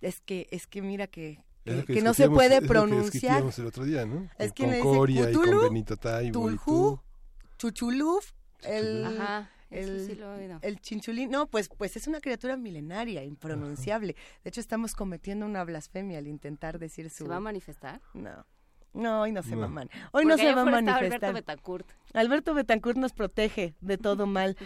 Es que, es que mira que, Es que, lo que no se puede es lo que pronunciar. el otro día, ¿no? Es Con que dice Coria y con Benito Taibo y tú. Chuchuluf, el, Ajá, el, sí lo he el chinchulín. No, pues, pues es una criatura milenaria, impronunciable. De hecho, estamos cometiendo una blasfemia al intentar decir su... ¿Se va a manifestar? No. No, hoy no se No. va a man- Hoy no se va a manifestar. Alberto Betancourt. Alberto Betancourt nos protege de todo mal.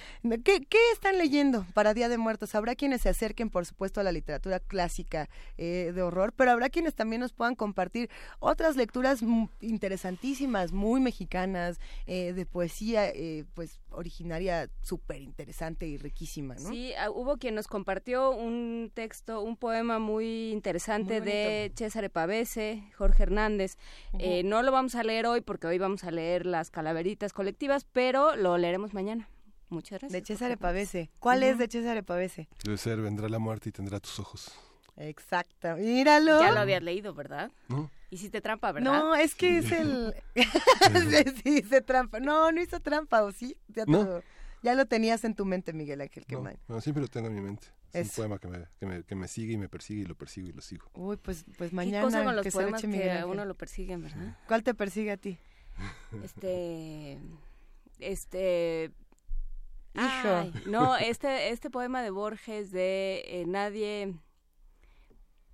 ¿Qué, qué están leyendo para Día de Muertos? Habrá quienes se acerquen, por supuesto, a la literatura clásica eh, de horror, pero habrá quienes también nos puedan compartir otras lecturas interesantísimas, muy mexicanas, eh, de poesía, eh, pues originaria, súper interesante y riquísima, ¿no? Sí, ah, hubo quien nos compartió un texto, un poema muy interesante Muy de César Pavese, Jorge Hernández. Eh, no lo vamos a leer hoy porque hoy vamos a leer las calaveritas colectivas, pero lo leeremos mañana. Muchas gracias. De César Pavese. ¿Cuál es de César Pavese? Debe ser, vendrá la muerte y tendrá tus ojos. Exacto. Míralo. Ya lo habías leído, ¿verdad? ¿No? Hiciste trampa, ¿verdad? No, es que es el... sí, hice trampa. No, no hizo trampa, ¿o sí? Ya, No. lo- ya lo tenías en tu mente, Miguel Ángel No, Quemain. no, siempre lo tengo en mi mente. Es un poema que me, que, me, que me sigue y me persigue y lo persigo y lo sigo. Uy, pues, pues Qué mañana cosa con los que se poemas eche Miguel que a Ángel. uno lo persiguen, ¿verdad? ¿Cuál te persigue a ti? Este... Este... Hijo. Ay, no, este, este poema de Borges de eh, nadie...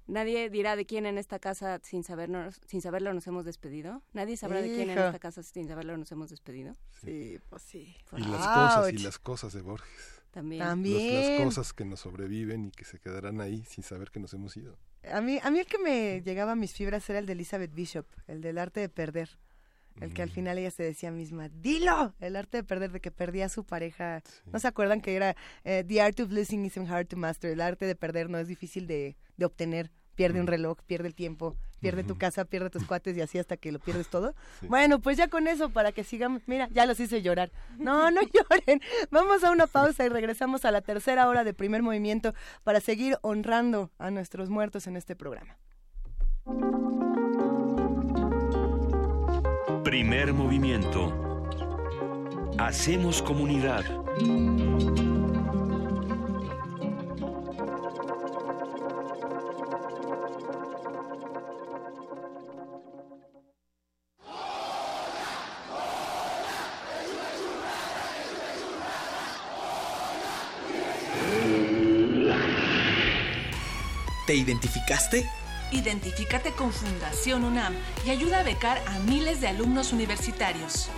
Nadie dirá de quién en esta casa sin sabernos, sin saberlo nos hemos despedido. Nadie sabrá de quién en esta casa sin saberlo nos hemos despedido. Sí, pues sí. Y las cosas y las cosas de Borges. También. Los- También. las cosas que nos sobreviven y que se quedarán ahí sin saber que nos hemos ido. A mí, a mí el que me llegaba a mis fibras era el de Elizabeth Bishop, el del arte de perder. El que al final ella se decía misma, dilo, el arte de perder, de que perdía a su pareja. ¿No se acuerdan que era eh, The Art of Losing isn't hard to master? El arte de perder no es difícil de, de obtener. Pierde un reloj, pierde el tiempo, pierde tu casa, pierde tus cuates y así hasta que lo pierdes todo. Bueno, pues ya con eso, para que sigamos. Mira, ya los hice llorar. No, no lloren. Vamos a una pausa y regresamos a la tercera hora de primer movimiento para seguir honrando a nuestros muertos en este programa. Primer movimiento. Hacemos comunidad. ¿Te identificaste? Identifícate con Fundación UNAM y ayuda a becar a miles de alumnos universitarios.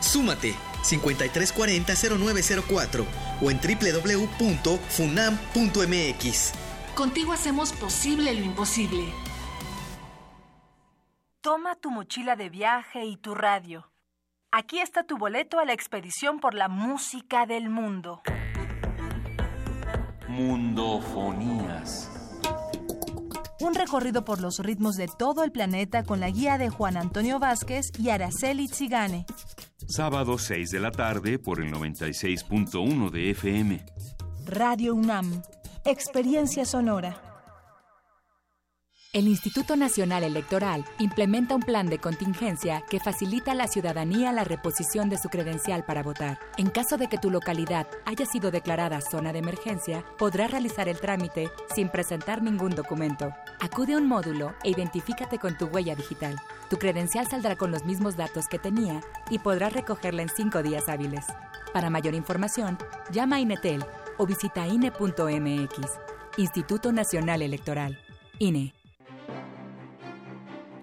Súmate 5340-0904 o en www.funam.mx. Contigo hacemos posible lo imposible. Toma tu mochila de viaje y tu radio. Aquí está tu boleto a la expedición por la música del mundo. Mundofonías. Un recorrido por los ritmos de todo el planeta con la guía de Juan Antonio Vázquez y Araceli Zigane. Sábado 6 de la tarde por el 96.1 de FM. Radio UNAM, Experiencia Sonora. El Instituto Nacional Electoral implementa un plan de contingencia que facilita a la ciudadanía la reposición de su credencial para votar. En caso de que tu localidad haya sido declarada zona de emergencia, podrás realizar el trámite sin presentar ningún documento. Acude a un módulo e identifícate con tu huella digital. Tu credencial saldrá con los mismos datos que tenía y podrás recogerla en cinco días hábiles. Para mayor información, llama a Inetel o visita INE.mx. Instituto Nacional Electoral. INE.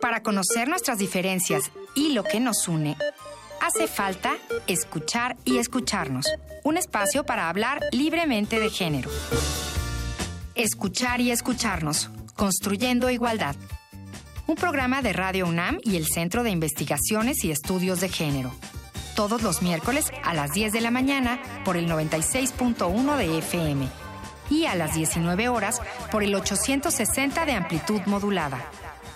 Para conocer nuestras diferencias y lo que nos une, hace falta escuchar y escucharnos. Un espacio para hablar libremente de género. Escuchar y escucharnos. Construyendo igualdad. Un programa de Radio UNAM y el Centro de Investigaciones y Estudios de Género. Todos los miércoles a las 10 de la mañana por el 96.1 de FM y a las 19 horas por el 860 de amplitud modulada.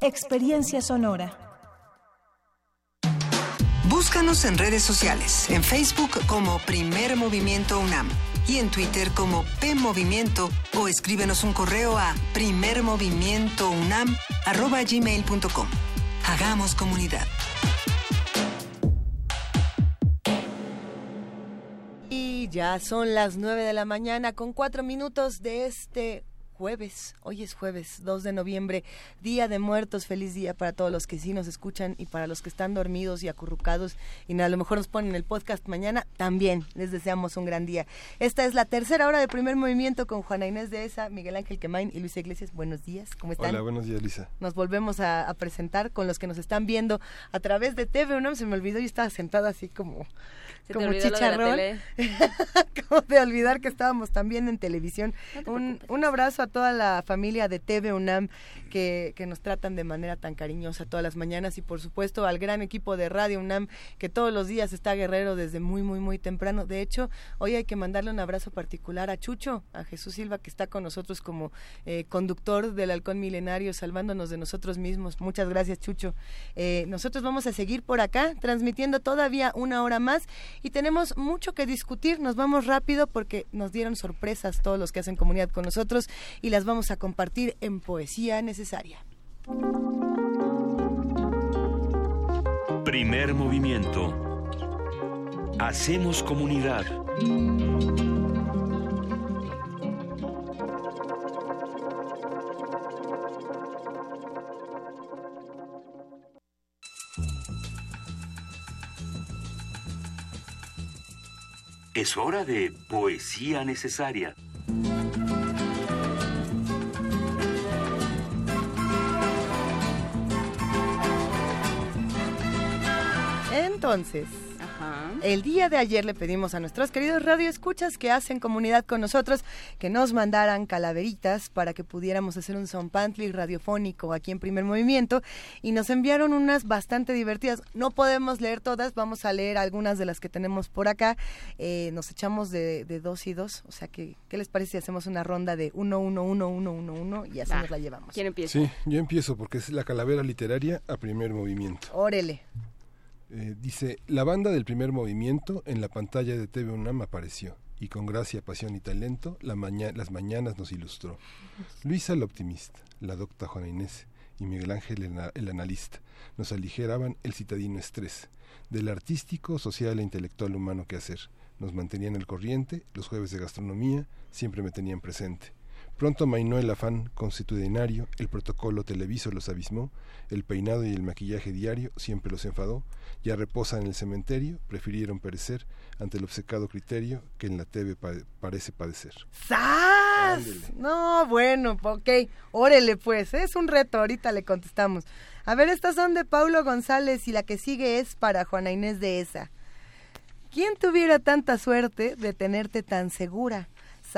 Experiencia sonora. Búscanos en redes sociales, en Facebook como Primer Movimiento UNAM y en Twitter como P Movimiento o escríbenos un correo a primermovimientounam@gmail.com. Hagamos comunidad. Y ya son las nueve de la mañana con cuatro minutos de este jueves. Hoy es jueves 2 de noviembre, Día de Muertos. Feliz día para todos los que sí nos escuchan y para los que están dormidos y acurrucados y a lo mejor nos ponen el podcast mañana. También les deseamos un gran día. Esta es la tercera hora de primer movimiento con Juana Inés de Esa, Miguel Ángel Quemain y Luis Iglesias. Buenos días, ¿cómo están? Hola, buenos días, Lisa. Nos volvemos a, a presentar con los que nos están viendo a través de TV. No se me olvidó, yo estaba sentada así como Se te como olvidó lo de la chicharrón. tele. Acabo de olvidar que estábamos también en televisión. un, un abrazo a toda la familia de TV UNAM que, que nos tratan de manera tan cariñosa todas las mañanas y por supuesto al gran equipo de Radio UNAM que todos los días está guerrero desde muy, muy, muy temprano. De hecho, hoy hay que mandarle un abrazo particular a Chucho, a Jesús Silva que está con nosotros como eh, conductor del Halcón Milenario, salvándonos de nosotros mismos. Muchas gracias, Chucho. Eh, nosotros vamos a seguir por acá transmitiendo todavía una hora más y tenemos mucho que discutir. Nos vamos rápido porque nos dieron sorpresas todos los que hacen comunidad con nosotros y las vamos a compartir en Poesía Necesaria. Primer movimiento. Hacemos comunidad. Es hora de poesía necesaria. Entonces, el día de ayer le pedimos a nuestros queridos radioescuchas que hacen comunidad con nosotros que nos mandaran calaveritas para que pudiéramos hacer un zompantli radiofónico aquí en Primer Movimiento y nos enviaron unas bastante divertidas. No podemos leer todas, vamos a leer algunas de las que tenemos por acá. Eh, nos echamos de, de dos y dos, o sea que, ¿qué les parece si hacemos una ronda de uno, uno, uno, uno, uno, uno y así nos la llevamos? ¿Quién empieza? Sí, yo empiezo porque es la calavera literaria a primer movimiento. Órele. Eh, dice, la banda del primer movimiento en la pantalla de TV UNAM apareció y con gracia, pasión y talento la las mañanas nos ilustró. Luisa la optimista, la docta Juana Inés y Miguel Ángel el, el analista nos aligeraban el citadino estrés del artístico, social e intelectual humano que hacer. Nos mantenían al corriente, los jueves de gastronomía siempre me tenían presente. Pronto mainó el afán constitucionario, el protocolo televiso los abismó, el peinado y el maquillaje diario siempre los enfadó, ya reposan en el cementerio, prefirieron perecer ante el obcecado criterio que en la TV pa- parece padecer. ¡Sas! No, bueno, ok. Órele, pues. Es un reto. Ahorita le contestamos. A ver, estas son de Paulo González y la que sigue es para Juana Inés de esa. ¿Quién tuviera tanta suerte de tenerte tan segura?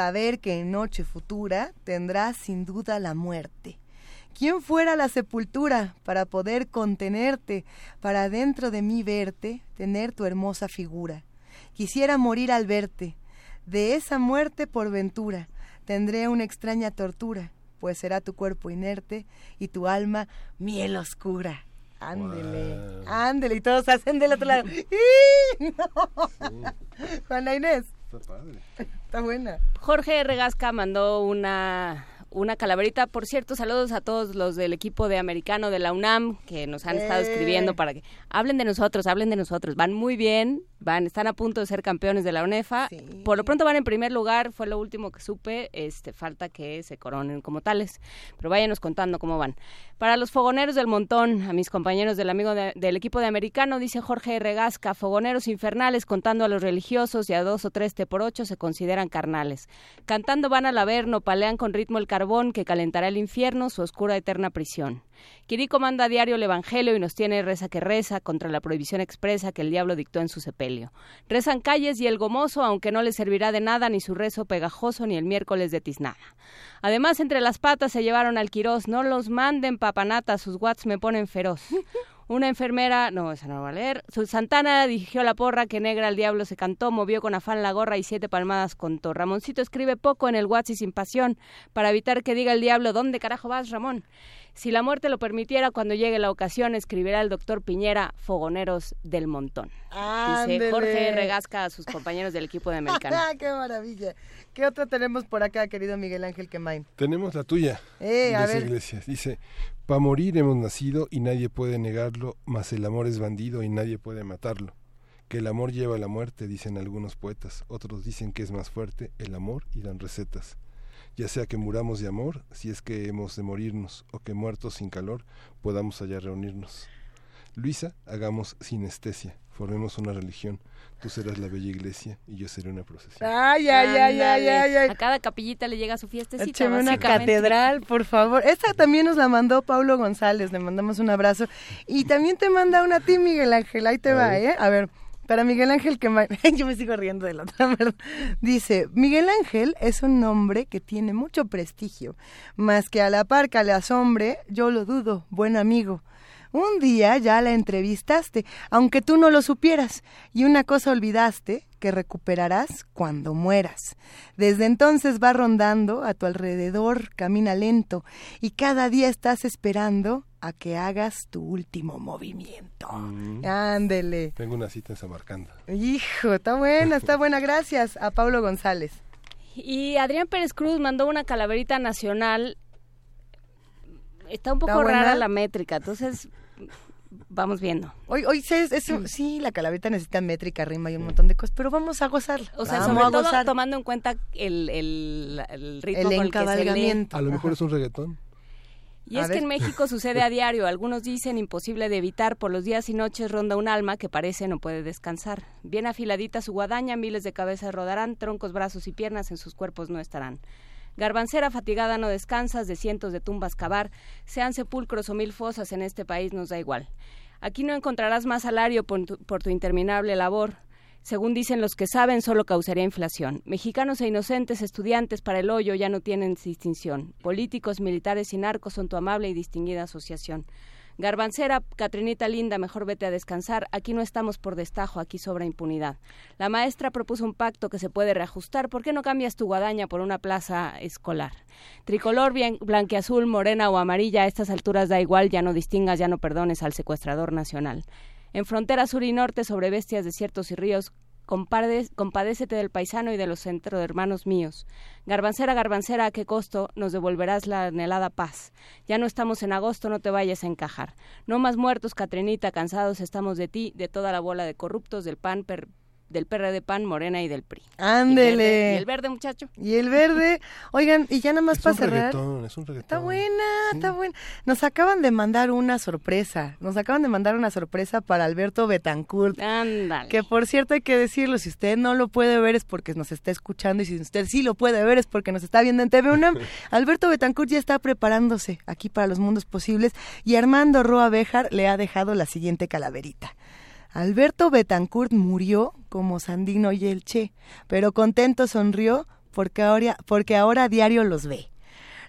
Saber que en noche futura tendrás sin duda la muerte. ¿Quién fuera la sepultura para poder contenerte, para dentro de mí verte, tener tu hermosa figura? Quisiera morir al verte. De esa muerte por ventura tendré una extraña tortura, pues será tu cuerpo inerte y tu alma miel oscura. Ándele, ándele, y todos hacen del otro lado. ¡Ih! No. Juana Inés, Está padre. está buena. Jorge Regasca mandó una, una calaverita. Por cierto, saludos a todos los del equipo de americano de la UNAM que nos han estado Eh. escribiendo para que hablen de nosotros, hablen de nosotros. Van muy bien, van, están a punto de ser campeones de la UNEFA. Por lo pronto van en primer lugar, fue lo último que supe. Este, falta que se coronen como tales. Pero váyanos contando cómo van. Para los fogoneros del montón, a mis compañeros del amigo de- del equipo de americano, dice Jorge Regasca, fogoneros infernales contando a los religiosos y a dos o tres te por ocho se consideran carnales. Cantando van al averno, palean con ritmo el que calentará el infierno, su oscura eterna prisión. Quirico manda a diario el Evangelio y nos tiene reza que reza contra la prohibición expresa que el diablo dictó en su sepelio. Rezan calles y el gomoso, aunque no le servirá de nada ni su rezo pegajoso ni el miércoles de tiznada. Además, entre las patas se llevaron al Quirós, no los manden papanata, sus watts me ponen feroz. Una enfermera, no, esa no la voy a leer. Su Santana dirigió la porra que negra al diablo se cantó, movió con afán la gorra y siete palmadas contó. Ramoncito escribe poco en el WhatsApp y sin pasión, para evitar que diga el diablo, ¿dónde carajo vas, Ramón? Si la muerte lo permitiera, cuando llegue la ocasión, escribirá el doctor Piñera, Fogoneros del Montón. Ándele. Dice Jorge Regasca a sus compañeros del equipo de americano. ¡Qué maravilla! ¿Qué otra tenemos por acá, querido Miguel Ángel Quemain? Tenemos la tuya. Eh, a Luis ver. Iglesias. Dice, pa' morir hemos nacido y nadie puede negarlo, mas el amor es bandido y nadie puede matarlo. Que el amor lleva a la muerte, dicen algunos poetas. Otros dicen que es más fuerte el amor y dan recetas. Ya sea que muramos de amor, si es que hemos de morirnos, o que muertos sin calor podamos allá reunirnos. Luisa, hagamos sinestesia, formemos una religión. Tú serás la bella iglesia y yo seré una procesión. Ay, ay, ay, ay, ay, ay. A cada capillita le llega su fiestecita. Écheme una catedral, por favor. Esta también nos la mandó Paulo González, le mandamos un abrazo. Y también te manda una a ti, Miguel Ángel, ahí te A va, ver. ¿eh? A ver, para Miguel Ángel que yo me sigo riendo de la otra, ¿verdad? Dice, Miguel Ángel es un nombre que tiene mucho prestigio, más que a la par que le asombre, yo lo dudo, buen amigo. Un día ya la entrevistaste, aunque tú no lo supieras, y una cosa olvidaste que recuperarás cuando mueras. Desde entonces va rondando a tu alrededor, camina lento, y cada día estás esperando a que hagas tu último movimiento. Mm. Ándele. Tengo una cita en Samarcanda. Hijo, está buena, está buena. Gracias a Paulo González. Y Adrián Pérez Cruz mandó una calaverita nacional. Está un poco rara la métrica, entonces vamos viendo. Hoy, hoy sí, es, es- sí, la calaverita necesita métrica, rima y un montón de cosas, pero vamos a gozarla. O sea, vamos sobre a todo gozar. tomando en cuenta el, el, el ritmo El con encabalgamiento. A lo mejor es un reggaetón. Y A es ver. que en México sucede a diario. Algunos dicen imposible de evitar. Por los días y noches ronda un alma que parece no puede descansar. Bien afiladita su guadaña, miles de cabezas rodarán, troncos, brazos y piernas en sus cuerpos no estarán. Garbancera fatigada no descansas, de cientos de tumbas cavar, sean sepulcros o mil fosas en este país nos da igual. Aquí no encontrarás más salario por tu, por tu interminable labor. Según dicen los que saben, solo causaría inflación. Mexicanos e inocentes, estudiantes para el hoyo ya no tienen distinción. Políticos, militares y narcos son tu amable y distinguida asociación. Garbancera, Catrinita linda, mejor vete a descansar. Aquí no estamos por destajo, aquí sobra impunidad. La maestra propuso un pacto que se puede reajustar. ¿Por qué no cambias tu guadaña por una plaza escolar? Tricolor, bien, blanqueazul, morena o amarilla, a estas alturas da igual, ya no distingas, ya no perdones al secuestrador nacional. En frontera sur y norte, sobre bestias, desiertos y ríos, compadécete del paisano y de los hermanos míos. Garbancera, garbancera, ¿a qué costo nos devolverás la anhelada paz? Ya no estamos en agosto, no te vayas a encajar. No más muertos, Catrinita, cansados estamos de ti, de toda la bola de corruptos del PAN, per- del PRD PAN, Morena y del PRI. Ándele. ¿Y el verde, muchacho? Y el verde, oigan, y ya nada más Es para un cerrar. reggaetón, es un reggaetón. Está buena, está buena. Nos acaban de mandar una sorpresa. Nos acaban de mandar una sorpresa para Alberto Betancourt. Ándale. Que por cierto hay que decirlo, si usted no lo puede ver es porque nos está escuchando y si usted sí lo puede ver es porque nos está viendo en TV UNAM. Alberto Betancourt ya está preparándose aquí para los mundos posibles y Armando Roa Bejar le ha dejado la siguiente calaverita. Alberto Betancourt murió como Sandino y el Che, pero contento sonrió porque ahora, porque ahora a diario los ve.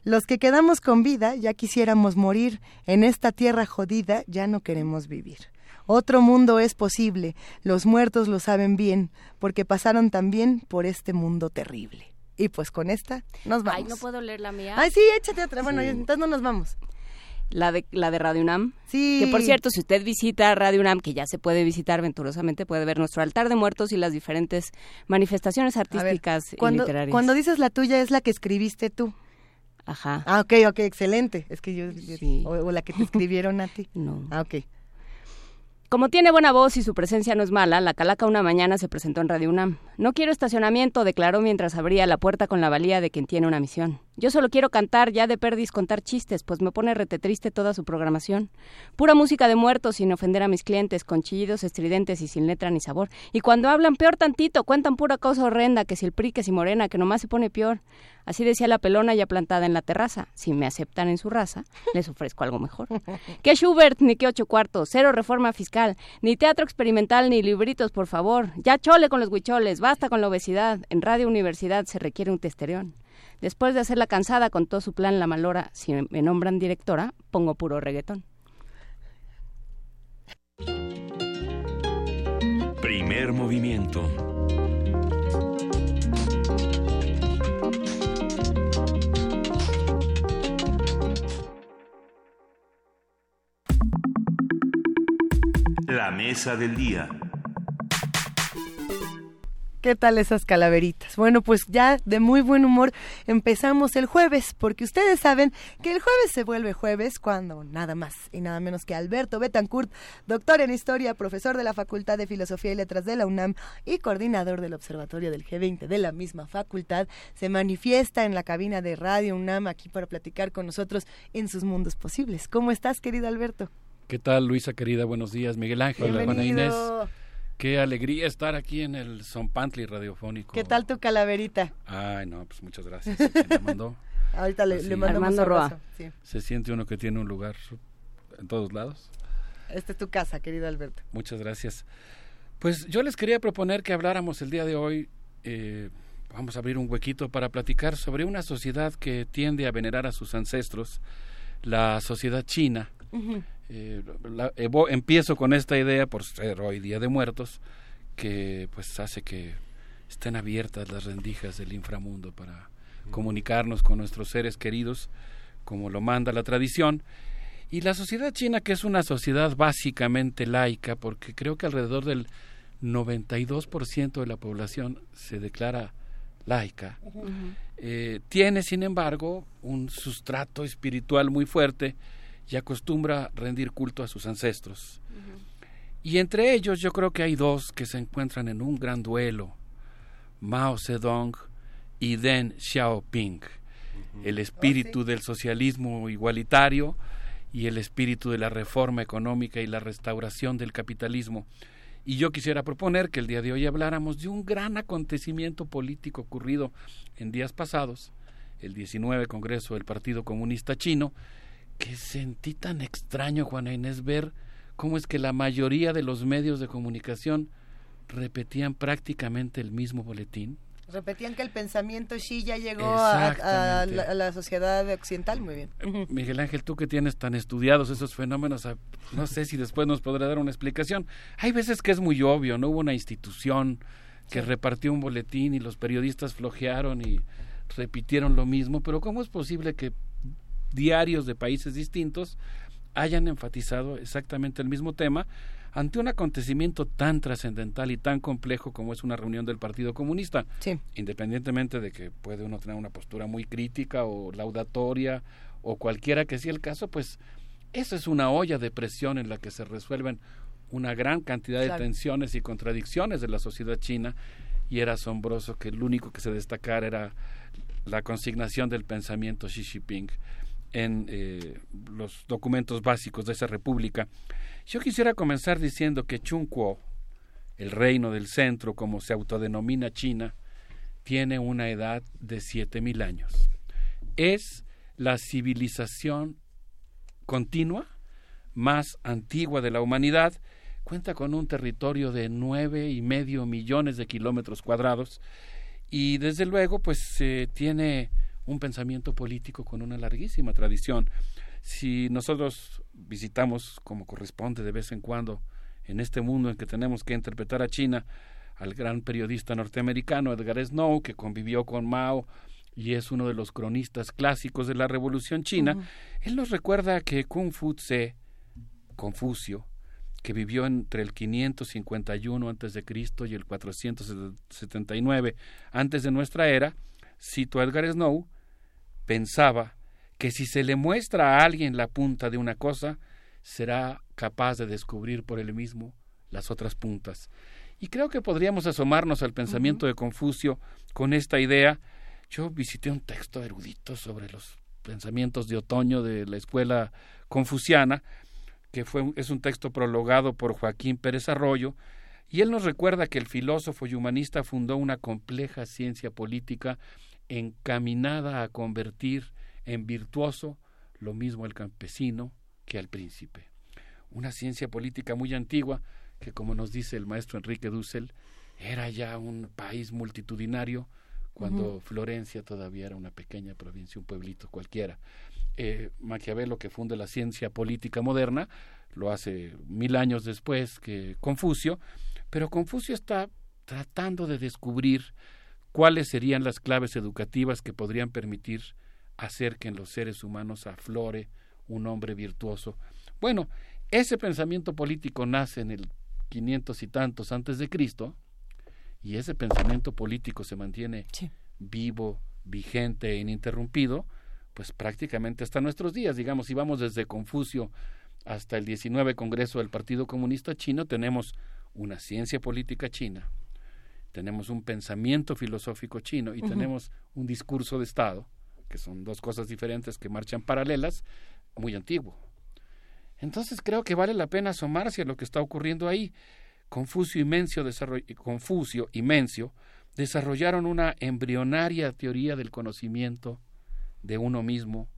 Los que quedamos con vida ya quisiéramos morir, en esta tierra jodida ya no queremos vivir. Otro mundo es posible, los muertos lo saben bien, porque pasaron también por este mundo terrible. Y pues con esta nos vamos. Ay, no puedo leer la mía. Ay, sí, échate otra. Bueno, entonces no nos vamos. La de, la de Radio UNAM. Sí. Que por cierto, si usted visita Radio UNAM, que ya se puede visitar venturosamente, puede ver nuestro altar de muertos y las diferentes manifestaciones ver, artísticas y cuando, literarias. cuando dices la tuya es la que escribiste tú. Ajá. Ah, ok, ok, excelente. Es que yo... yo- o, o la que te escribieron a ti. No. Ah, ok. Como tiene buena voz y su presencia no es mala, la calaca una mañana se presentó en Radio UNAM. No quiero estacionamiento, declaró mientras abría la puerta con la valía de quien tiene una misión. Yo solo quiero cantar, ya de perdis contar chistes, pues me pone rete triste toda su programación. Pura música de muertos sin ofender a mis clientes, con chillidos estridentes y sin letra ni sabor. Y cuando hablan peor tantito, cuentan pura cosa horrenda, que si el PRI, que si Morena, que nomás se pone peor. Así decía la pelona ya plantada en la terraza. Si me aceptan en su raza, les ofrezco algo mejor. Que Schubert, ni que ocho cuartos, cero reforma fiscal, ni teatro experimental, ni libritos, por favor. Ya chole con los huicholes, basta con la obesidad. En Radio Universidad se requiere un testerión. Después de hacerla cansada con todo su plan La Malora, si me nombran directora, pongo puro reggaetón. Primer movimiento. La mesa del día. ¿Qué tal esas calaveritas? Bueno, pues ya de muy buen humor empezamos el jueves, porque ustedes saben que el jueves se vuelve jueves cuando nada más y nada menos que Alberto Betancourt, doctor en historia, profesor de la Facultad de Filosofía y Letras de la UNAM y coordinador del Observatorio del G20 de la misma facultad, se manifiesta en la cabina de Radio UNAM aquí para platicar con nosotros en sus mundos posibles. ¿Cómo estás, querido Alberto? ¿Qué tal, Luisa querida? Buenos días, Miguel Ángel, Juana Inés. Qué alegría estar aquí en el Son Pantli radiofónico. ¿Qué tal tu calaverita? Ay, no, pues muchas gracias. mandó. Ahorita le, le mandamos Armando un Roa. sí. Se siente uno que tiene un lugar en todos lados. Esta es tu casa, querido Alberto. Muchas gracias. Pues yo les quería proponer que habláramos el día de hoy, eh, vamos a abrir un huequito para platicar sobre una sociedad que tiende a venerar a sus ancestros, la sociedad china. Eh, la- evo- empiezo con esta idea por ser hoy Día de Muertos, que pues hace que estén abiertas las rendijas del inframundo para comunicarnos con nuestros seres queridos, como lo manda la tradición. Y la sociedad china, que es una sociedad básicamente laica, porque creo que alrededor del 92% de la población se declara laica, eh, tiene, sin embargo, un sustrato espiritual muy fuerte y acostumbra rendir culto a sus ancestros. Y entre ellos yo creo que hay dos que se encuentran en un gran duelo, Mao Zedong y Deng Xiaoping, el espíritu del socialismo igualitario y el espíritu de la reforma económica y la restauración del capitalismo. Y yo quisiera proponer que el día de hoy habláramos de un gran acontecimiento político ocurrido en días pasados, el 19 Congreso del Partido Comunista Chino, que sentí tan extraño, Juana Inés, ver cómo es que la mayoría de los medios de comunicación repetían prácticamente el mismo boletín. Repetían que el pensamiento Xi ya llegó a, la, a la sociedad occidental, muy bien. Miguel Ángel, tú que tienes tan estudiados esos fenómenos, ah, no sé si después nos podrá dar una explicación. Hay veces que es muy obvio, no hubo una institución que Sí. repartió un boletín y los periodistas flojearon y repitieron lo mismo, pero ¿cómo es posible que diarios de países distintos hayan enfatizado exactamente el mismo tema ante un acontecimiento tan trascendental y tan complejo como es una reunión del Partido Comunista. Independientemente de que puede uno tener una postura muy crítica o laudatoria o cualquiera que sea el caso, pues esa es una olla de presión en la que se resuelven una gran cantidad de Claro. tensiones y contradicciones de la sociedad china y era asombroso que el único que se destacara era la consignación del pensamiento Xi Jinping en eh, los documentos básicos de esa república. Yo quisiera comenzar diciendo que Chung Kuo, el reino del centro, como se autodenomina China, tiene una edad de 7000 años. Es la civilización continua más antigua de la humanidad, cuenta con un territorio de nueve y medio millones de kilómetros cuadrados y desde luego pues eh, tiene un pensamiento político con una larguísima tradición. Si nosotros visitamos como corresponde de vez en cuando en este mundo en que tenemos que interpretar a China al gran periodista norteamericano Edgar Snow que convivió con Mao y es uno de los cronistas clásicos de la Revolución China, él nos recuerda que Kung Fu Tse, Confucio, que vivió entre el 551 antes de Cristo y el 479 antes de nuestra era, cito a Edgar Snow, pensaba que si se le muestra a alguien la punta de una cosa, será capaz de descubrir por él mismo las otras puntas. Y creo que podríamos asomarnos al pensamiento de Confucio con esta idea. Yo visité un texto erudito sobre los pensamientos de otoño de la escuela confuciana, que fue, es un texto prologado por Joaquín Pérez Arroyo, y él nos recuerda que el filósofo y humanista fundó una compleja ciencia política encaminada a convertir en virtuoso lo mismo al campesino que al príncipe. Una ciencia política muy antigua que, como nos dice el maestro Enrique Dussel, era ya un país multitudinario cuando. Florencia todavía era una pequeña provincia, un pueblito cualquiera. Eh, Maquiavelo, que funda la ciencia política moderna, lo hace mil años después que Confucio, pero Confucio está tratando de descubrir cuáles serían las claves educativas que podrían permitir hacer que en los seres humanos aflore un hombre virtuoso. Bueno, ese pensamiento político nace en el quinientos y tantos antes de Cristo y ese pensamiento político se mantiene vivo, vigente e ininterrumpido, pues prácticamente hasta nuestros días, digamos, si vamos desde Confucio hasta el 19 Congreso del Partido Comunista Chino, tenemos una ciencia política china, tenemos un pensamiento filosófico chino y tenemos un discurso de Estado, que son dos cosas diferentes que marchan paralelas, muy antiguo. Entonces creo que vale la pena asomarse a lo que está ocurriendo ahí. Confucio y Mencio, Confucio y Mencio desarrollaron una embrionaria teoría del conocimiento de uno mismo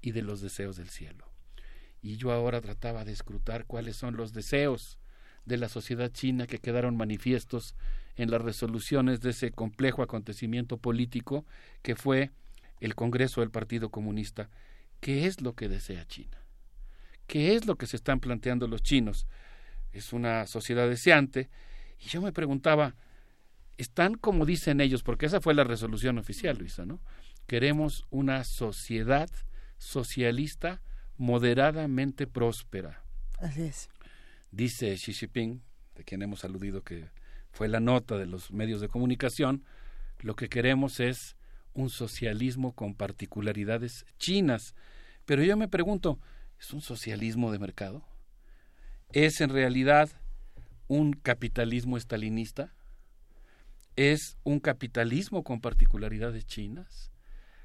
y de los deseos del cielo. Y yo ahora trataba de escrutar cuáles son los deseos de la sociedad china que quedaron manifiestos en las resoluciones de ese complejo acontecimiento político que fue el Congreso del Partido Comunista. ¿Qué es lo que desea China? ¿Qué es lo que se están planteando los chinos? Es una sociedad deseante. Y yo me preguntaba, ¿están como dicen ellos? Porque esa fue la resolución oficial, Luisa, ¿no? Queremos una sociedad socialista moderadamente próspera. Así es. Dice Xi Jinping, de quien hemos aludido que fue la nota de los medios de comunicación, lo que queremos es un socialismo con particularidades chinas. Pero yo me pregunto, ¿es un socialismo de mercado? ¿Es en realidad un capitalismo estalinista? ¿Es un capitalismo con particularidades chinas?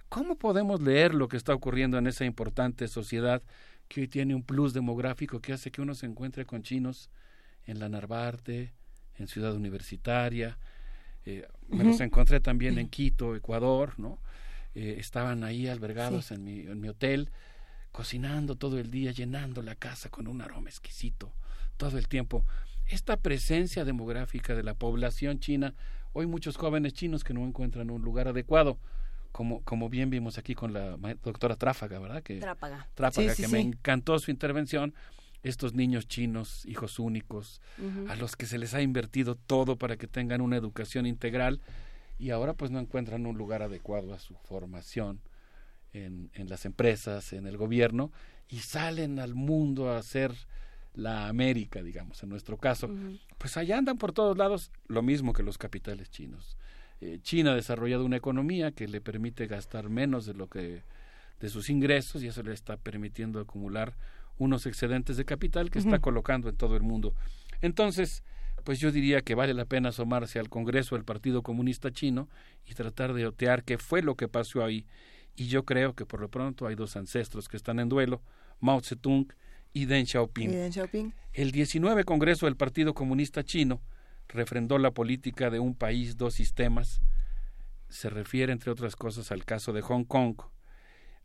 ¿Cómo podemos leer lo que está ocurriendo en esa importante sociedad que hoy tiene un plus demográfico que hace que uno se encuentre con chinos en la Narvarte, en Ciudad Universitaria? Eh, me los encontré también en Quito, Ecuador, ¿no? Eh, estaban ahí albergados Sí. en, mi, en mi hotel, cocinando todo el día, llenando la casa con un aroma exquisito, todo el tiempo. Esta presencia demográfica de la población china, hoy muchos jóvenes chinos que no encuentran un lugar adecuado, como, como bien vimos aquí con la doctora Tráfaga, ¿verdad? Que, Trápaga. Trápaga, Sí, sí, que me encantó su intervención. Estos niños chinos, hijos únicos, a los que se les ha invertido todo para que tengan una educación integral y ahora pues no encuentran un lugar adecuado a su formación. en, en las empresas, en el gobierno, y salen al mundo a hacer la América, digamos, en nuestro caso, pues allá andan por todos lados lo mismo que los capitales chinos. Eh, China ha desarrollado una economía que le permite gastar menos de lo que de sus ingresos y eso le está permitiendo acumular unos excedentes de capital que está colocando en todo el mundo. Entonces, pues yo diría que vale la pena asomarse al Congreso del Partido Comunista Chino y tratar de otear qué fue lo que pasó ahí. Y yo creo que por lo pronto hay dos ancestros que están en duelo, Mao Zedong y Deng Xiaoping. ¿Y Deng Xiaoping? El 19 Congreso del Partido Comunista Chino refrendó la política de un país, dos sistemas. Se refiere, entre otras cosas, al caso de Hong Kong.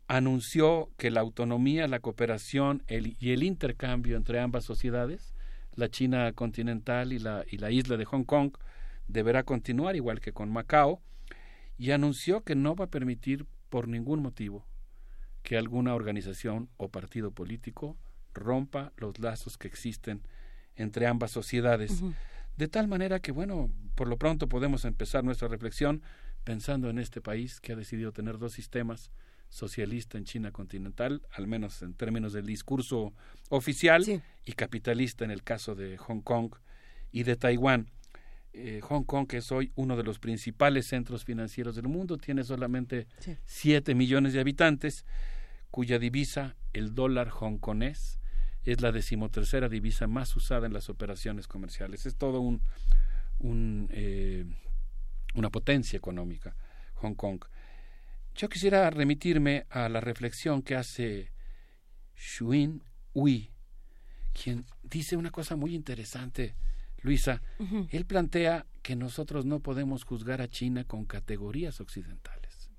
Anunció que la autonomía, la cooperación el- y el intercambio entre ambas sociedades, la China continental y la, y la isla de Hong Kong, deberá continuar, igual que con Macao, y anunció que no va a permitir por ningún motivo que alguna organización o partido político rompa los lazos que existen entre ambas sociedades. De tal manera que, bueno, por lo pronto podemos empezar nuestra reflexión pensando en este país que ha decidido tener dos sistemas, socialista en China continental, al menos en términos del discurso oficial, y capitalista en el caso de Hong Kong y de Taiwán. Eh, Hong Kong, que es hoy uno de los principales centros financieros del mundo, tiene solamente Sí. 7 millones de habitantes, cuya divisa, el dólar hongkonés, es la decimotercera divisa más usada en las operaciones comerciales. Es todo un, un, eh, una potencia económica, Hong Kong. Yo quisiera remitirme a la reflexión que hace Xuin Hui, quien dice una cosa muy interesante, Luisa. Él plantea que nosotros no podemos juzgar a China con categorías occidentales,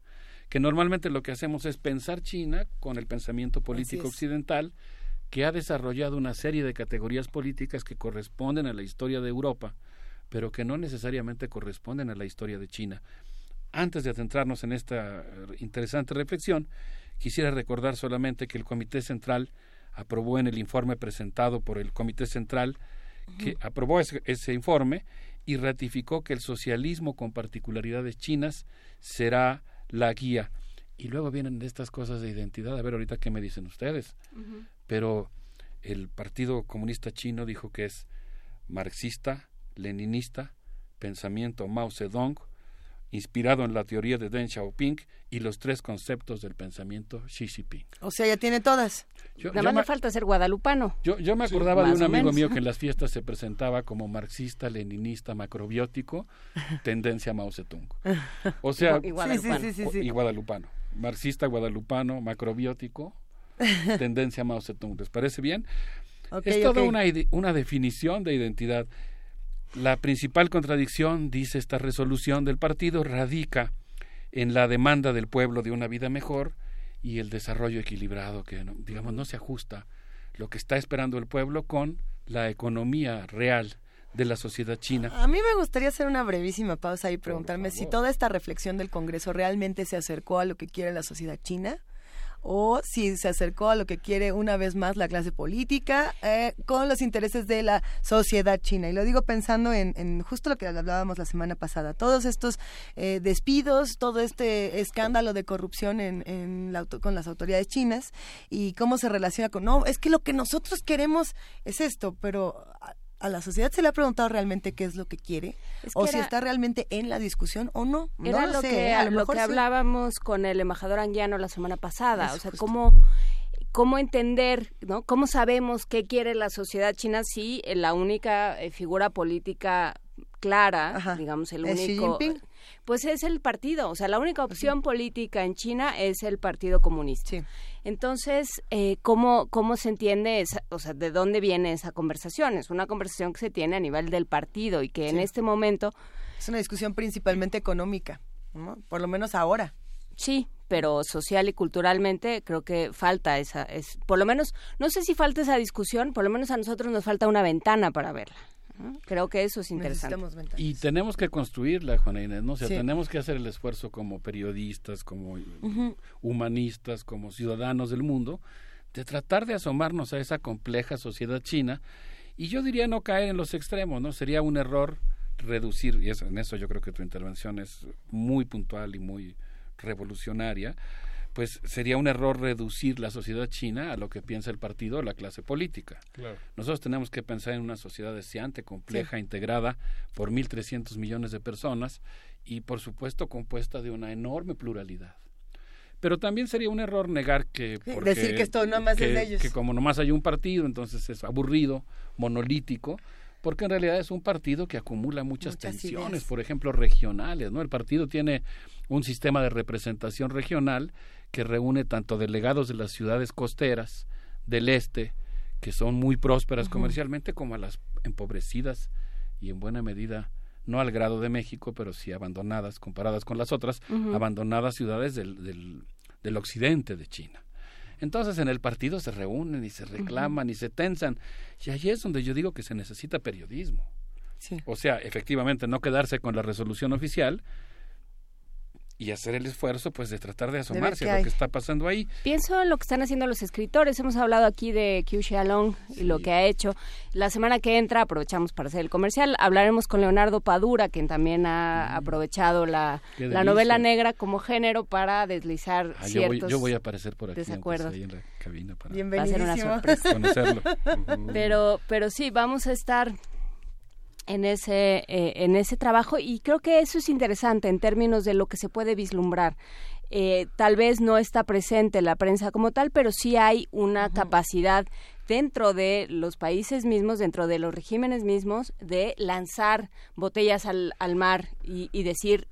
que normalmente lo que hacemos es pensar China con el pensamiento político occidental, que ha desarrollado una serie de categorías políticas que corresponden a la historia de Europa, pero que no necesariamente corresponden a la historia de China. Antes de adentrarnos en esta eh, interesante reflexión, quisiera recordar solamente que el Comité Central aprobó en el informe presentado por el Comité Central, que aprobó ese, ese informe y ratificó que el socialismo con particularidades chinas será la guía. Y luego vienen estas cosas de identidad. A ver ahorita qué me dicen ustedes. Pero el Partido Comunista Chino dijo que es marxista, leninista, pensamiento Mao Zedong, inspirado en la teoría de Deng Xiaoping y los tres conceptos del pensamiento Xi Jinping. O sea, ya tiene todas. Yo- Nada yo más me- le falta ser guadalupano. Yo, yo me Sí, acordaba de un amigo mío que en las fiestas se presentaba como marxista, leninista, macrobiótico, tendencia Mao Zedong. O sea, Y guadalupano. Sí, sí, sí, sí, sí. y guadalupano. Marxista, guadalupano, macrobiótico, tendencia Mao Zedong. ¿Les parece bien? Ok, es toda ok. una, una definición de identidad. La principal contradicción, dice esta resolución del partido, radica en la demanda del pueblo de una vida mejor y el desarrollo equilibrado que, no- digamos, no se ajusta lo que está esperando el pueblo con la economía real de la sociedad china. A mí me gustaría hacer una brevísima pausa y preguntarme si toda esta reflexión del Congreso realmente se acercó a lo que quiere la sociedad china o si se acercó a lo que quiere una vez más la clase política eh, con los intereses de la sociedad china. Y lo digo pensando en, en justo lo que hablábamos la semana pasada, todos estos eh, despidos, todo este escándalo de corrupción en, en la con las autoridades chinas y cómo se relaciona con, no, es que lo que nosotros queremos es esto, pero... a- la sociedad se le ha preguntado realmente qué es lo que quiere Es que o si está realmente en la discusión o no. No Era lo, lo, sé, que, a lo lo mejor que sí. hablábamos con el embajador anguiano la semana pasada, o sea, justo. cómo cómo entender, ¿no? ¿Cómo sabemos qué quiere la sociedad china si eh, la única eh, figura política clara, digamos el ¿Es Xi único? Pues es el partido, o sea, la única opción política en China es el Partido Comunista. Entonces, eh, ¿cómo, ¿cómo se entiende esa, o sea, de dónde viene esa conversación? Es una conversación que se tiene a nivel del partido y que en Sí. este momento Es una discusión principalmente económica, ¿no? por lo menos ahora. Sí, pero social y culturalmente creo que falta esa, es, por lo menos, no sé si falta esa discusión, por lo menos a nosotros nos falta una ventana para verla. Creo que eso es interesante. Y tenemos que construirla, Juana Inés, ¿no? O sea, Sí. tenemos que hacer el esfuerzo como periodistas, como humanistas, como ciudadanos del mundo, de tratar de asomarnos a esa compleja sociedad china. Y yo diría no caer en los extremos, ¿no? Sería un error reducir, y eso- en eso yo creo que tu intervención es muy puntual y muy revolucionaria, pues sería un error reducir la sociedad china a lo que piensa el partido o la clase política. Claro. Nosotros tenemos que pensar en una sociedad deseante, compleja, integrada por 1.300 millones de personas y, por supuesto, compuesta de una enorme pluralidad. Pero también sería un error negar que... Porque- decir que esto nomás es que- de ellos. Que como nomás hay un partido, entonces es aburrido, monolítico, porque en realidad es un partido que acumula muchas, Muchas tensiones, ideas. por ejemplo, regionales, ¿no? El partido tiene un sistema de representación regional que reúne tanto delegados de las ciudades costeras del este, que son muy prósperas comercialmente, como a las empobrecidas y en buena medida no al grado de México, pero sí abandonadas comparadas con las otras, abandonadas ciudades del, del, del occidente de China. Entonces en el partido se reúnen y se reclaman y se tensan. Y ahí es donde yo digo que se necesita periodismo. O sea, efectivamente, no quedarse con la resolución oficial y hacer el esfuerzo pues de tratar de asomarse a lo que está pasando ahí. Pienso en lo que están haciendo los escritores. Hemos hablado aquí de Qiu Xiaolong y lo que ha hecho. La semana que entra, aprovechamos para hacer el comercial, hablaremos con Leonardo Padura, quien también ha aprovechado la, Mm. Qué la delicia. novela negra como género para deslizar Ah, yo, voy, ciertos yo voy a aparecer por aquí desacuerdos. ahí en la cabina para una sorpresa. conocerlo. pero pero sí vamos a estar en ese eh, en ese trabajo y creo que eso es interesante en términos de lo que se puede vislumbrar. Eh, tal vez no está presente la prensa como tal pero sí hay una capacidad dentro de los países mismos dentro de los regímenes mismos de lanzar botellas al, al mar y, y decir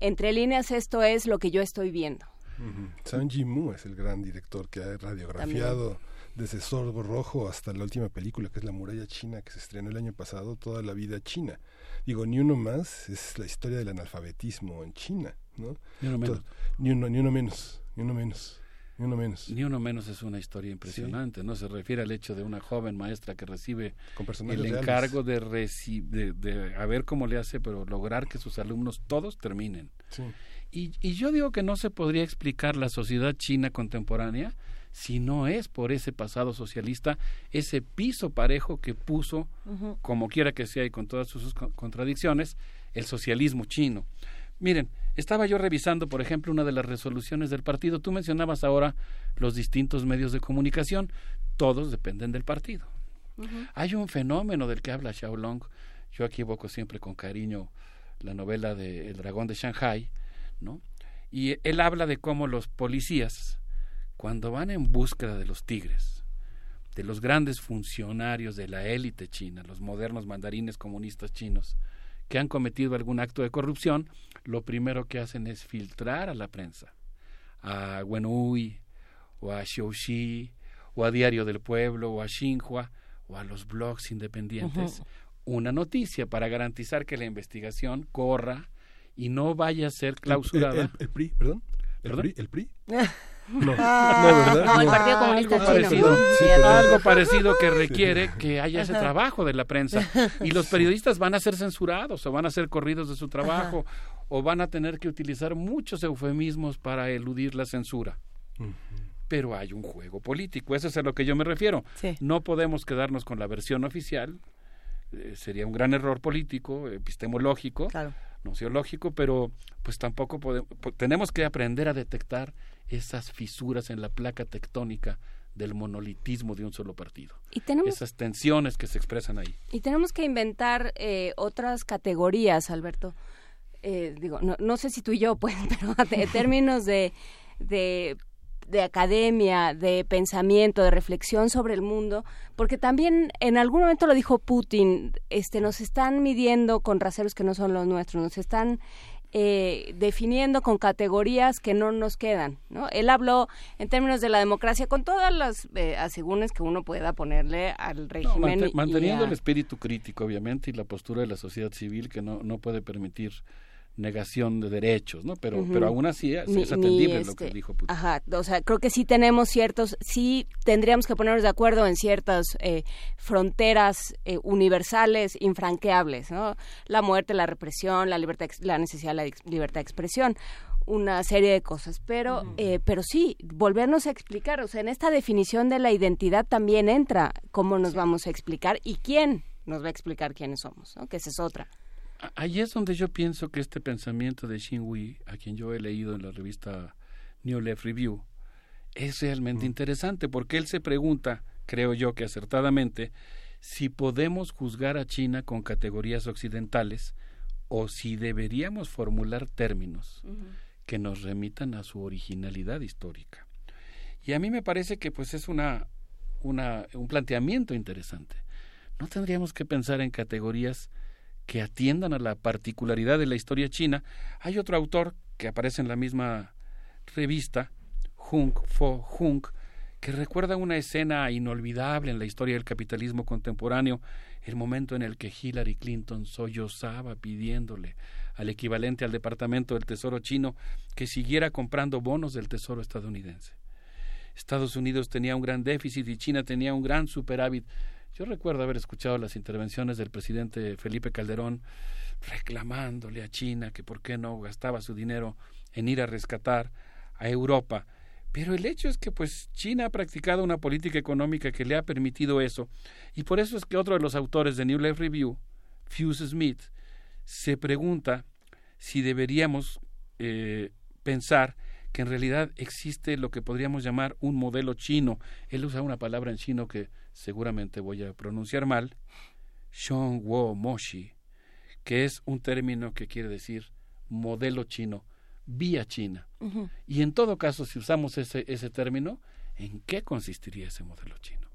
entre líneas esto es lo que yo estoy viendo. Ujú. Zhang Yimou es el gran director que ha radiografiado desde Sorbo Rojo hasta la última película que es La muralla china que se estrenó el año pasado, toda la vida china. Digo, ni uno más es la historia del analfabetismo en China, ¿no? Ni uno menos. Ni uno, ni uno menos, ni uno menos, ni uno menos. Ni uno menos es una historia impresionante, ¿no? Se refiere al hecho de una joven maestra que recibe el encargo de, reci- de, de a ver cómo le hace, pero lograr que sus alumnos todos terminen. Sí. Y, y yo digo que no se podría explicar la sociedad china contemporánea si no es por ese pasado socialista, ese piso parejo que puso, como quiera que sea y con todas sus co- contradicciones, el socialismo chino. Miren, estaba yo revisando, por ejemplo, una de las resoluciones del partido. Tú mencionabas ahora los distintos medios de comunicación. Todos dependen del partido. Hay un fenómeno del que habla Xiaolong. Yo aquí evoco siempre con cariño la novela de El dragón de Shanghai, ¿no? Y él habla de cómo los policías, cuando van en búsqueda de los tigres, de los grandes funcionarios de la élite china, los modernos mandarines comunistas chinos, que han cometido algún acto de corrupción, lo primero que hacen es filtrar a la prensa, a Wenhui, o a Xiaoxi, o a Diario del Pueblo, o a Xinhua, o a los blogs independientes, una noticia para garantizar que la investigación corra y no vaya a ser El- clausurada. El, el PRI, perdón. ¿El ¿Perdón? PRI? ¿El PRI? No, Ah. no, ¿verdad? No, el Partido Comunista algo Chino. parecido, Sí, algo parecido que requiere que haya ese Ajá. trabajo de la prensa y los periodistas van a ser censurados o van a ser corridos de su trabajo o van a tener que utilizar muchos eufemismos para eludir la censura. Pero hay un juego político, eso es a lo que yo me refiero. Sí. No podemos quedarnos con la versión oficial, eh, sería un gran error político, epistemológico, Claro. Nociológico, pero pues tampoco podemos, tenemos que aprender a detectar esas fisuras en la placa tectónica del monolitismo de un solo partido. y tenemos Esas tensiones que se expresan ahí. Y tenemos que inventar eh, otras categorías, Alberto. Eh, digo, no, no sé si tú y yo, pues, pero en términos de, de, de academia, de pensamiento, de reflexión sobre el mundo, porque también en algún momento lo dijo Putin, este, nos están midiendo con raseros que no son los nuestros, nos están eh, definiendo con categorías que no nos quedan, ¿no? Él habló en términos de la democracia con todas las eh, asegúnes que uno pueda ponerle al régimen. manteniendo a- el espíritu crítico, obviamente, y la postura de la sociedad civil que no, no puede permitir negación de derechos, ¿no? Pero, pero aún así es, Ni- es atendible lo que este, dijo Putin. Ajá, o sea, creo que sí tenemos ciertos, sí tendríamos que ponernos de acuerdo en ciertas eh, fronteras eh, universales, infranqueables, ¿no? La muerte, la represión, la libertad, la necesidad de la libertad de expresión, una serie de cosas. Pero, eh, pero sí, volvernos a explicar, o sea, en esta definición de la identidad también entra cómo nos vamos a explicar y quién nos va a explicar quiénes somos, ¿no? Que esa es otra. Ahí es donde yo pienso que este pensamiento de Xin Wei, a quien yo he leído en la revista New Left Review, es realmente interesante porque él se pregunta, creo yo que acertadamente, si podemos juzgar a China con categorías occidentales o si deberíamos formular términos que nos remitan a su originalidad histórica. Y a mí me parece que pues es una, una, un planteamiento interesante. No tendríamos que pensar en categorías que atiendan a la particularidad de la historia china. Hay otro autor que aparece en la misma revista, Hung Fo Hung, que recuerda una escena inolvidable en la historia del capitalismo contemporáneo, el momento en el que Hillary Clinton sollozaba pidiéndole al equivalente al Departamento del Tesoro chino que siguiera comprando bonos del Tesoro estadounidense. Estados Unidos tenía un gran déficit y China tenía un gran superávit. Yo recuerdo haber escuchado las intervenciones del presidente Felipe Calderón reclamándole a China que por qué no gastaba su dinero en ir a rescatar a Europa. Pero el hecho es que pues China ha practicado una política económica que le ha permitido eso y por eso es que otro de los autores de New Left Review, Fuse Smith, se pregunta si deberíamos eh, pensar que en realidad existe lo que podríamos llamar un modelo chino. Él usa una palabra en chino que seguramente voy a pronunciar mal, Shongwo Moshi, que es un término que quiere decir modelo chino, vía China. Y en todo caso, si usamos ese, ese término, ¿en qué consistiría ese modelo chino?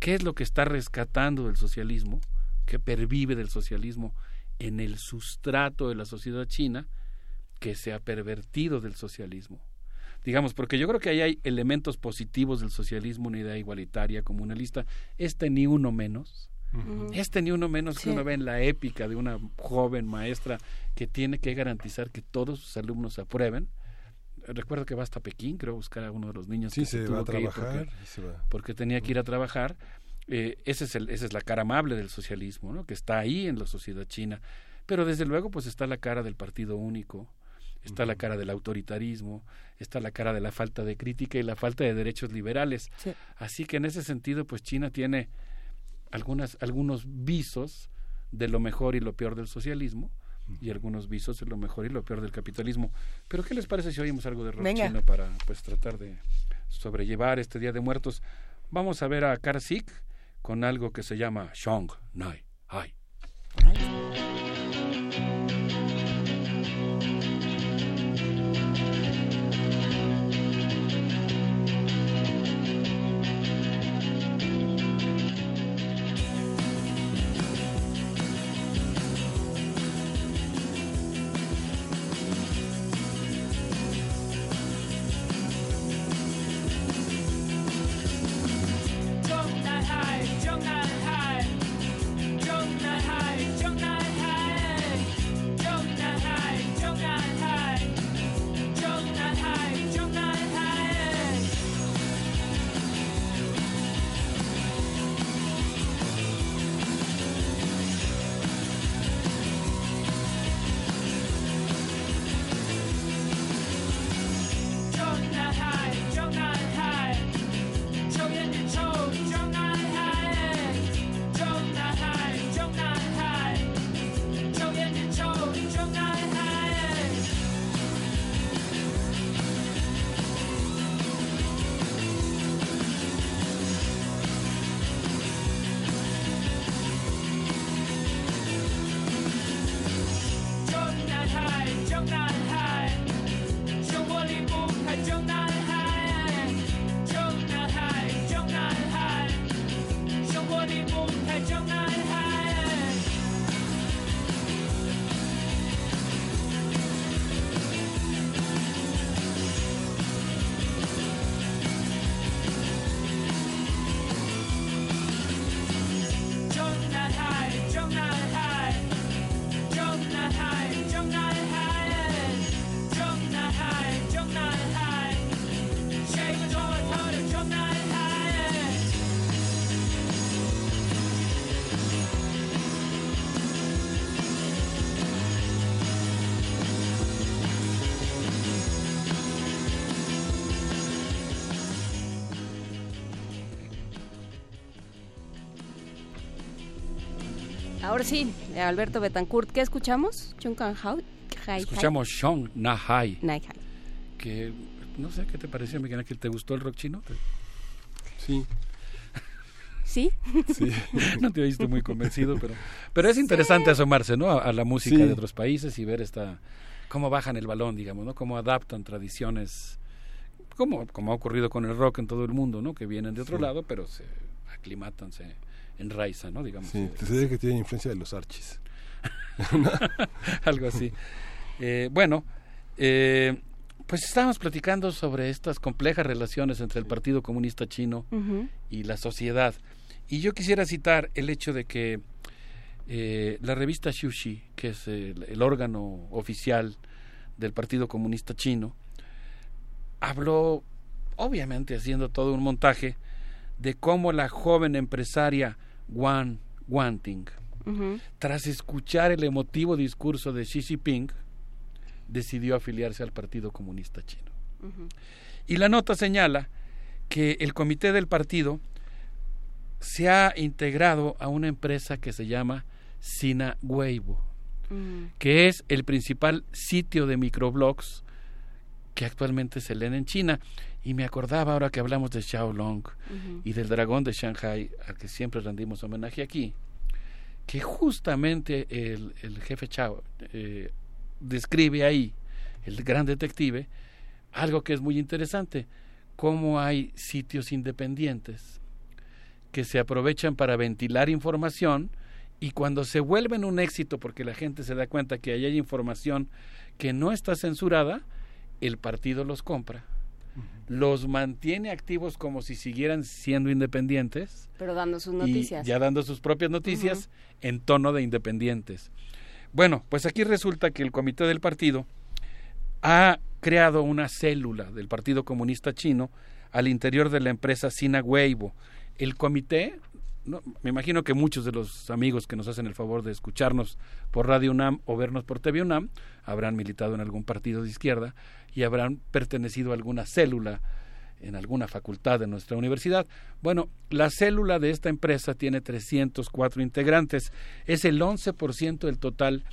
¿Qué es lo que está rescatando del socialismo, que pervive del socialismo en el sustrato de la sociedad china, que se ha pervertido del socialismo? Digamos, porque yo creo que ahí hay elementos positivos del socialismo, una idea igualitaria, comunalista, este ni uno menos. Este ni uno menos que uno ve en la épica de una joven maestra que tiene que garantizar que todos sus alumnos aprueben. Recuerdo que va hasta Pekín, creo, a buscar a uno de los niños Sí, que se tuvo va a que ir trabajar porque, se va. porque tenía que ir a trabajar. Eh, ese es el, esa es la cara amable del socialismo, ¿no? que está ahí en la sociedad china. Pero desde luego, pues está la cara del partido único, está la cara del autoritarismo, está la cara de la falta de crítica y la falta de derechos liberales. Así que en ese sentido, pues China tiene algunas, algunos visos de lo mejor y lo peor del socialismo y algunos visos de lo mejor y lo peor del capitalismo. Pero ¿qué les parece si oímos algo de rock Venga. chino para pues tratar de sobrellevar este Día de Muertos? Vamos a ver a Karsik con algo que se llama Shong Nai Hai.？Ahora sí, Alberto Betancourt, ¿qué escuchamos? Escuchamos Shong Na Hai, Nai Hai. que no sé qué te pareció, Miguel Ángel, ¿te gustó el rock chino? Sí. ¿Sí? Sí. no te oíste muy convencido, pero, pero es interesante asomarse, ¿no? A, a la música Sí. de otros países y ver esta cómo bajan el balón, digamos, ¿no? Cómo adaptan tradiciones, como, como ha ocurrido con el rock en todo el mundo, ¿no? Que vienen de otro Sí. lado, pero se aclimatan, se enraizan, ¿no? Digamos. Sí, eh, te diría que tiene influencia de los archis. algo así. Eh, bueno, eh, pues estábamos platicando sobre estas complejas relaciones entre el Partido Comunista Chino y la sociedad. Y yo quisiera citar el hecho de que eh, la revista Xuxi, que es el, el órgano oficial del Partido Comunista Chino, habló, obviamente haciendo todo un montaje, de cómo la joven empresaria Wang Wanting, tras escuchar el emotivo discurso de Xi Jinping, decidió afiliarse al Partido Comunista Chino. Y la nota señala que el comité del partido se ha integrado a una empresa que se llama Sina Weibo, que es el principal sitio de microblogs que actualmente se leen en China. Y me acordaba ahora que hablamos de Xiaolong Ujú. y del dragón de Shanghai, al que siempre rendimos homenaje aquí, que justamente el, el jefe Chao eh, describe ahí, el gran detective, algo que es muy interesante, cómo hay sitios independientes que se aprovechan para ventilar información y cuando se vuelven un éxito porque la gente se da cuenta que ahí hay información que no está censurada, el partido los compra, los mantiene activos como si siguieran siendo independientes Pero dando sus y noticias. ya dando sus propias noticias en tono de independientes. Bueno, pues aquí resulta que el comité del partido ha creado una célula del Partido Comunista Chino al interior de la empresa Sina Weibo. El comité, no, me imagino que muchos de los amigos que nos hacen el favor de escucharnos por Radio UNAM o vernos por TV UNAM habrán militado en algún partido de izquierda y habrán pertenecido a alguna célula en alguna facultad de nuestra universidad. Bueno, la célula de esta empresa tiene 304 integrantes. Es el 11% del total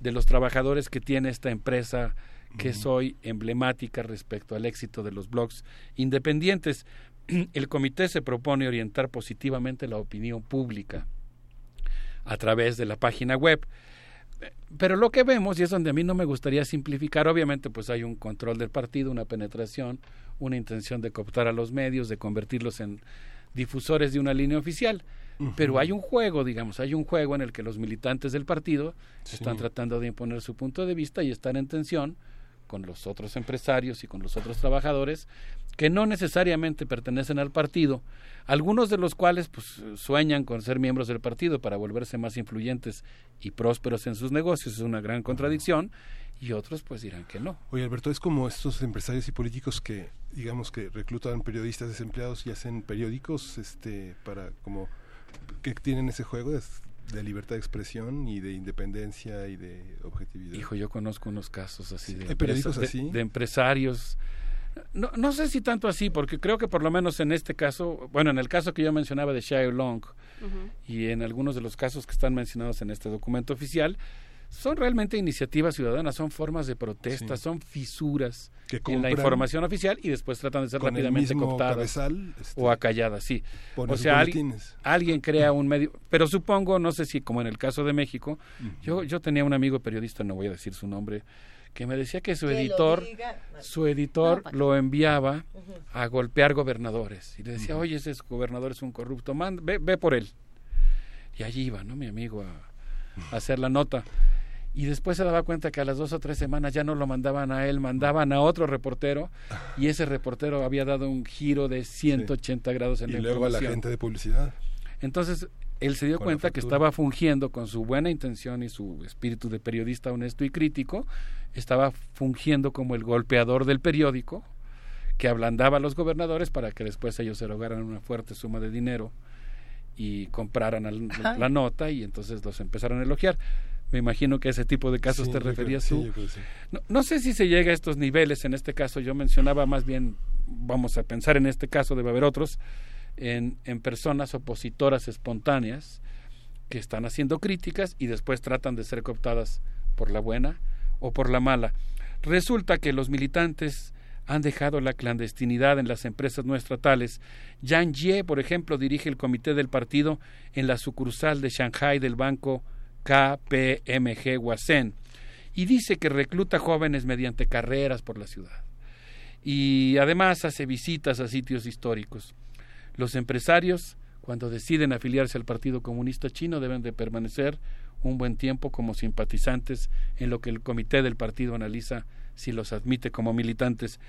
de los trabajadores que tiene esta empresa que es hoy emblemática respecto al éxito de los blogs independientes. El comité se propone orientar positivamente la opinión pública a través de la página web. Pero lo que vemos, y es donde a mí no me gustaría simplificar, obviamente pues hay un control del partido, una penetración, una intención de cooptar a los medios, de convertirlos en difusores de una línea oficial. Pero hay un juego, digamos, hay un juego en el que los militantes del partido están tratando de imponer su punto de vista y están en tensión con los otros empresarios y con los otros trabajadores que no necesariamente pertenecen al partido, algunos de los cuales pues sueñan con ser miembros del partido para volverse más influyentes y prósperos en sus negocios, es una gran contradicción, y otros pues dirán que no. Oye, Alberto, es como estos empresarios y políticos que, digamos, que reclutan periodistas desempleados y hacen periódicos este, para como que tienen ese juego de libertad de expresión y de independencia y de objetividad. Hijo, yo conozco unos casos así de, ¿Hay periódicos empresa- de- así? de empresarios. No, no sé si tanto así, porque creo que por lo menos en este caso, bueno, en el caso que yo mencionaba de Shia Long y en algunos de los casos que están mencionados en este documento oficial, son realmente iniciativas ciudadanas, son formas de protesta, Sí. son fisuras Que en la información oficial y después tratan de ser rápidamente cooptadas cabezal, este, o acalladas, sí. O sea, alguien, crea un medio, pero supongo, no sé si como en el caso de México, yo, yo tenía un amigo periodista, no voy a decir su nombre, que me decía que su editor, su editor No, lo enviaba a golpear gobernadores y le decía, oye, ese gobernador es un corrupto, man, ve, ve por él. Y allí iba, ¿no? Mi amigo a, a hacer la nota. Y después se daba cuenta que a las dos o tres semanas ya no lo mandaban a él, mandaban a otro reportero y ese reportero había dado un giro de 180 grados en y la luego a la gente de publicidad. Entonces, él se dio Con cuenta que estaba fungiendo con su buena intención y su espíritu de periodista honesto y crítico, estaba fungiendo como el golpeador del periódico que ablandaba a los gobernadores para que después ellos erogaran una fuerte suma de dinero y compraran al- la nota y entonces los empezaron a elogiar. Me imagino que a ese tipo de casos Sí, te creo- referías sí, tú. sí. No, no sé si se llega a estos niveles en este caso. Yo mencionaba más bien, vamos a pensar en este caso, debe haber otros, en, en personas opositoras espontáneas que están haciendo críticas y después tratan de ser cooptadas por la buena o por la mala. Resulta que los militantes han dejado la clandestinidad en las empresas no estatales. Yang Jie, por ejemplo, dirige el comité del partido en la sucursal de Shanghai del banco KPMG Wasen y dice que recluta jóvenes mediante carreras por la ciudad. Y además hace visitas a sitios históricos. Los empresarios, cuando deciden afiliarse al Partido Comunista Chino, deben de permanecer un buen tiempo como simpatizantes en lo que el comité del partido analiza si los admite como militantes.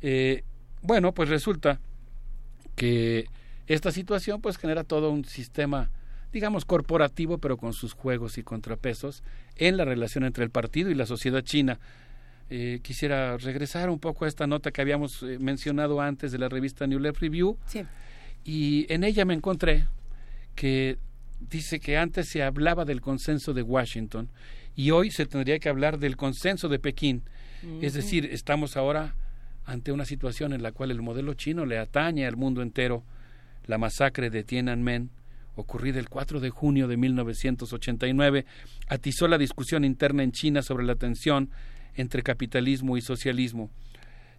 Eh, bueno, pues resulta que esta situación pues genera todo un sistema digamos corporativo pero con sus juegos y contrapesos en la relación entre el partido y la sociedad china. Eh, quisiera regresar un poco a esta nota que habíamos eh, mencionado antes de la revista New Left Review Sí. y en ella me encontré que dice que antes se hablaba del consenso de Washington y hoy se tendría que hablar del consenso de Pekín. Es decir, estamos ahora ante una situación en la cual el modelo chino le atañe al mundo entero. La masacre de Tiananmen, ocurrida el 4 de junio de 1989, atizó la discusión interna en China sobre la tensión entre capitalismo y socialismo.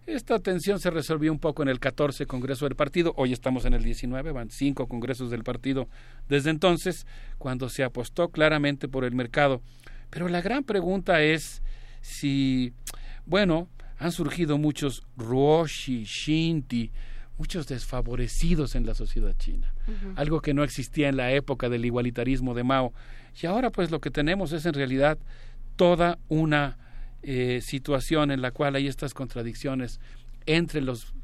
Esta tensión se resolvió un poco en el 14 Congreso del Partido, hoy estamos en el 19, van cinco congresos del partido desde entonces, cuando se apostó claramente por el mercado. Pero la gran pregunta es si, bueno, han surgido muchos Ruoshi, Shinti, muchos desfavorecidos en la sociedad china, algo que no existía en la época del igualitarismo de Mao. Y ahora pues lo que tenemos es en realidad toda una eh, situación en la cual hay estas contradicciones entre los,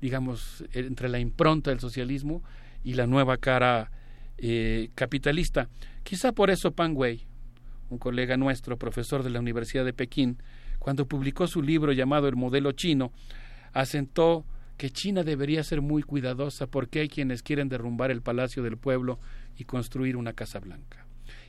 digamos, entre la impronta del socialismo y la nueva cara eh, capitalista. Quizá por eso Pan Wei, un colega nuestro, profesor de la Universidad de Pekín, cuando publicó su libro llamado El modelo chino, asentó que China debería ser muy cuidadosa porque hay quienes quieren derrumbar el palacio del pueblo y construir una casa blanca.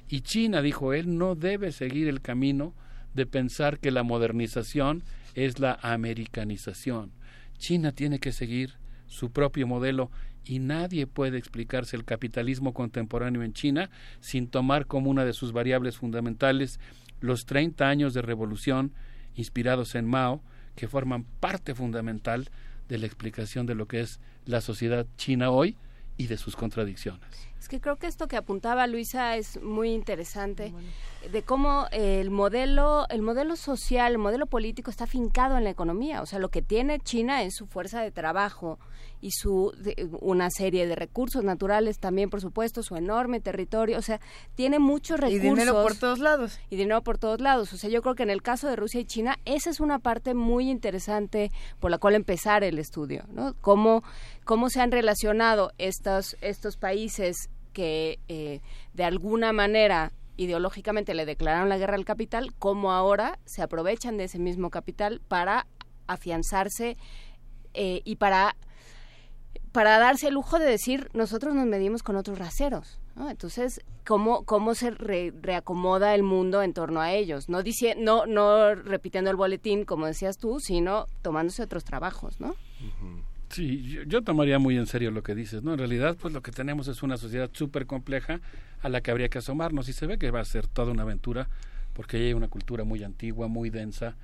Y China, dijo él, no debe seguir el camino de pensar que la modernización es la americanización. China tiene que seguir su propio modelo y nadie puede explicarse el capitalismo contemporáneo en China sin tomar como una de sus variables fundamentales los 30 años de revolución inspirados en Mao que forman parte fundamental de la explicación de lo que es la sociedad china hoy y de sus contradicciones. Es que creo que esto que apuntaba Luisa es muy interesante de cómo eh, el modelo, el modelo social, el modelo político está fincado en la economía. O sea, lo que tiene China es su fuerza de trabajo y su de- una serie de recursos naturales también, por supuesto, su enorme territorio. O sea, tiene muchos Y recursos. dinero por todos lados. Y dinero por todos lados. O sea, yo creo que en el caso de Rusia y China, esa es una parte muy interesante por la cual empezar el estudio, ¿no? Cómo, cómo se han relacionado estos, estos países que eh, de alguna manera ideológicamente le declararon la guerra al capital, cómo ahora se aprovechan de ese mismo capital para afianzarse eh, y para para darse el lujo de decir nosotros nos medimos con otros raseros. Entonces, ¿cómo, cómo se re- reacomoda el mundo en torno a ellos? No, dici- no, no repitiendo el boletín, como decías tú, sino tomándose otros trabajos, ¿no? Sí, yo, yo tomaría muy en serio lo que dices, ¿no? En realidad, pues lo que tenemos es una sociedad súper compleja a la que habría que asomarnos y se ve que va a ser toda una aventura porque hay una cultura muy antigua, muy densa,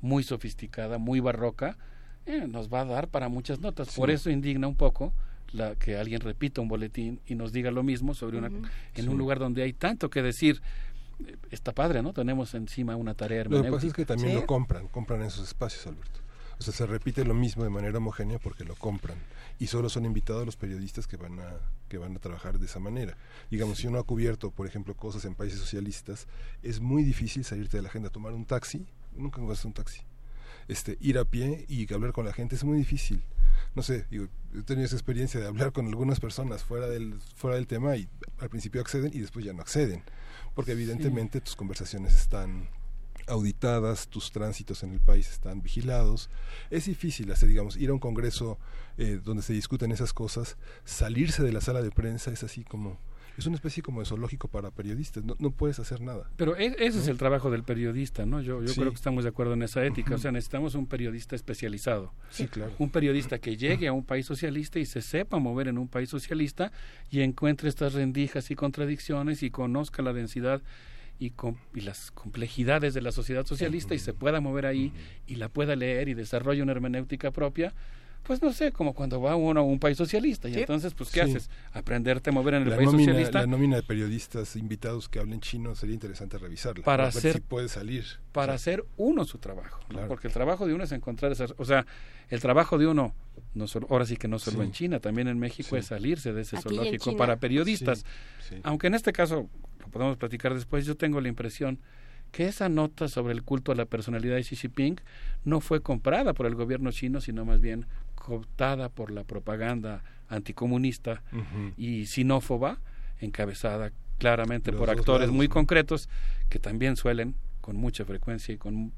muy sofisticada, muy barroca, eh, nos va a dar para muchas notas. Por eso indigna un poco la que alguien repita un boletín y nos diga lo mismo sobre una en Sí. un lugar donde hay tanto que decir. Eh, Está padre, ¿no? Tenemos encima una tarea Lo que hermenéutica. pasa es que también lo compran, compran esos espacios, Alberto. O sea, se repite lo mismo de manera homogénea porque lo compran. Y solo son invitados los periodistas que van a, que van a trabajar de esa manera. Digamos, si uno ha cubierto, por ejemplo, cosas en países socialistas, es muy difícil salirte de la agenda, tomar un taxi, nunca encuentras un taxi. Este, ir a pie y hablar con la gente es muy difícil. No sé, digo, he tenido esa experiencia de hablar con algunas personas fuera del, fuera del tema y al principio acceden y después ya no acceden. Porque evidentemente tus conversaciones están auditadas, tus tránsitos en el país están vigilados. Es difícil hacer, digamos, ir a un congreso eh, donde se discuten esas cosas, salirse de la sala de prensa es así como, es una especie como de zoológico para periodistas, no, no puedes hacer nada. Pero e- ese es el trabajo del periodista, ¿no? Yo, yo Sí. creo que estamos de acuerdo en esa ética. O sea, necesitamos un periodista especializado. Sí, claro. Un periodista que llegue a un país socialista y se sepa mover en un país socialista y encuentre estas rendijas y contradicciones y conozca la densidad y, com- y las complejidades de la sociedad socialista y se pueda mover ahí y la pueda leer y desarrolle una hermenéutica propia, pues no sé, como cuando va uno a un país socialista y Sí. entonces, pues, ¿qué Sí. haces? Aprenderte a mover en el la país nómina, socialista la nómina de periodistas invitados que hablen chino sería interesante revisarla para ver hacer si puede salir para hacer uno su trabajo ¿no? Claro. porque el trabajo de uno es encontrar esas o sea el trabajo de uno no solo ahora sí que no solo Sí. en China también en México Sí. es salirse de ese Aquí zoológico para periodistas Sí, sí. aunque en este caso lo podemos platicar después yo tengo la impresión que esa nota sobre el culto a la personalidad de Xi Jinping no fue comprada por el gobierno chino, sino más bien cooptada por la propaganda anticomunista y sinófoba, encabezada claramente Los por actores lados, muy ¿no? concretos que también suelen, con mucha frecuencia y con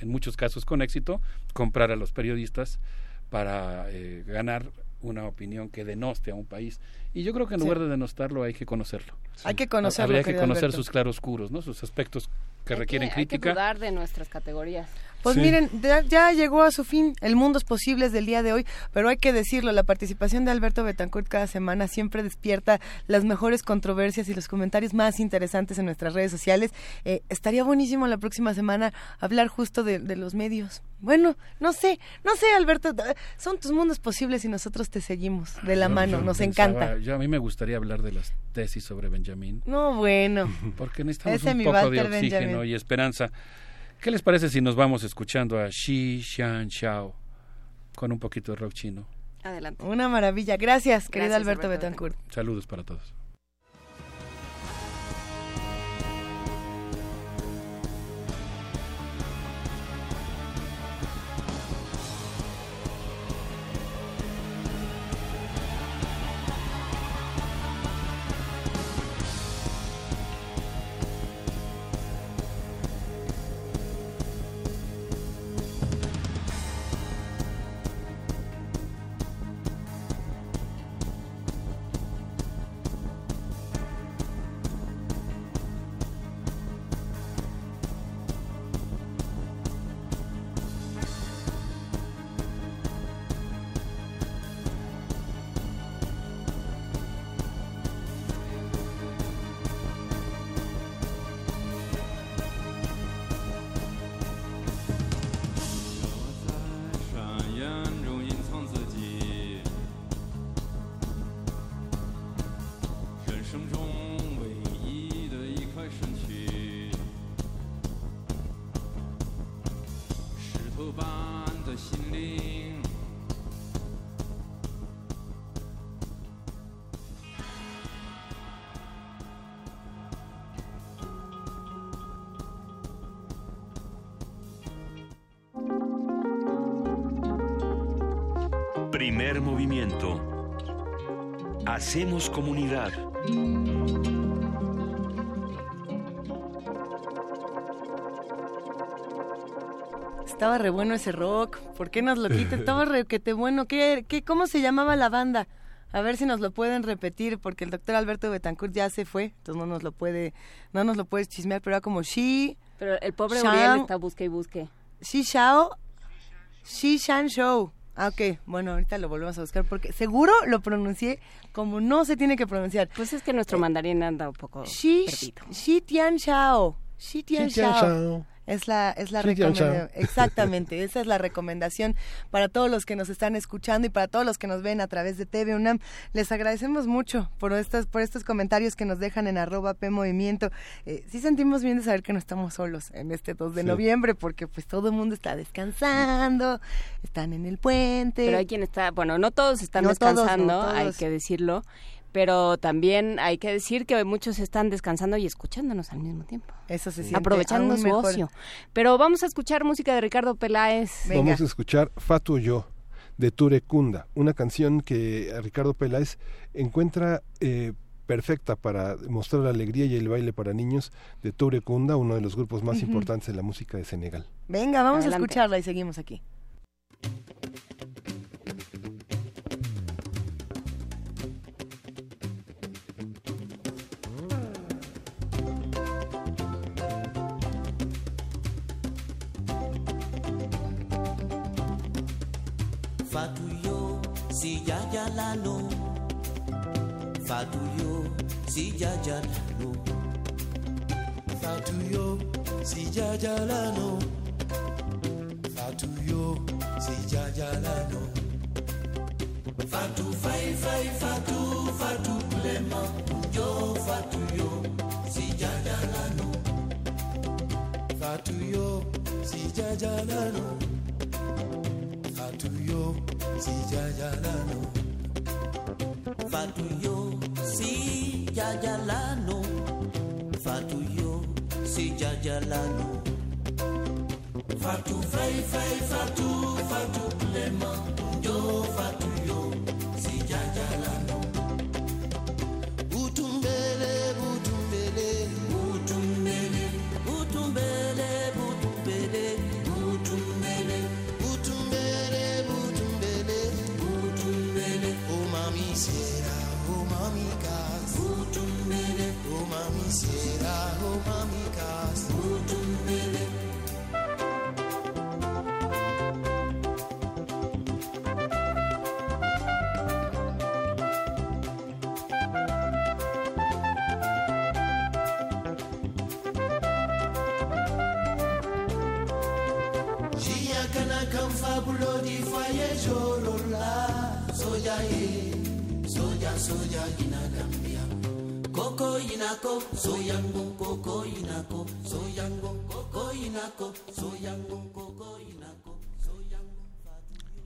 en muchos casos con éxito, comprar a los periodistas para eh, ganar una opinión que denoste a un país. Y yo creo que en Sí. lugar de denostarlo hay que conocerlo. Hay que conocerlo, Habría que conocer Alberto. sus claroscuros, ¿no? sus aspectos que Hay requieren que- Hay crítica. que dudar de nuestras categorías. Pues miren, ya, ya llegó a su fin el Mundos Posibles del día de hoy, pero hay que decirlo, la participación de Alberto Betancourt cada semana siempre despierta las mejores controversias y los comentarios más interesantes en nuestras redes sociales. Eh, estaría buenísimo la próxima semana hablar justo de, de los medios. Bueno, no sé, no sé, Alberto, eh, son tus mundos posibles y nosotros te seguimos de la mano, nos pensaba- encanta. Yo a mí me gustaría hablar de las tesis sobre Benjamín. No, bueno. Porque necesitamos Ese un poco de oxígeno Benjamin. y esperanza. ¿Qué les parece si nos vamos escuchando a Xi Xian Xiao con un poquito de rock chino? Adelante. Una maravilla. Gracias, querido Gracias, Alberto, Alberto Betancourt. Saludos para todos. Re bueno ese rock. ¿Por qué nos lo quita? Estaba re que te bueno. ¿Qué, qué, ¿Cómo se llamaba la banda? A ver si nos lo pueden repetir, porque el doctor Alberto Betancourt ya se fue, entonces no nos lo puede, no nos lo puedes chismear, pero era como Shi. Pero el pobre Shang- Uriel está busque y busque. Shi Shao, Shi Shan Show. Ah, ok, bueno, ahorita lo volvemos a buscar porque seguro lo pronuncié como no se tiene que pronunciar. Pues es que nuestro mandarín anda un poco Shi, perdido. Shi Tian Shao. Shi Tian Shi Tian Shao. Es la, es la recomendación. Exactamente, esa es la recomendación para todos los que nos están escuchando y para todos los que nos ven a través de TV UNAM. Les agradecemos mucho por estos, por estos comentarios que nos dejan en arroba P Movimiento. Eh, sí sentimos bien de saber que no estamos solos en este 2 de Sí. noviembre porque pues todo el mundo está descansando, están en el puente. Pero hay quien está, bueno, no todos están No todos, no descansando, hay que decirlo, pero también hay que decir que muchos están descansando y escuchándonos al mismo tiempo. Eso se siente Aprovechando aún su mejor. ocio. Pero vamos a escuchar música de Ricardo Peláez. Vamos a escuchar Fatu Yo de Ture Kunda, una canción que Ricardo Peláez encuentra eh, perfecta para mostrar la alegría y el baile para niños de Ture Kunda, uno de los grupos más importantes de la música de Senegal. Venga, vamos Adelante. a escucharla y seguimos aquí. Fatuyo, si ya ya la no. Fatuyo, si ya ya la no. Fatuyo, si jajalano. Fatuyo, si jajalano. Fatu fai fai fatu fatu plema. Yo fatuyo, si jajalano. Fatuyo, si jajalano. lalo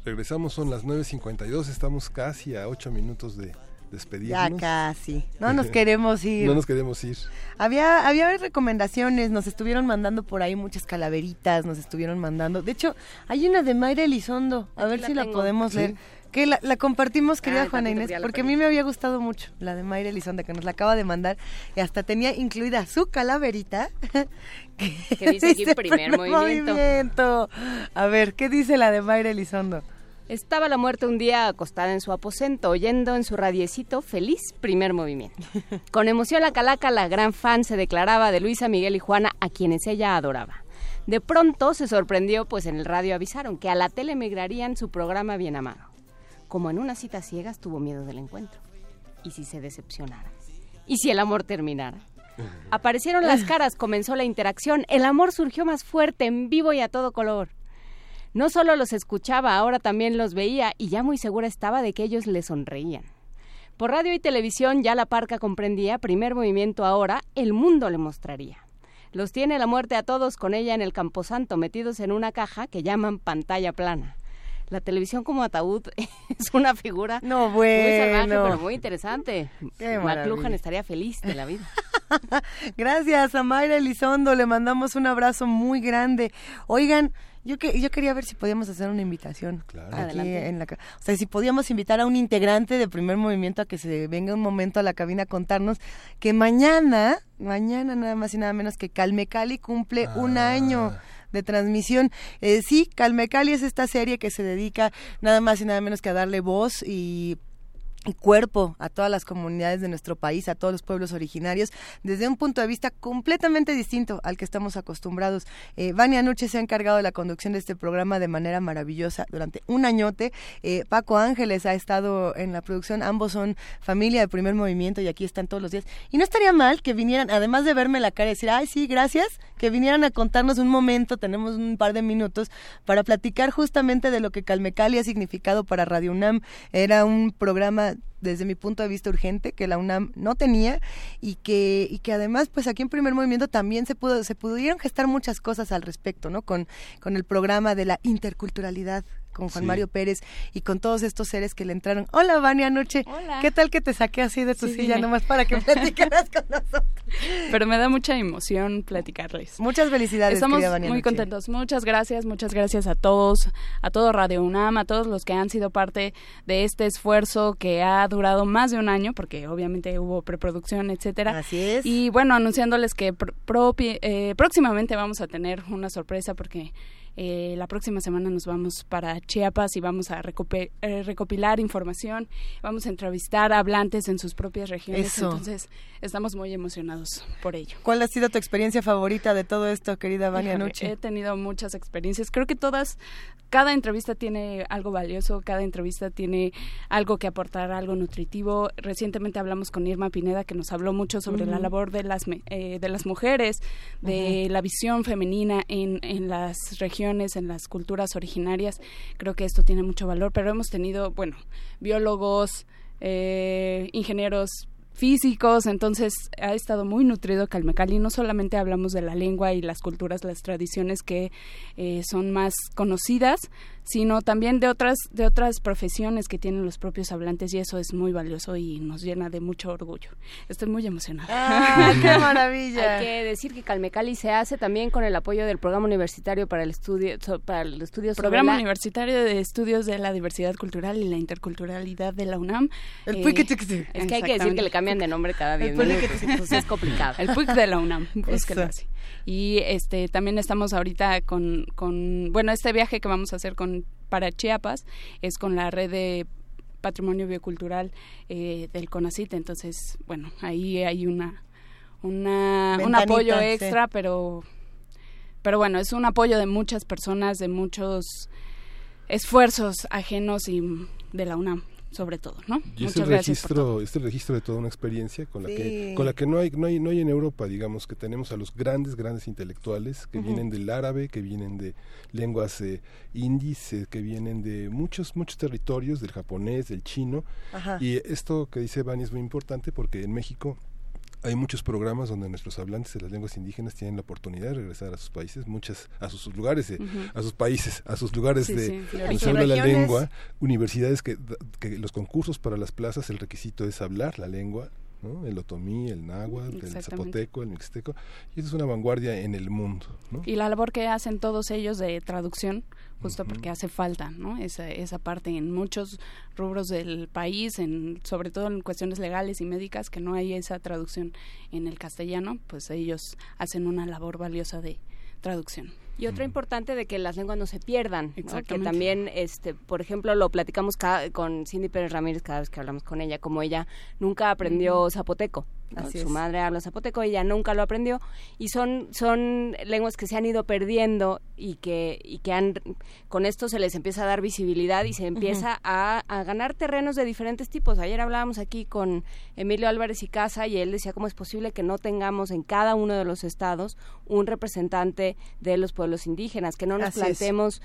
Regresamos, son las 9.52, estamos casi a 8 minutos de Ya despedirnos. casi. No nos queremos ir. no nos queremos ir. Había, había recomendaciones, nos estuvieron mandando por ahí muchas calaveritas, nos estuvieron mandando. De hecho, hay una de Mayra Elizondo, a ver la si la podemos ¿Sí? leer. Que la, la compartimos, querida Ay, Juana Inés, ya porque a mí me había gustado mucho la de Mayra Elizondo, que nos la acaba de mandar, y hasta tenía incluida su calaverita. Que dice aquí primer movimiento. movimiento. A ver, ¿qué dice la de Mayra Elizondo? Estaba la muerte un día acostada en su aposento, oyendo en su radiecito feliz primer movimiento. Con emoción la calaca, la gran fan, se declaraba de Luisa, Miguel y Juana, a quienes ella adoraba. De pronto se sorprendió, pues en el radio avisaron que a la tele migrarían su programa Bien Amado. Como en una cita ciegas tuvo miedo del encuentro. ¿Y si se decepcionara? ¿Y si el amor terminara? Aparecieron las caras, comenzó la interacción, el amor surgió más fuerte, en vivo y a todo color. No solo los escuchaba, ahora también los veía y ya muy segura estaba de que ellos le sonreían. Por radio y televisión ya la parca comprendía, primer movimiento ahora, el mundo le mostraría. Los tiene la muerte a todos con ella en el camposanto, metidos en una caja que llaman pantalla plana. La televisión como ataúd es una figura No, muy salvaje, pero muy interesante. McLuhan estaría feliz de la vida. Gracias a Mayra Elizondo, le mandamos un abrazo muy grande. Oigan, yo que yo quería ver si podíamos hacer una invitación aquí Adelante. en la o sea, si podíamos invitar a un integrante de primer movimiento a que se venga un momento a la cabina a contarnos que mañana, mañana nada más y nada menos que Calme Cali cumple un año de transmisión. Eh, sí, Calme Cali es esta serie que se dedica nada más y nada menos que a darle voz y cuerpo a todas las comunidades de nuestro país, a todos los pueblos originarios, desde un punto de vista completamente distinto al que estamos acostumbrados. Eh, Vania Nuche se ha encargado de la conducción de este programa de manera maravillosa durante un añote. Eh, Paco Ángeles ha estado en la producción, ambos son familia de primer movimiento y aquí están todos los días. Y no estaría mal que vinieran, además de verme la cara y decir, ay, sí, gracias, que vinieran a contarnos un momento, tenemos un par de minutos, para platicar justamente de lo que Calmecali ha significado para Radio UNAM. Era un programa desde mi punto de vista urgente que la UNAM no tenía y que y que además pues aquí en primer movimiento también se pudo se pudieron gestar muchas cosas al respecto no con con el programa de la interculturalidad con Juan Sí. Mario Pérez y con todos estos seres que le entraron. Hola, Vania, anoche. Hola. ¿Qué tal que te saqué así de tu Sí, silla dime. nomás para que platicaras con nosotros? Pero me da mucha emoción platicarles. Muchas felicidades, Estamos querida Vania muy Noche. contentos. Muchas gracias, muchas gracias a todos, a todo Radio UNAM, a todos los que han sido parte de este esfuerzo que ha durado más de un año, porque obviamente hubo preproducción, etcétera. Así es. Y bueno, anunciándoles que pr- propi- eh, próximamente vamos a tener una sorpresa porque Eh, la próxima semana nos vamos para Chiapas y vamos a recope- eh, recopilar información, vamos a entrevistar a hablantes en sus propias regiones, Eso. entonces estamos muy emocionados por ello. ¿Cuál ha sido tu experiencia favorita de todo esto, querida Vania Nuche? He tenido muchas experiencias. Creo que todas, cada entrevista tiene algo valioso, cada entrevista tiene algo que aportar, algo nutritivo. Recientemente hablamos con Irma Pineda, que nos habló mucho sobre la labor de las, eh, de las mujeres, de la visión femenina en, en las regiones, en las culturas originarias. Creo que esto tiene mucho valor, pero hemos tenido, bueno, biólogos, eh, ingenieros físicos, entonces ha estado muy nutrido Calmecali. No solamente hablamos de la lengua y las culturas, las tradiciones que eh, son más conocidas, sino también de otras de otras profesiones que tienen los propios hablantes y eso es muy valioso y nos llena de mucho orgullo. Estoy muy emocionada. ¡Ah, qué maravilla! Hay que decir que Calmecali se hace también con el apoyo del Programa Universitario para el Estudio, para el estudio sobre Programa la- Universitario de Estudios de la Diversidad Cultural y la Interculturalidad de la UNAM. El Eh. Es que hay que decir que le cambian de nombre cada El 10 minutos, Puiquitixi. entonces es complicado. El PUIC de la UNAM, búsquenlo así. Y este también estamos ahorita con, con bueno, este viaje que vamos a hacer con para Chiapas es con la red de patrimonio biocultural eh, del CONACIT, entonces, bueno, ahí hay una una un apoyo sí. extra, pero pero bueno, es un apoyo de muchas personas, de muchos esfuerzos ajenos y de la UNAM, sobre todo, ¿no? Y es Muchas el registro, es el registro de toda una experiencia con la Sí. que, con la que no hay, no hay, no hay en Europa, digamos que tenemos a los grandes, grandes intelectuales que vienen del árabe, que vienen de lenguas eh, indies, eh, que vienen de muchos, muchos territorios, del japonés, del chino. Ajá. Y esto que dice Vani es muy importante porque en México hay muchos programas donde nuestros hablantes de las lenguas indígenas tienen la oportunidad de regresar a sus países, muchas a sus lugares, de- Ujú. a sus países, a sus lugares Sí, de sí, de donde se origen. habla la lengua, universidades que, que los concursos para las plazas el requisito es hablar la lengua, ¿no? el otomí, el náhuatl, el zapoteco, el mixteco, y eso es una vanguardia en el mundo. ¿no? Y la labor que hacen todos ellos de traducción, justo porque hace falta, ¿no? Esa, esa parte en muchos rubros del país, en, sobre todo en cuestiones legales y médicas, que no hay esa traducción en el castellano, pues ellos hacen una labor valiosa de traducción. Y otra importante de que las lenguas no se pierdan, ¿no? que también, este, por ejemplo, lo platicamos cada- con Cindy Pérez Ramírez cada vez que hablamos con ella, como ella nunca aprendió zapoteco. Su es. madre habla zapoteco, ella nunca lo aprendió y son son lenguas que se han ido perdiendo y que y que han con esto se les empieza a dar visibilidad y se empieza a, a ganar terrenos de diferentes tipos. Ayer hablábamos aquí con Emilio Álvarez y Casa y él decía cómo es posible que no tengamos en cada uno de los estados un representante de los pueblos indígenas, que no nos Así es.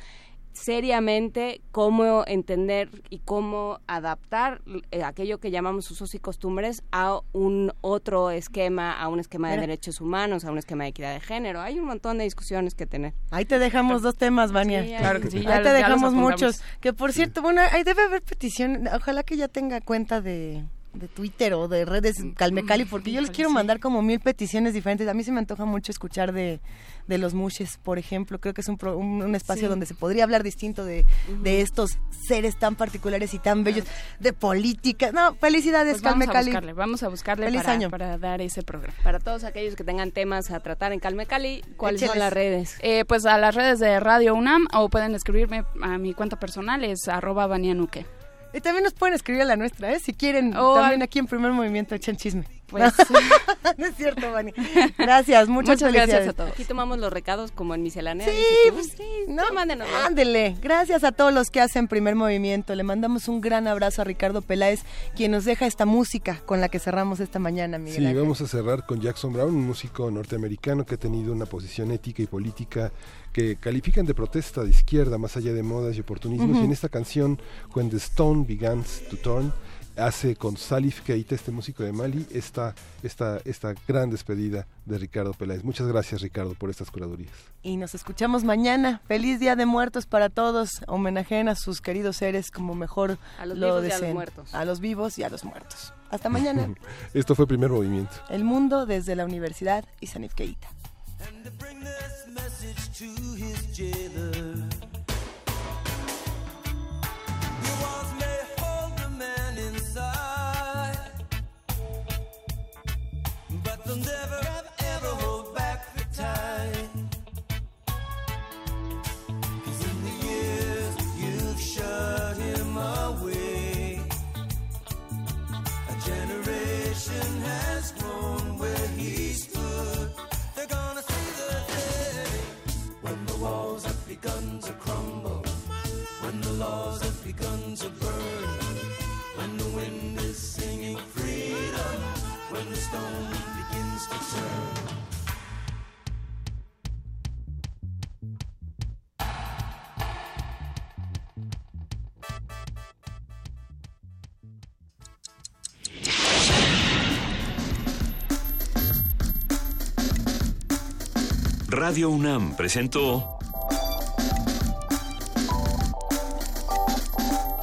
Seriamente cómo entender y cómo adaptar eh, aquello que llamamos usos y costumbres a un otro esquema, a un esquema de derechos humanos, a un esquema de equidad de género. Hay un montón de discusiones que tener. Ahí te dejamos dos temas, Vania. Sí, Claro que sí, Ahí ya te ya los dejamos muchos. Que por cierto, bueno, ahí debe haber petición. Ojalá que ya tenga cuenta de, de Twitter o de redes Calmecali, porque yo les quiero mandar como mil peticiones diferentes. A mí se me antoja mucho escuchar de, de los mushes, por ejemplo. Creo que es un, pro- un, un espacio Sí. donde se podría hablar distinto de, de estos seres tan particulares y tan bellos, de política. No, felicidades, Pues vamos a Calmecali. buscarle, vamos a buscarle Feliz para, año. para dar ese programa. Para todos aquellos que tengan temas a tratar en Calmecali, ¿cuáles son las redes? Eh, pues a las redes de Radio UNAM o pueden escribirme a mi cuenta personal, es arroba banianuque. Y también nos pueden escribir a la nuestra, ¿eh? Si quieren, también aquí en Primer Movimiento echan chisme. Pues- no es cierto, Vani. Gracias, muchas, Muchas gracias felicidades. a todos. Aquí tomamos los recados como en miscelánea. Sí, dices pues sí, no, mándenos. Ándele, gracias a todos los que hacen primer movimiento. Le mandamos un gran abrazo a Ricardo Peláez, quien nos deja esta música con la que cerramos esta mañana, Miguel. Sí, Ángel. vamos a cerrar con Jackson Brown, un músico norteamericano que ha tenido una posición ética y política que califican de protesta de izquierda, más allá de modas y oportunismos. Y en esta canción, When the Stone Begins to Turn, hace con Salif Keita, este músico de Mali, esta, esta, esta gran despedida de Ricardo Peláez. Muchas gracias, Ricardo, por estas curadurías. Y nos escuchamos mañana. Feliz Día de Muertos para todos. Homenajen a sus queridos seres como mejor A los lo vivos y a los deseen. muertos. A los vivos y a los muertos. Hasta mañana. Esto fue Primer Movimiento. El mundo desde la Universidad y Sanif Keita. begun to crumble, when the laws have begun to burn, when the wind is singing freedom, when the stone begins to turn. Radio UNAM presentó